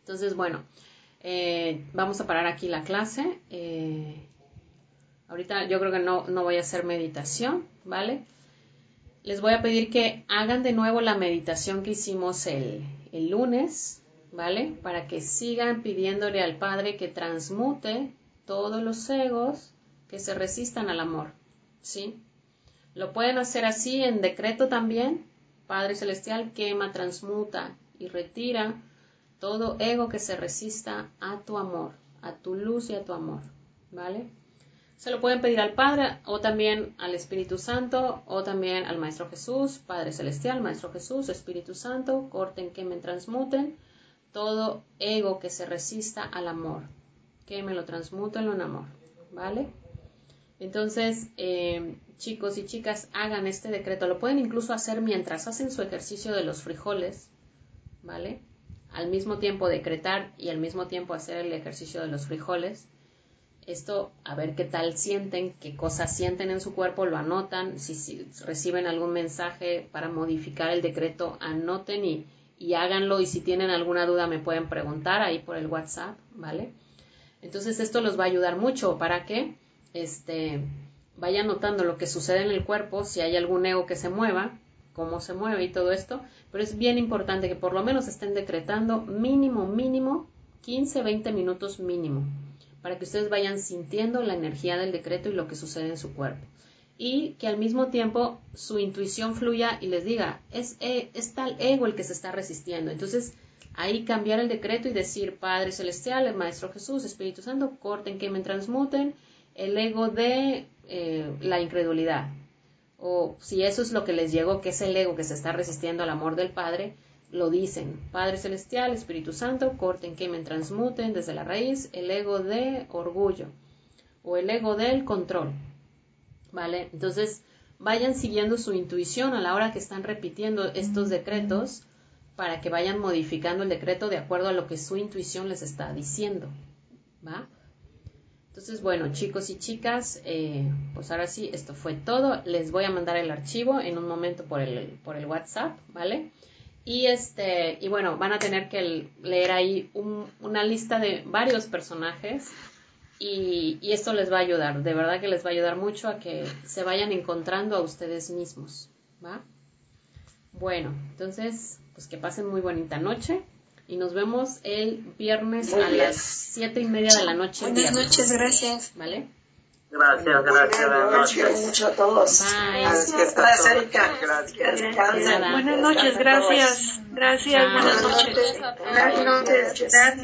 Entonces, bueno, eh, vamos a parar aquí la clase. Eh, ahorita yo creo que no, no voy a hacer meditación, ¿vale? Les voy a pedir que hagan de nuevo la meditación que hicimos el, el lunes, ¿vale? Para que sigan pidiéndole al Padre que transmute todos los egos que se resistan al amor, ¿sí? Lo pueden hacer así en decreto también. Padre Celestial quema, transmuta y retira todo ego que se resista a tu amor, a tu luz y a tu amor, ¿vale? Se lo pueden pedir al Padre o también al Espíritu Santo o también al Maestro Jesús, Padre Celestial, Maestro Jesús, Espíritu Santo, corten, quemen, transmuten todo ego que se resista al amor, que me lo transmuten en amor, ¿vale? Entonces, eh, chicos y chicas, hagan este decreto. Lo pueden incluso hacer mientras hacen su ejercicio de los frijoles, ¿vale? Al mismo tiempo decretar y al mismo tiempo hacer el ejercicio de los frijoles. Esto, a ver qué tal sienten, qué cosas sienten en su cuerpo, lo anotan. Si, reciben algún mensaje para modificar el decreto, anoten y, y háganlo. Y si tienen alguna duda, me pueden preguntar ahí por el WhatsApp, ¿vale? Entonces esto los va a ayudar mucho para que este, vayan notando lo que sucede en el cuerpo, si hay algún ego que se mueva, cómo se mueve y todo esto, pero es bien importante que por lo menos estén decretando mínimo, mínimo 15, 20 minutos mínimo, para que ustedes vayan sintiendo la energía del decreto y lo que sucede en su cuerpo. Y que al mismo tiempo su intuición fluya y les diga, es, eh, es tal ego el que se está resistiendo. Entonces, Ahí cambiar el decreto y decir, Padre Celestial, el Maestro Jesús, Espíritu Santo, corten, quemen, transmuten el ego de eh, la incredulidad. O si eso es lo que les llegó, que es el ego que se está resistiendo al amor del Padre, lo dicen. Padre Celestial, Espíritu Santo, corten, quemen, transmuten desde la raíz el ego de orgullo o el ego del control. ¿Vale? Entonces, vayan siguiendo su intuición a la hora que están repitiendo estos decretos para que vayan modificando el decreto de acuerdo a lo que su intuición les está diciendo. ¿Va? Entonces, bueno, chicos y chicas, eh, pues ahora sí, esto fue todo. Les voy a mandar el archivo en un momento por el, por el WhatsApp, ¿vale? Y este, y bueno, van a tener que leer ahí una lista de varios personajes y, y, esto les va a ayudar, de verdad que les va a ayudar mucho a que se vayan encontrando a ustedes mismos, ¿va? Bueno, entonces, pues que pasen muy bonita noche y nos vemos el viernes a las siete y media de la noche. Buenas noches, gracias. ¿Vale? Gracias, gracias. Buenas noches. mucho a todos. Bye. Gracias, Gracias. Erika. Gracias. Buenas noches, gracias. Gracias, buenas noches. Buenas noches. Gracias.